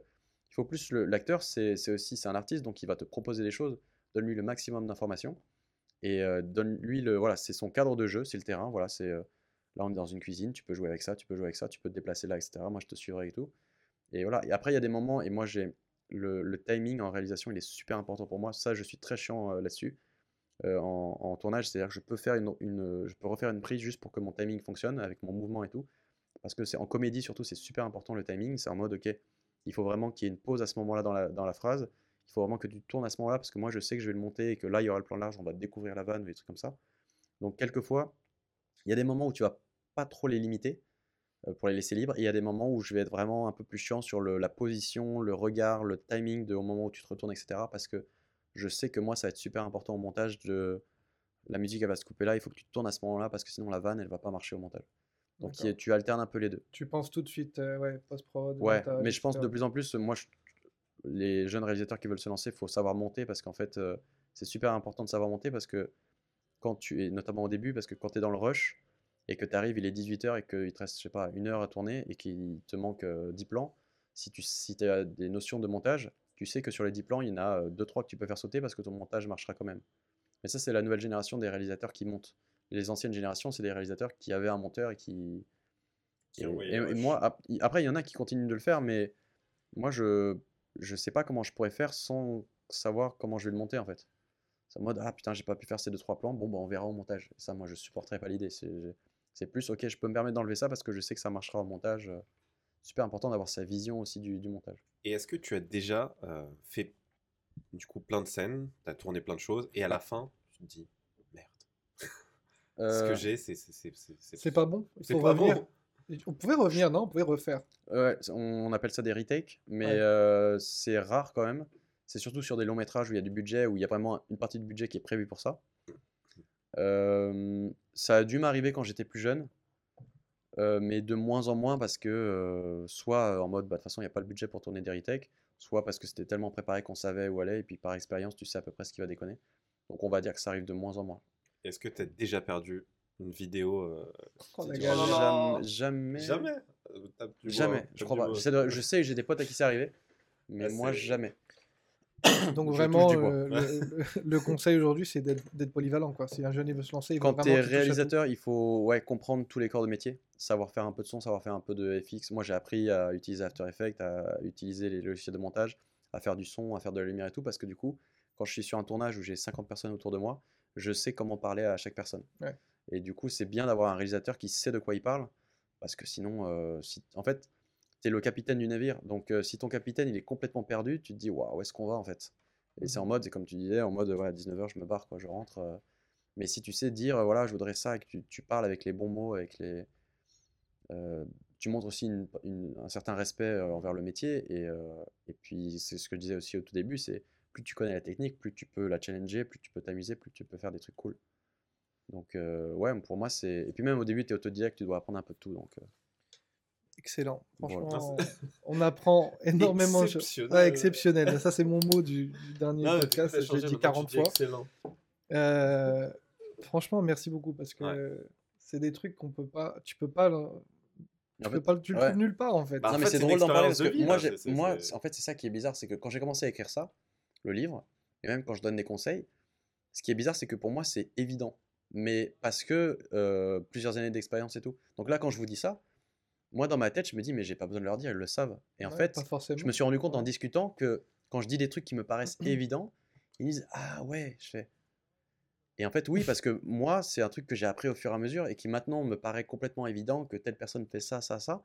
il faut plus le- l'acteur, c'est c'est aussi c'est un artiste, donc il va te proposer des choses, donne-lui le maximum d'informations, et euh, donne-lui le, voilà, c'est son cadre de jeu, c'est le terrain, voilà, c'est euh, là on est dans une cuisine, tu peux jouer avec ça, tu peux jouer avec ça, tu peux te déplacer là, etc. Moi je te suivrai et tout. Et voilà. Et après il y a des moments, et moi j'ai le, timing en réalisation, il est super important pour moi. Ça, je suis très chiant euh, là-dessus. euh, en, tournage, c'est-à-dire que je peux faire une, je peux refaire une prise juste pour que mon timing fonctionne avec mon mouvement et tout. Parce que c'est en comédie surtout, c'est super important le timing. C'est en mode, ok, il faut vraiment qu'il y ait une pause à ce moment-là dans la, dans la phrase. Il faut vraiment que tu tournes à ce moment-là parce que moi je sais que je vais le monter et que là il y aura le plan large, on va découvrir la vanne des trucs comme ça. Donc quelquefois, il y a des moments où tu vas pas trop les limiter pour les laisser libres. Et il y a des moments où je vais être vraiment un peu plus chiant sur le- la position, le regard, le timing de, au moment où tu te retournes, etc. Parce que je sais que moi, ça va être super important au montage de la musique, elle va se couper là, il faut que tu te tournes à ce moment-là parce que sinon la vanne, elle va pas marcher au montage. Donc a- tu alternes un peu les deux. Tu penses tout de suite, euh, ouais, post-prod, Ouais, montage, mais je pense de plus en plus, moi, je- les jeunes réalisateurs qui veulent se lancer, il faut savoir monter parce qu'en fait, euh, c'est super important de savoir monter parce que quand tu es, notamment au début, parce que quand tu es dans le rush et que tu arrives, il est 18h et qu'il te reste, je sais pas, une heure à tourner et qu'il te manque euh, 10 plans, si tu si as des notions de montage, tu sais que sur les 10 plans, il y en a 2-3 que tu peux faire sauter parce que ton montage marchera quand même. Mais ça, c'est la nouvelle génération des réalisateurs qui montent. Les anciennes générations, c'est des réalisateurs qui avaient un monteur et qui. Et- et- et moi, après, il y en a qui continuent de le faire, mais moi, je je sais pas comment je pourrais faire sans savoir comment je vais le monter en fait. C'est en mode, ah putain, j'ai pas pu faire ces 2-3 plans, bon, bah on verra au montage. Ça, moi, je supporterais pas l'idée. C'est plus, ok, je peux me permettre d'enlever ça parce que je sais que ça marchera au montage. euh, Super important d'avoir sa vision aussi du, du montage. Et est-ce que tu as déjà euh, fait du coup plein de scènes, tu as tourné plein de choses, et à la fin, tu te dis merde. Ce Euh, que j'ai, c'est. C'est c'est- c'est- C'est pas bon, c'est pas revenir. bon. On pouvait revenir, non? On pouvait refaire. Ouais, on appelle ça des retakes, mais Ouais. euh, c'est rare quand même. C'est surtout sur des longs métrages où il y a du budget, où il y a vraiment une partie du budget qui est prévue pour ça. Ça a dû m'arriver quand j'étais plus jeune, euh, mais de moins en moins parce que euh, soit en mode, bah, de toute façon, il n'y a pas le budget pour tourner des retakes, soit parce que c'était tellement préparé qu'on savait où aller, et puis par expérience, tu sais à peu près ce qui va déconner. Donc on va dire que ça arrive de moins en moins. Est-ce que tu as déjà perdu une vidéo euh, Oh, tu-. Oh. Jamais, jamais, Jamais jamais, je crois pas. de- je sais, j'ai des potes à qui c'est arrivé, mais Ah, moi jamais. Donc vraiment, euh, le, conseil aujourd'hui, c'est d'être polyvalent. Quoi. Si un jeune il veut se lancer, il Quand tu es réalisateur, il faut ouais, comprendre tous les corps de métier, savoir faire un peu de son, savoir faire un peu de FX. Moi, j'ai appris à utiliser After Effects, à utiliser les logiciels de montage, à faire du son, à faire de la lumière et tout, parce que du coup, quand je suis sur un tournage où j'ai 50 personnes autour de moi, je sais comment parler à chaque personne. Ouais. Et du coup, c'est bien d'avoir un réalisateur qui sait de quoi il parle, parce que sinon, euh, si, en fait, tu es le capitaine du navire. Donc, euh, si ton capitaine il est complètement perdu, tu te dis, waouh, où est-ce qu'on va en fait? Et c'est en mode, c'est comme tu disais, en mode, voilà, 19h, je me barre, quoi, je rentre. euh, mais si tu sais dire, voilà, je voudrais ça, et que tu, tu parles avec les bons mots, avec les. euh, tu montres aussi une- une- un certain respect envers le métier. Et, et puis, c'est ce que je disais aussi au tout début c'est plus tu connais la technique, plus tu peux la challenger, plus tu peux t'amuser, plus tu peux faire des trucs cool. Donc, ouais, pour moi, c'est. Et puis, même au début, tu es autodidacte, tu dois apprendre un peu de tout. Donc, Excellent. Voilà. Franchement, on apprend énormément. Exceptionnel. Ouais, exceptionnel. Ça, c'est mon mot du, du dernier Non, podcast. Je l'ai dit maintenant, 40 tu dis fois. Excellent. Euh, franchement, merci beaucoup parce que Ouais. c'est des trucs qu'on peut pas. Tu peux pas. Tu, En peux fait, pas le- tu le ouais. trouves nulle part en fait. Bah, non, en mais c'est drôle d'en parler parce que vie, moi, là, moi, en fait, c'est ça qui est bizarre, c'est que quand j'ai commencé à écrire ça, le livre, et même quand je donne des conseils, ce qui est bizarre, c'est que pour moi, c'est évident. Mais parce que euh, plusieurs années d'expérience et tout. Donc là, quand je vous dis ça, moi, dans ma tête, je me dis, mais j'ai pas besoin de leur dire, ils le savent. Et en Ouais, fait, je me suis rendu compte en discutant que quand je dis des trucs qui me paraissent évidents, ils me disent, ah ouais, je fais. Et en fait, oui, parce que moi, c'est un truc que j'ai appris au fur et à mesure et qui maintenant me paraît complètement évident que telle personne fait ça, ça, ça.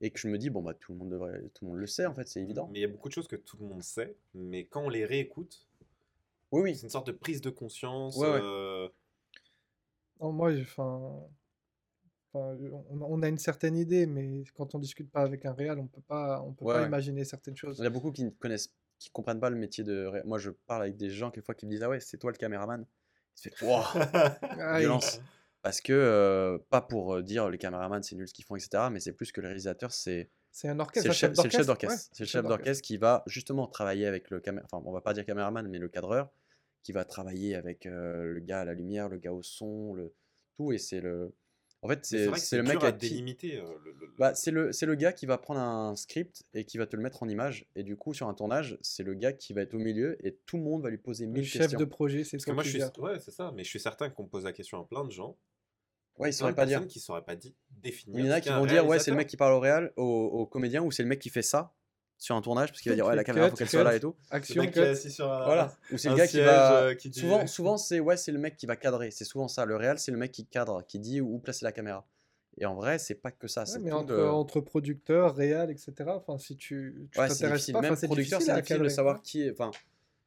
Et que je me dis, bon, bah, tout le monde, devrait, tout le, monde le sait, en fait, c'est évident. Mais il y a beaucoup de choses que tout le monde sait, mais quand on les réécoute, Oui, oui. c'est une sorte de prise de conscience. Ouais, ouais. euh, Non, moi, j'ai- enfin, enfin, on, a une certaine idée, mais quand on discute pas avec un réal, on peut pas, on peut Ouais, pas ouais. imaginer certaines choses. Il y a beaucoup qui ne connaissent, qui comprennent pas le métier de. ré- Moi, je parle avec des gens quelquefois qui me disent, ah ouais, c'est toi le caméraman? Je fais, Wouah Ah, violence. Parce que, euh, pas pour euh, dire les caméramans c'est nul ce qu'ils font, etc., mais c'est plus que le réalisateur, c'est C'est un orchestre, c'est le chef d'orchestre. ouais, c'est le chef d'orchestre qui va justement travailler avec le caméra, enfin, on va pas dire caméraman, mais le cadreur, qui va travailler avec euh, le gars à la lumière, le gars au son, le tout, et c'est le. En fait, c'est le mec à qui- délimiter. euh, le- le- Bah, c'est le, c'est le gars qui va prendre un script et qui va te le mettre en image. Et du coup, sur un tournage, c'est le gars qui va être au milieu et tout le monde va lui poser Le mille chef questions. de projet, c'est Parce que moi, je suis. Ouais, c'est ça. Mais je suis certain qu'on pose la question à plein de gens. Ouais, ils sauraient pas dire. qui sauraient pas dit, définir. Il y en a ce qui vont dire, ouais, c'est le mec qui parle au réal, au, au comédien, ou c'est le mec qui fait ça sur un tournage, parce qu'il va dire, ouais, la caméra, faut qu'elle soit là et tout. Le Action, mec qui est assis sur un. Voilà. Ou c'est le gars qui va. euh, qui dit- Souvent, souvent c'est ouais, c'est le mec qui va cadrer. C'est souvent ça. Le réal, c'est le mec qui cadre, qui dit où placer la caméra. Et en vrai, c'est pas que ça. Ouais, C'est mais entre, entre producteurs, réal, etc. Enfin, si tu, tu Ouais, c'est t'intéresses pas, Même producteur, c'est difficile de savoir qui est. Enfin,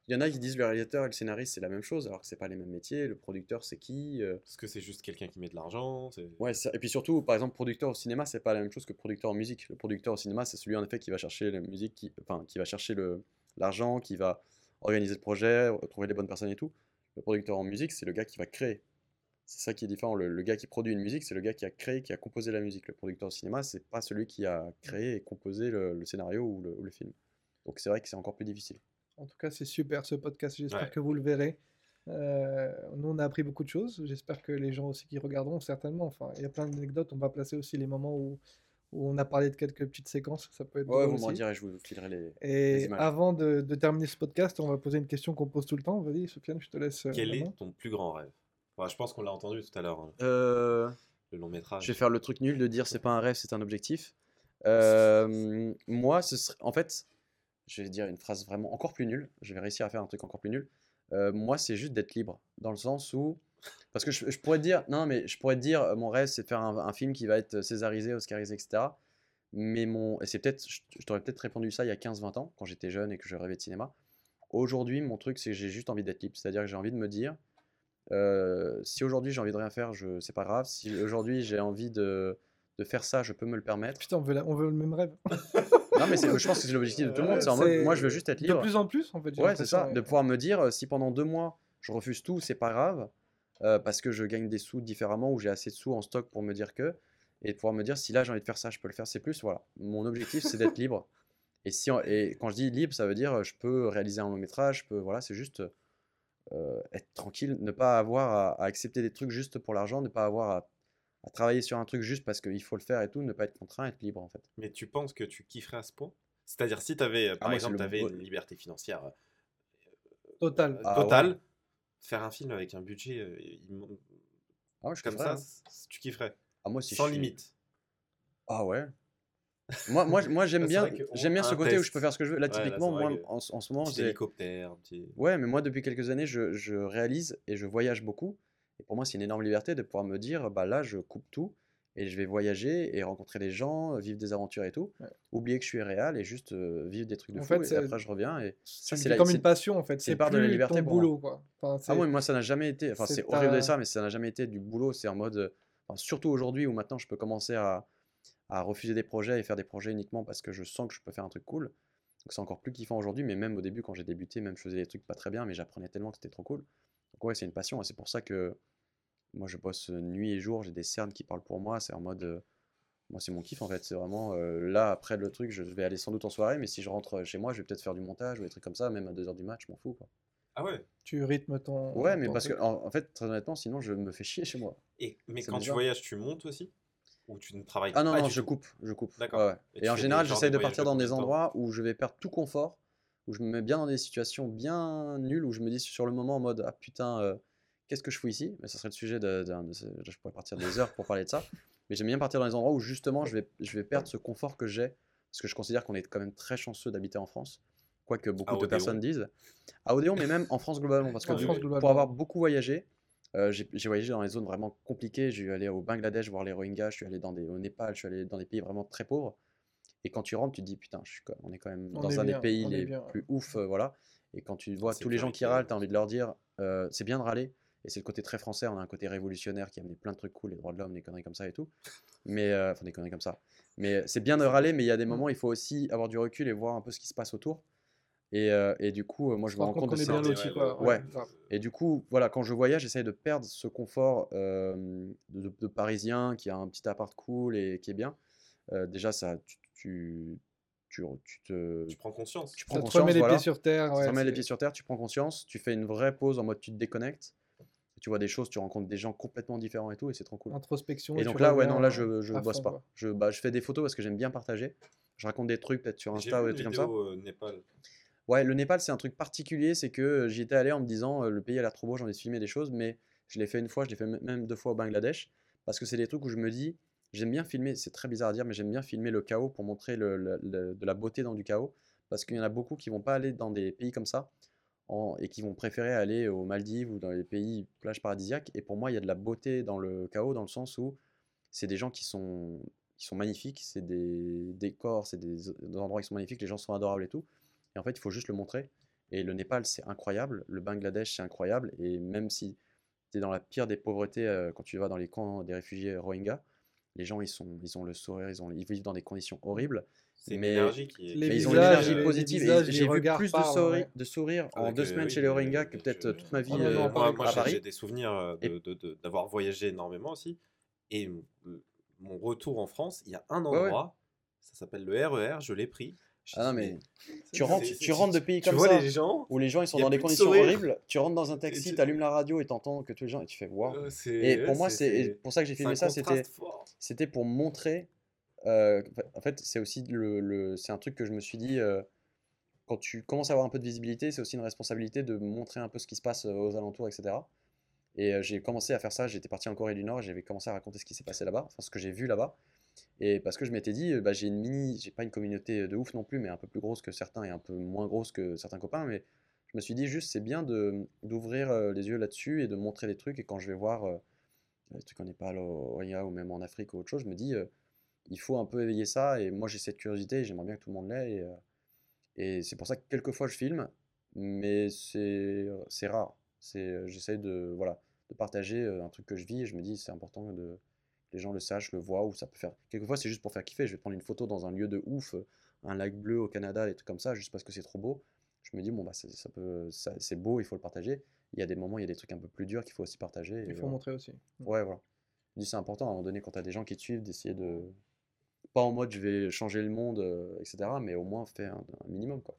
il y en a qui disent le réalisateur et le scénariste, c'est la même chose, alors que c'est pas les mêmes métiers. Le producteur, c'est qui euh, Parce que c'est juste quelqu'un qui met de l'argent. Ouais, et puis surtout, par exemple, producteur au cinéma, c'est pas la même chose que producteur en musique. Le producteur au cinéma, c'est celui en effet qui va chercher la musique, qui, enfin, qui va chercher le l'argent, qui va organiser le projet, trouver les bonnes personnes et tout. Le producteur en musique, c'est le gars qui va créer. C'est ça qui est différent. Le, le gars qui produit une musique, c'est le gars qui a créé, qui a composé la musique. Le producteur au cinéma, c'est pas celui qui a créé et composé le, le scénario ou le, ou le film. Donc c'est vrai que c'est encore plus difficile. En tout cas, c'est super ce podcast. J'espère Ouais. que vous le verrez. Euh, nous, on a appris beaucoup de choses. J'espère que les gens aussi qui regarderont, certainement. Enfin, il y a plein d'anecdotes. On va placer aussi les moments où, où on a parlé de quelques petites séquences. Ça peut être Ouais, vous m'en direz, je vous filerai les. les Et images. avant de, de terminer ce podcast, on va poser une question qu'on pose tout le temps. Vas-y, Sofiane, je te laisse. euh, Quel est ton plus grand rêve? Ouais, Je pense qu'on l'a entendu tout à l'heure, hein, Euh, le long métrage. Je vais faire le truc nul de dire c'est pas un rêve, c'est un objectif. Euh, moi, ce serait, en fait, je vais dire une phrase vraiment encore plus nulle. Je vais réussir à faire un truc encore plus nul. Euh, moi, c'est juste d'être libre, dans le sens où, parce que je, je pourrais te dire, non, mais je pourrais te dire, euh, mon rêve, c'est de faire un, un film qui va être césarisé, oscarisé, etc. Mais mon, et c'est peut-être, je, je t'aurais peut-être répondu ça il y a 15-20 ans, quand j'étais jeune et que je rêvais de cinéma. Aujourd'hui, mon truc, c'est que j'ai juste envie d'être libre. C'est-à-dire que j'ai envie de me dire, euh, si aujourd'hui j'ai envie de rien faire, je, c'est pas grave. Si aujourd'hui j'ai envie de, de faire ça, je peux me le permettre. Putain, on veut, la- on veut le même rêve. Non, mais c'est- je pense que c'est l'objectif de tout le monde. C'est en mode, C'est moi je veux juste être De libre. plus en plus, en fait. j'ai Ouais, c'est ça. De pouvoir me dire, euh, si pendant deux mois je refuse tout, c'est pas grave, euh, parce que je gagne des sous différemment ou j'ai assez de sous en stock pour me dire que, et de pouvoir me dire, si là j'ai envie de faire ça, je peux le faire, c'est plus. Voilà. Mon objectif, c'est d'être libre. Et, si, et quand je dis libre, ça veut dire, euh, je peux réaliser un long métrage, je peux, voilà, c'est juste euh, être tranquille, ne pas avoir à, à accepter des trucs juste pour l'argent, ne pas avoir à, à travailler sur un truc juste parce qu'il faut le faire et tout, ne pas être contraint, être libre en fait. Mais tu penses que tu kifferais à ce point? C'est-à-dire, si tu avais, par moi, c'est exemple, tu avais une liberté financière euh, Total. Ah totale, ouais. faire un film avec un budget euh, Ah ouais, je comme kifferais, ça, hein. tu kifferais? Ah, moi, si Sans je suis- limite. Ah ouais. Moi, moi, moi j'aime C'est bien, j'aime bien ce côté où je peux faire ce que je veux. Là, Ouais, là, typiquement, moi, que- en, en ce moment, j'ai- hélicoptère, petit... Ouais, mais moi, depuis quelques années, je, je réalise et je voyage beaucoup. Et pour moi, c'est une énorme liberté de pouvoir me dire, bah là, je coupe tout et je vais voyager et rencontrer des gens, euh, vivre des aventures et tout. Ouais. Oublier que je suis réel et juste euh, vivre des trucs de En fou. fait, et après, je reviens et ça, c'est la- comme une passion, en fait. c'est part de la liberté ton pour moi. boulot, quoi. Enfin, Ah ouais, moi ça n'a jamais été, enfin c'est horrible de ça, mais ça n'a jamais été du boulot, c'est en mode, enfin, surtout aujourd'hui où maintenant je peux commencer à, à refuser des projets et faire des projets uniquement parce que je sens que je peux faire un truc cool. Donc c'est encore plus kiffant aujourd'hui, mais même au début quand j'ai débuté, même je faisais des trucs pas très bien, mais j'apprenais tellement que c'était trop cool. Donc ouais, c'est une passion et c'est pour ça que moi je bosse euh, nuit et jour, j'ai des cernes qui parlent pour moi, c'est en mode, euh, moi c'est mon kiff en fait, c'est vraiment, euh, là après le truc, je vais aller sans doute en soirée, mais si je rentre chez moi, je vais peut-être faire du montage ou des trucs comme ça, même à 2h du match, je m'en fous quoi. Ah ouais? Tu rythmes ton. Ouais, mais ton parce que truc. en, en fait, très honnêtement, sinon je me fais chier chez moi. Et, Mais quand tu voyages, tu montes aussi? Ou tu ne travailles Ah non, pas non, du je tout? coupe, je coupe. D'accord. Ouais, ouais. Et en général, j'essaye de partir dans des endroits où je vais perdre tout confort, où je me mets bien dans des situations bien nulles, où je me dis sur le moment en mode Ah putain, euh, qu'est-ce que je fous ici? Mais ça serait le sujet de, de- de ce- Je pourrais partir des heures pour parler de ça. Mais j'aime bien partir dans des endroits où justement je vais, je vais perdre ce confort que j'ai, parce que je considère qu'on est quand même très chanceux d'habiter en France, quoique beaucoup de Odéon. personnes disent. À Odéon, mais même en France globalement, parce que du- France, pour avoir beaucoup voyagé, Euh, j'ai j'ai voyagé dans les zones vraiment compliquées. J'ai allé au Bangladesh voir les Rohingyas, je suis allé dans des, au Népal, je suis allé dans des pays vraiment très pauvres. Et quand tu rentres, tu te dis, putain, je suis, quand- on est quand même On dans un bien, des pays les bien, ouais. plus ouf, euh, voilà. Et quand tu vois tous les gens qui râlent, tu as envie de leur dire, euh, c'est bien de râler. Et c'est le côté très français, on a un côté révolutionnaire qui a amené plein de trucs cool, les droits de l'homme, des conneries comme ça et tout. Mais, euh, enfin, des conneries comme ça. Mais c'est bien de râler, mais il y a des Mm. moments, il faut aussi avoir du recul et voir un peu ce qui se passe autour. Et, euh, et du coup, euh, moi, je me rends compte compte de ça. bien Ouais. Et du coup, voilà, quand je voyage, j'essaye de perdre ce confort euh, de, de parisien qui a un petit appart cool et qui est bien. Euh, déjà, ça, tu, tu, tu, tu te, Tu prends conscience. tu Ça prends te remet conscience, les voilà. pieds sur terre. Te ouais, remet les c'est- pieds sur terre, tu prends conscience, tu fais une vraie pause en mode tu te déconnectes. Tu vois des choses, tu rencontres des gens complètement différents et tout, et c'est trop cool. Introspection. Et tu donc là, ouais, non, là, je, je bosse fond, pas. quoi. Je, bah, je fais des photos parce que j'aime bien partager. Je raconte des trucs peut-être sur Insta ou des trucs comme ça. euh, Népal. Ouais, le Népal, c'est un truc particulier, c'est que j'y étais allé en me disant euh, le pays a l'air trop beau, j'ai envie de filmer des choses, mais je l'ai fait une fois, je l'ai fait même deux fois au Bangladesh, parce que c'est des trucs où je me dis, j'aime bien filmer, c'est très bizarre à dire, mais j'aime bien filmer le chaos pour montrer le- le- de la beauté dans du chaos, parce qu'il y en a beaucoup qui vont pas aller dans des pays comme ça, et qui vont préférer aller aux Maldives ou dans les pays plages paradisiaques, et pour moi, il y a de la beauté dans le chaos, dans le sens où c'est des gens qui sont, qui sont magnifiques, c'est des décors, c'est des, des endroits qui sont magnifiques, les gens sont adorables et tout. Et en fait, il faut juste le montrer. Et le Népal, c'est incroyable. Le Bangladesh, c'est incroyable. Et même si tu es dans la pire des pauvretés, euh, quand tu vas dans les camps des réfugiés Rohingyas, les gens, ils, sont, ils ont le sourire, ils, ont, ils vivent dans des conditions horribles. C'est Mais- énergie qui est. Les Mais ils ont visages, positive. visages, et j'ai vu plus de, parlent, souri- ouais. de sourires en Avec, deux semaines oui, chez les Rohingyas que peut-être toute ma vie Oh non, euh, moi, pareil, moi, à j'ai- Paris. j'ai des souvenirs euh, de- de- d'avoir voyagé énormément aussi. Et mon retour en France, il y a un Ouais, ouais. endroit, ça s'appelle le RER, je l'ai pris. Ah non, mais tu rentres, tu rentres de pays Tu comme vois ça. les gens Où les gens ils sont dans des de conditions sourire. horribles, tu rentres dans un taxi, tu- allumes la radio et t'entends que tous les gens et tu fais waouh. c'est- Et pour moi, c'est pour ça que j'ai filmé ça, c'était pour montrer. euh, en fait, c'est aussi le, le- c'est un truc que je me suis dit. euh, quand tu commences à avoir un peu de visibilité, c'est aussi une responsabilité de montrer un peu ce qui se passe euh, aux alentours, etc. Et j'ai commencé à faire ça. J'étais parti en Corée du Nord, j'avais commencé à raconter ce qui s'est passé là-bas, enfin ce que j'ai vu là-bas. Et parce que je m'étais dit, euh, bah, j'ai une mini, j'ai pas une communauté de ouf non plus, mais un peu plus grosse que certains et un peu moins grosse que certains copains. Mais je me suis dit juste, c'est bien d'ouvrir euh, les yeux là-dessus et de montrer des trucs. Et quand je vais voir euh, des trucs en Népal, au ou même en Afrique ou autre chose, je me dis, euh, il faut un peu éveiller ça. Et moi, j'ai cette curiosité, j'aimerais bien que tout le monde l'ait. Et, euh, et c'est pour ça que quelquefois je filme, mais c'est rare. Euh, j'essaie de voilà de partager euh, un truc que je vis et je me dis c'est important de les gens le sachent, le voient ou ça peut faire. Quelquefois c'est juste pour faire kiffer. Je vais prendre une photo dans un lieu de ouf, un lac bleu au Canada, des trucs comme ça, juste parce que c'est trop beau. Je me dis bon bah c'est- ça peut ça- c'est beau, il faut le partager. Il y a des moments, il y a des trucs un peu plus durs qu'il faut aussi partager. Il faut voilà. montrer aussi. Ouais, voilà. Je dis, c'est important à un moment donné quand tu as des gens qui te suivent d'essayer de. Pas en mode je vais changer le monde, euh, etc. Mais au moins faire un, un minimum, quoi.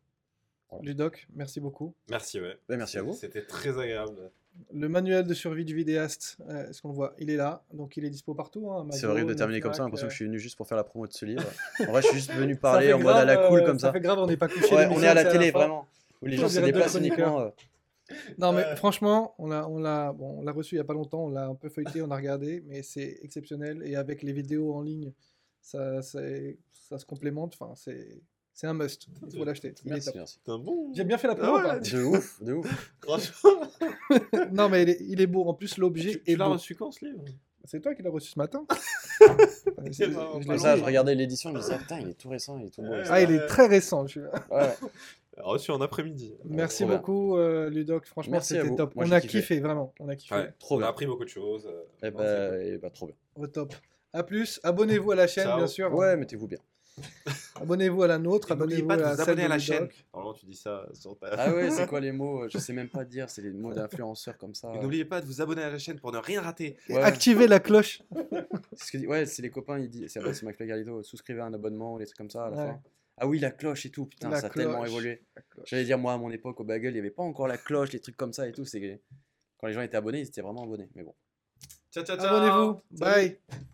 Voilà. Ludoc, merci beaucoup. Merci, ouais. Ouais, merci à vous. C'était très agréable. Le manuel de survie du vidéaste, euh, est-ce qu'on le voit? Il est là, donc il est dispo partout. hein, C'est horrible de terminer comme ça, j'ai l'impression que euh, je suis venu juste pour faire la promo de ce livre. En vrai, je suis juste venu ça parler en mode à la grave, cool euh, comme ça. fait grave, on n'est pas couché. Ouais, on est à la télé, vraiment. Où les gens se déplacent uniquement. euh, Non, mais franchement, on l'a, on l'a, bon, reçu il y a pas longtemps, on l'a un peu feuilleté, on a regardé, mais c'est exceptionnel. Et avec les vidéos en ligne, ça, ça se complémente. Enfin, c'est, c'est un must. Il faut l'acheter. Est Merci, merci. C'est un bon. J'ai bien fait la promo. Ah ouais, pas De ouf, de ouf. Franchement. non, mais il est, il est beau. En plus, l'objet Tu, tu est l'as reçu quand ce livre? C'est toi qui l'as reçu ce matin. C'est- pas ça, je regardais l'édition, je me disais, ah, putain, il est tout récent, il est tout beau. Ouais. Ah, il est très récent. je- Ouais. Reçu en après-midi. Merci Trop beaucoup, euh, Ludoc. Franchement, c'était top. Moi, on a kiffé. kiffé, vraiment. On a kiffé. Ouais, Trop on bien. a appris beaucoup de choses. euh, c'est bah, bah, trop bien. Au top. À plus. Abonnez-vous à la chaîne, Ciao. bien sûr. Ouais, mettez-vous bien. Abonnez-vous à la nôtre. Abonnez-vous pas de à vous celle abonner à la chaîne. Normalement, tu dis ça sur ta. Ah ouais, c'est quoi les mots Je sais même pas dire, c'est les mots d'influenceurs comme ça. N'oubliez pas de vous abonner à la chaîne pour ne rien rater. Ouais. Activez la cloche. C'est ce que ouais, c'est les copains, ils disent, c'est et Carlito, souscrivez à un abonnement ou des trucs comme ça à la Ouais. fin. Ah oui, la cloche et tout, putain, La ça a tellement évolué. La. J'allais dire, moi, à mon époque, au Bagel, il n'y avait pas encore la cloche, les trucs comme ça et tout. C'est quand les gens étaient abonnés, ils étaient vraiment abonnés. Mais bon. Ciao, ciao, ciao. Abonnez-vous. Salut. Bye.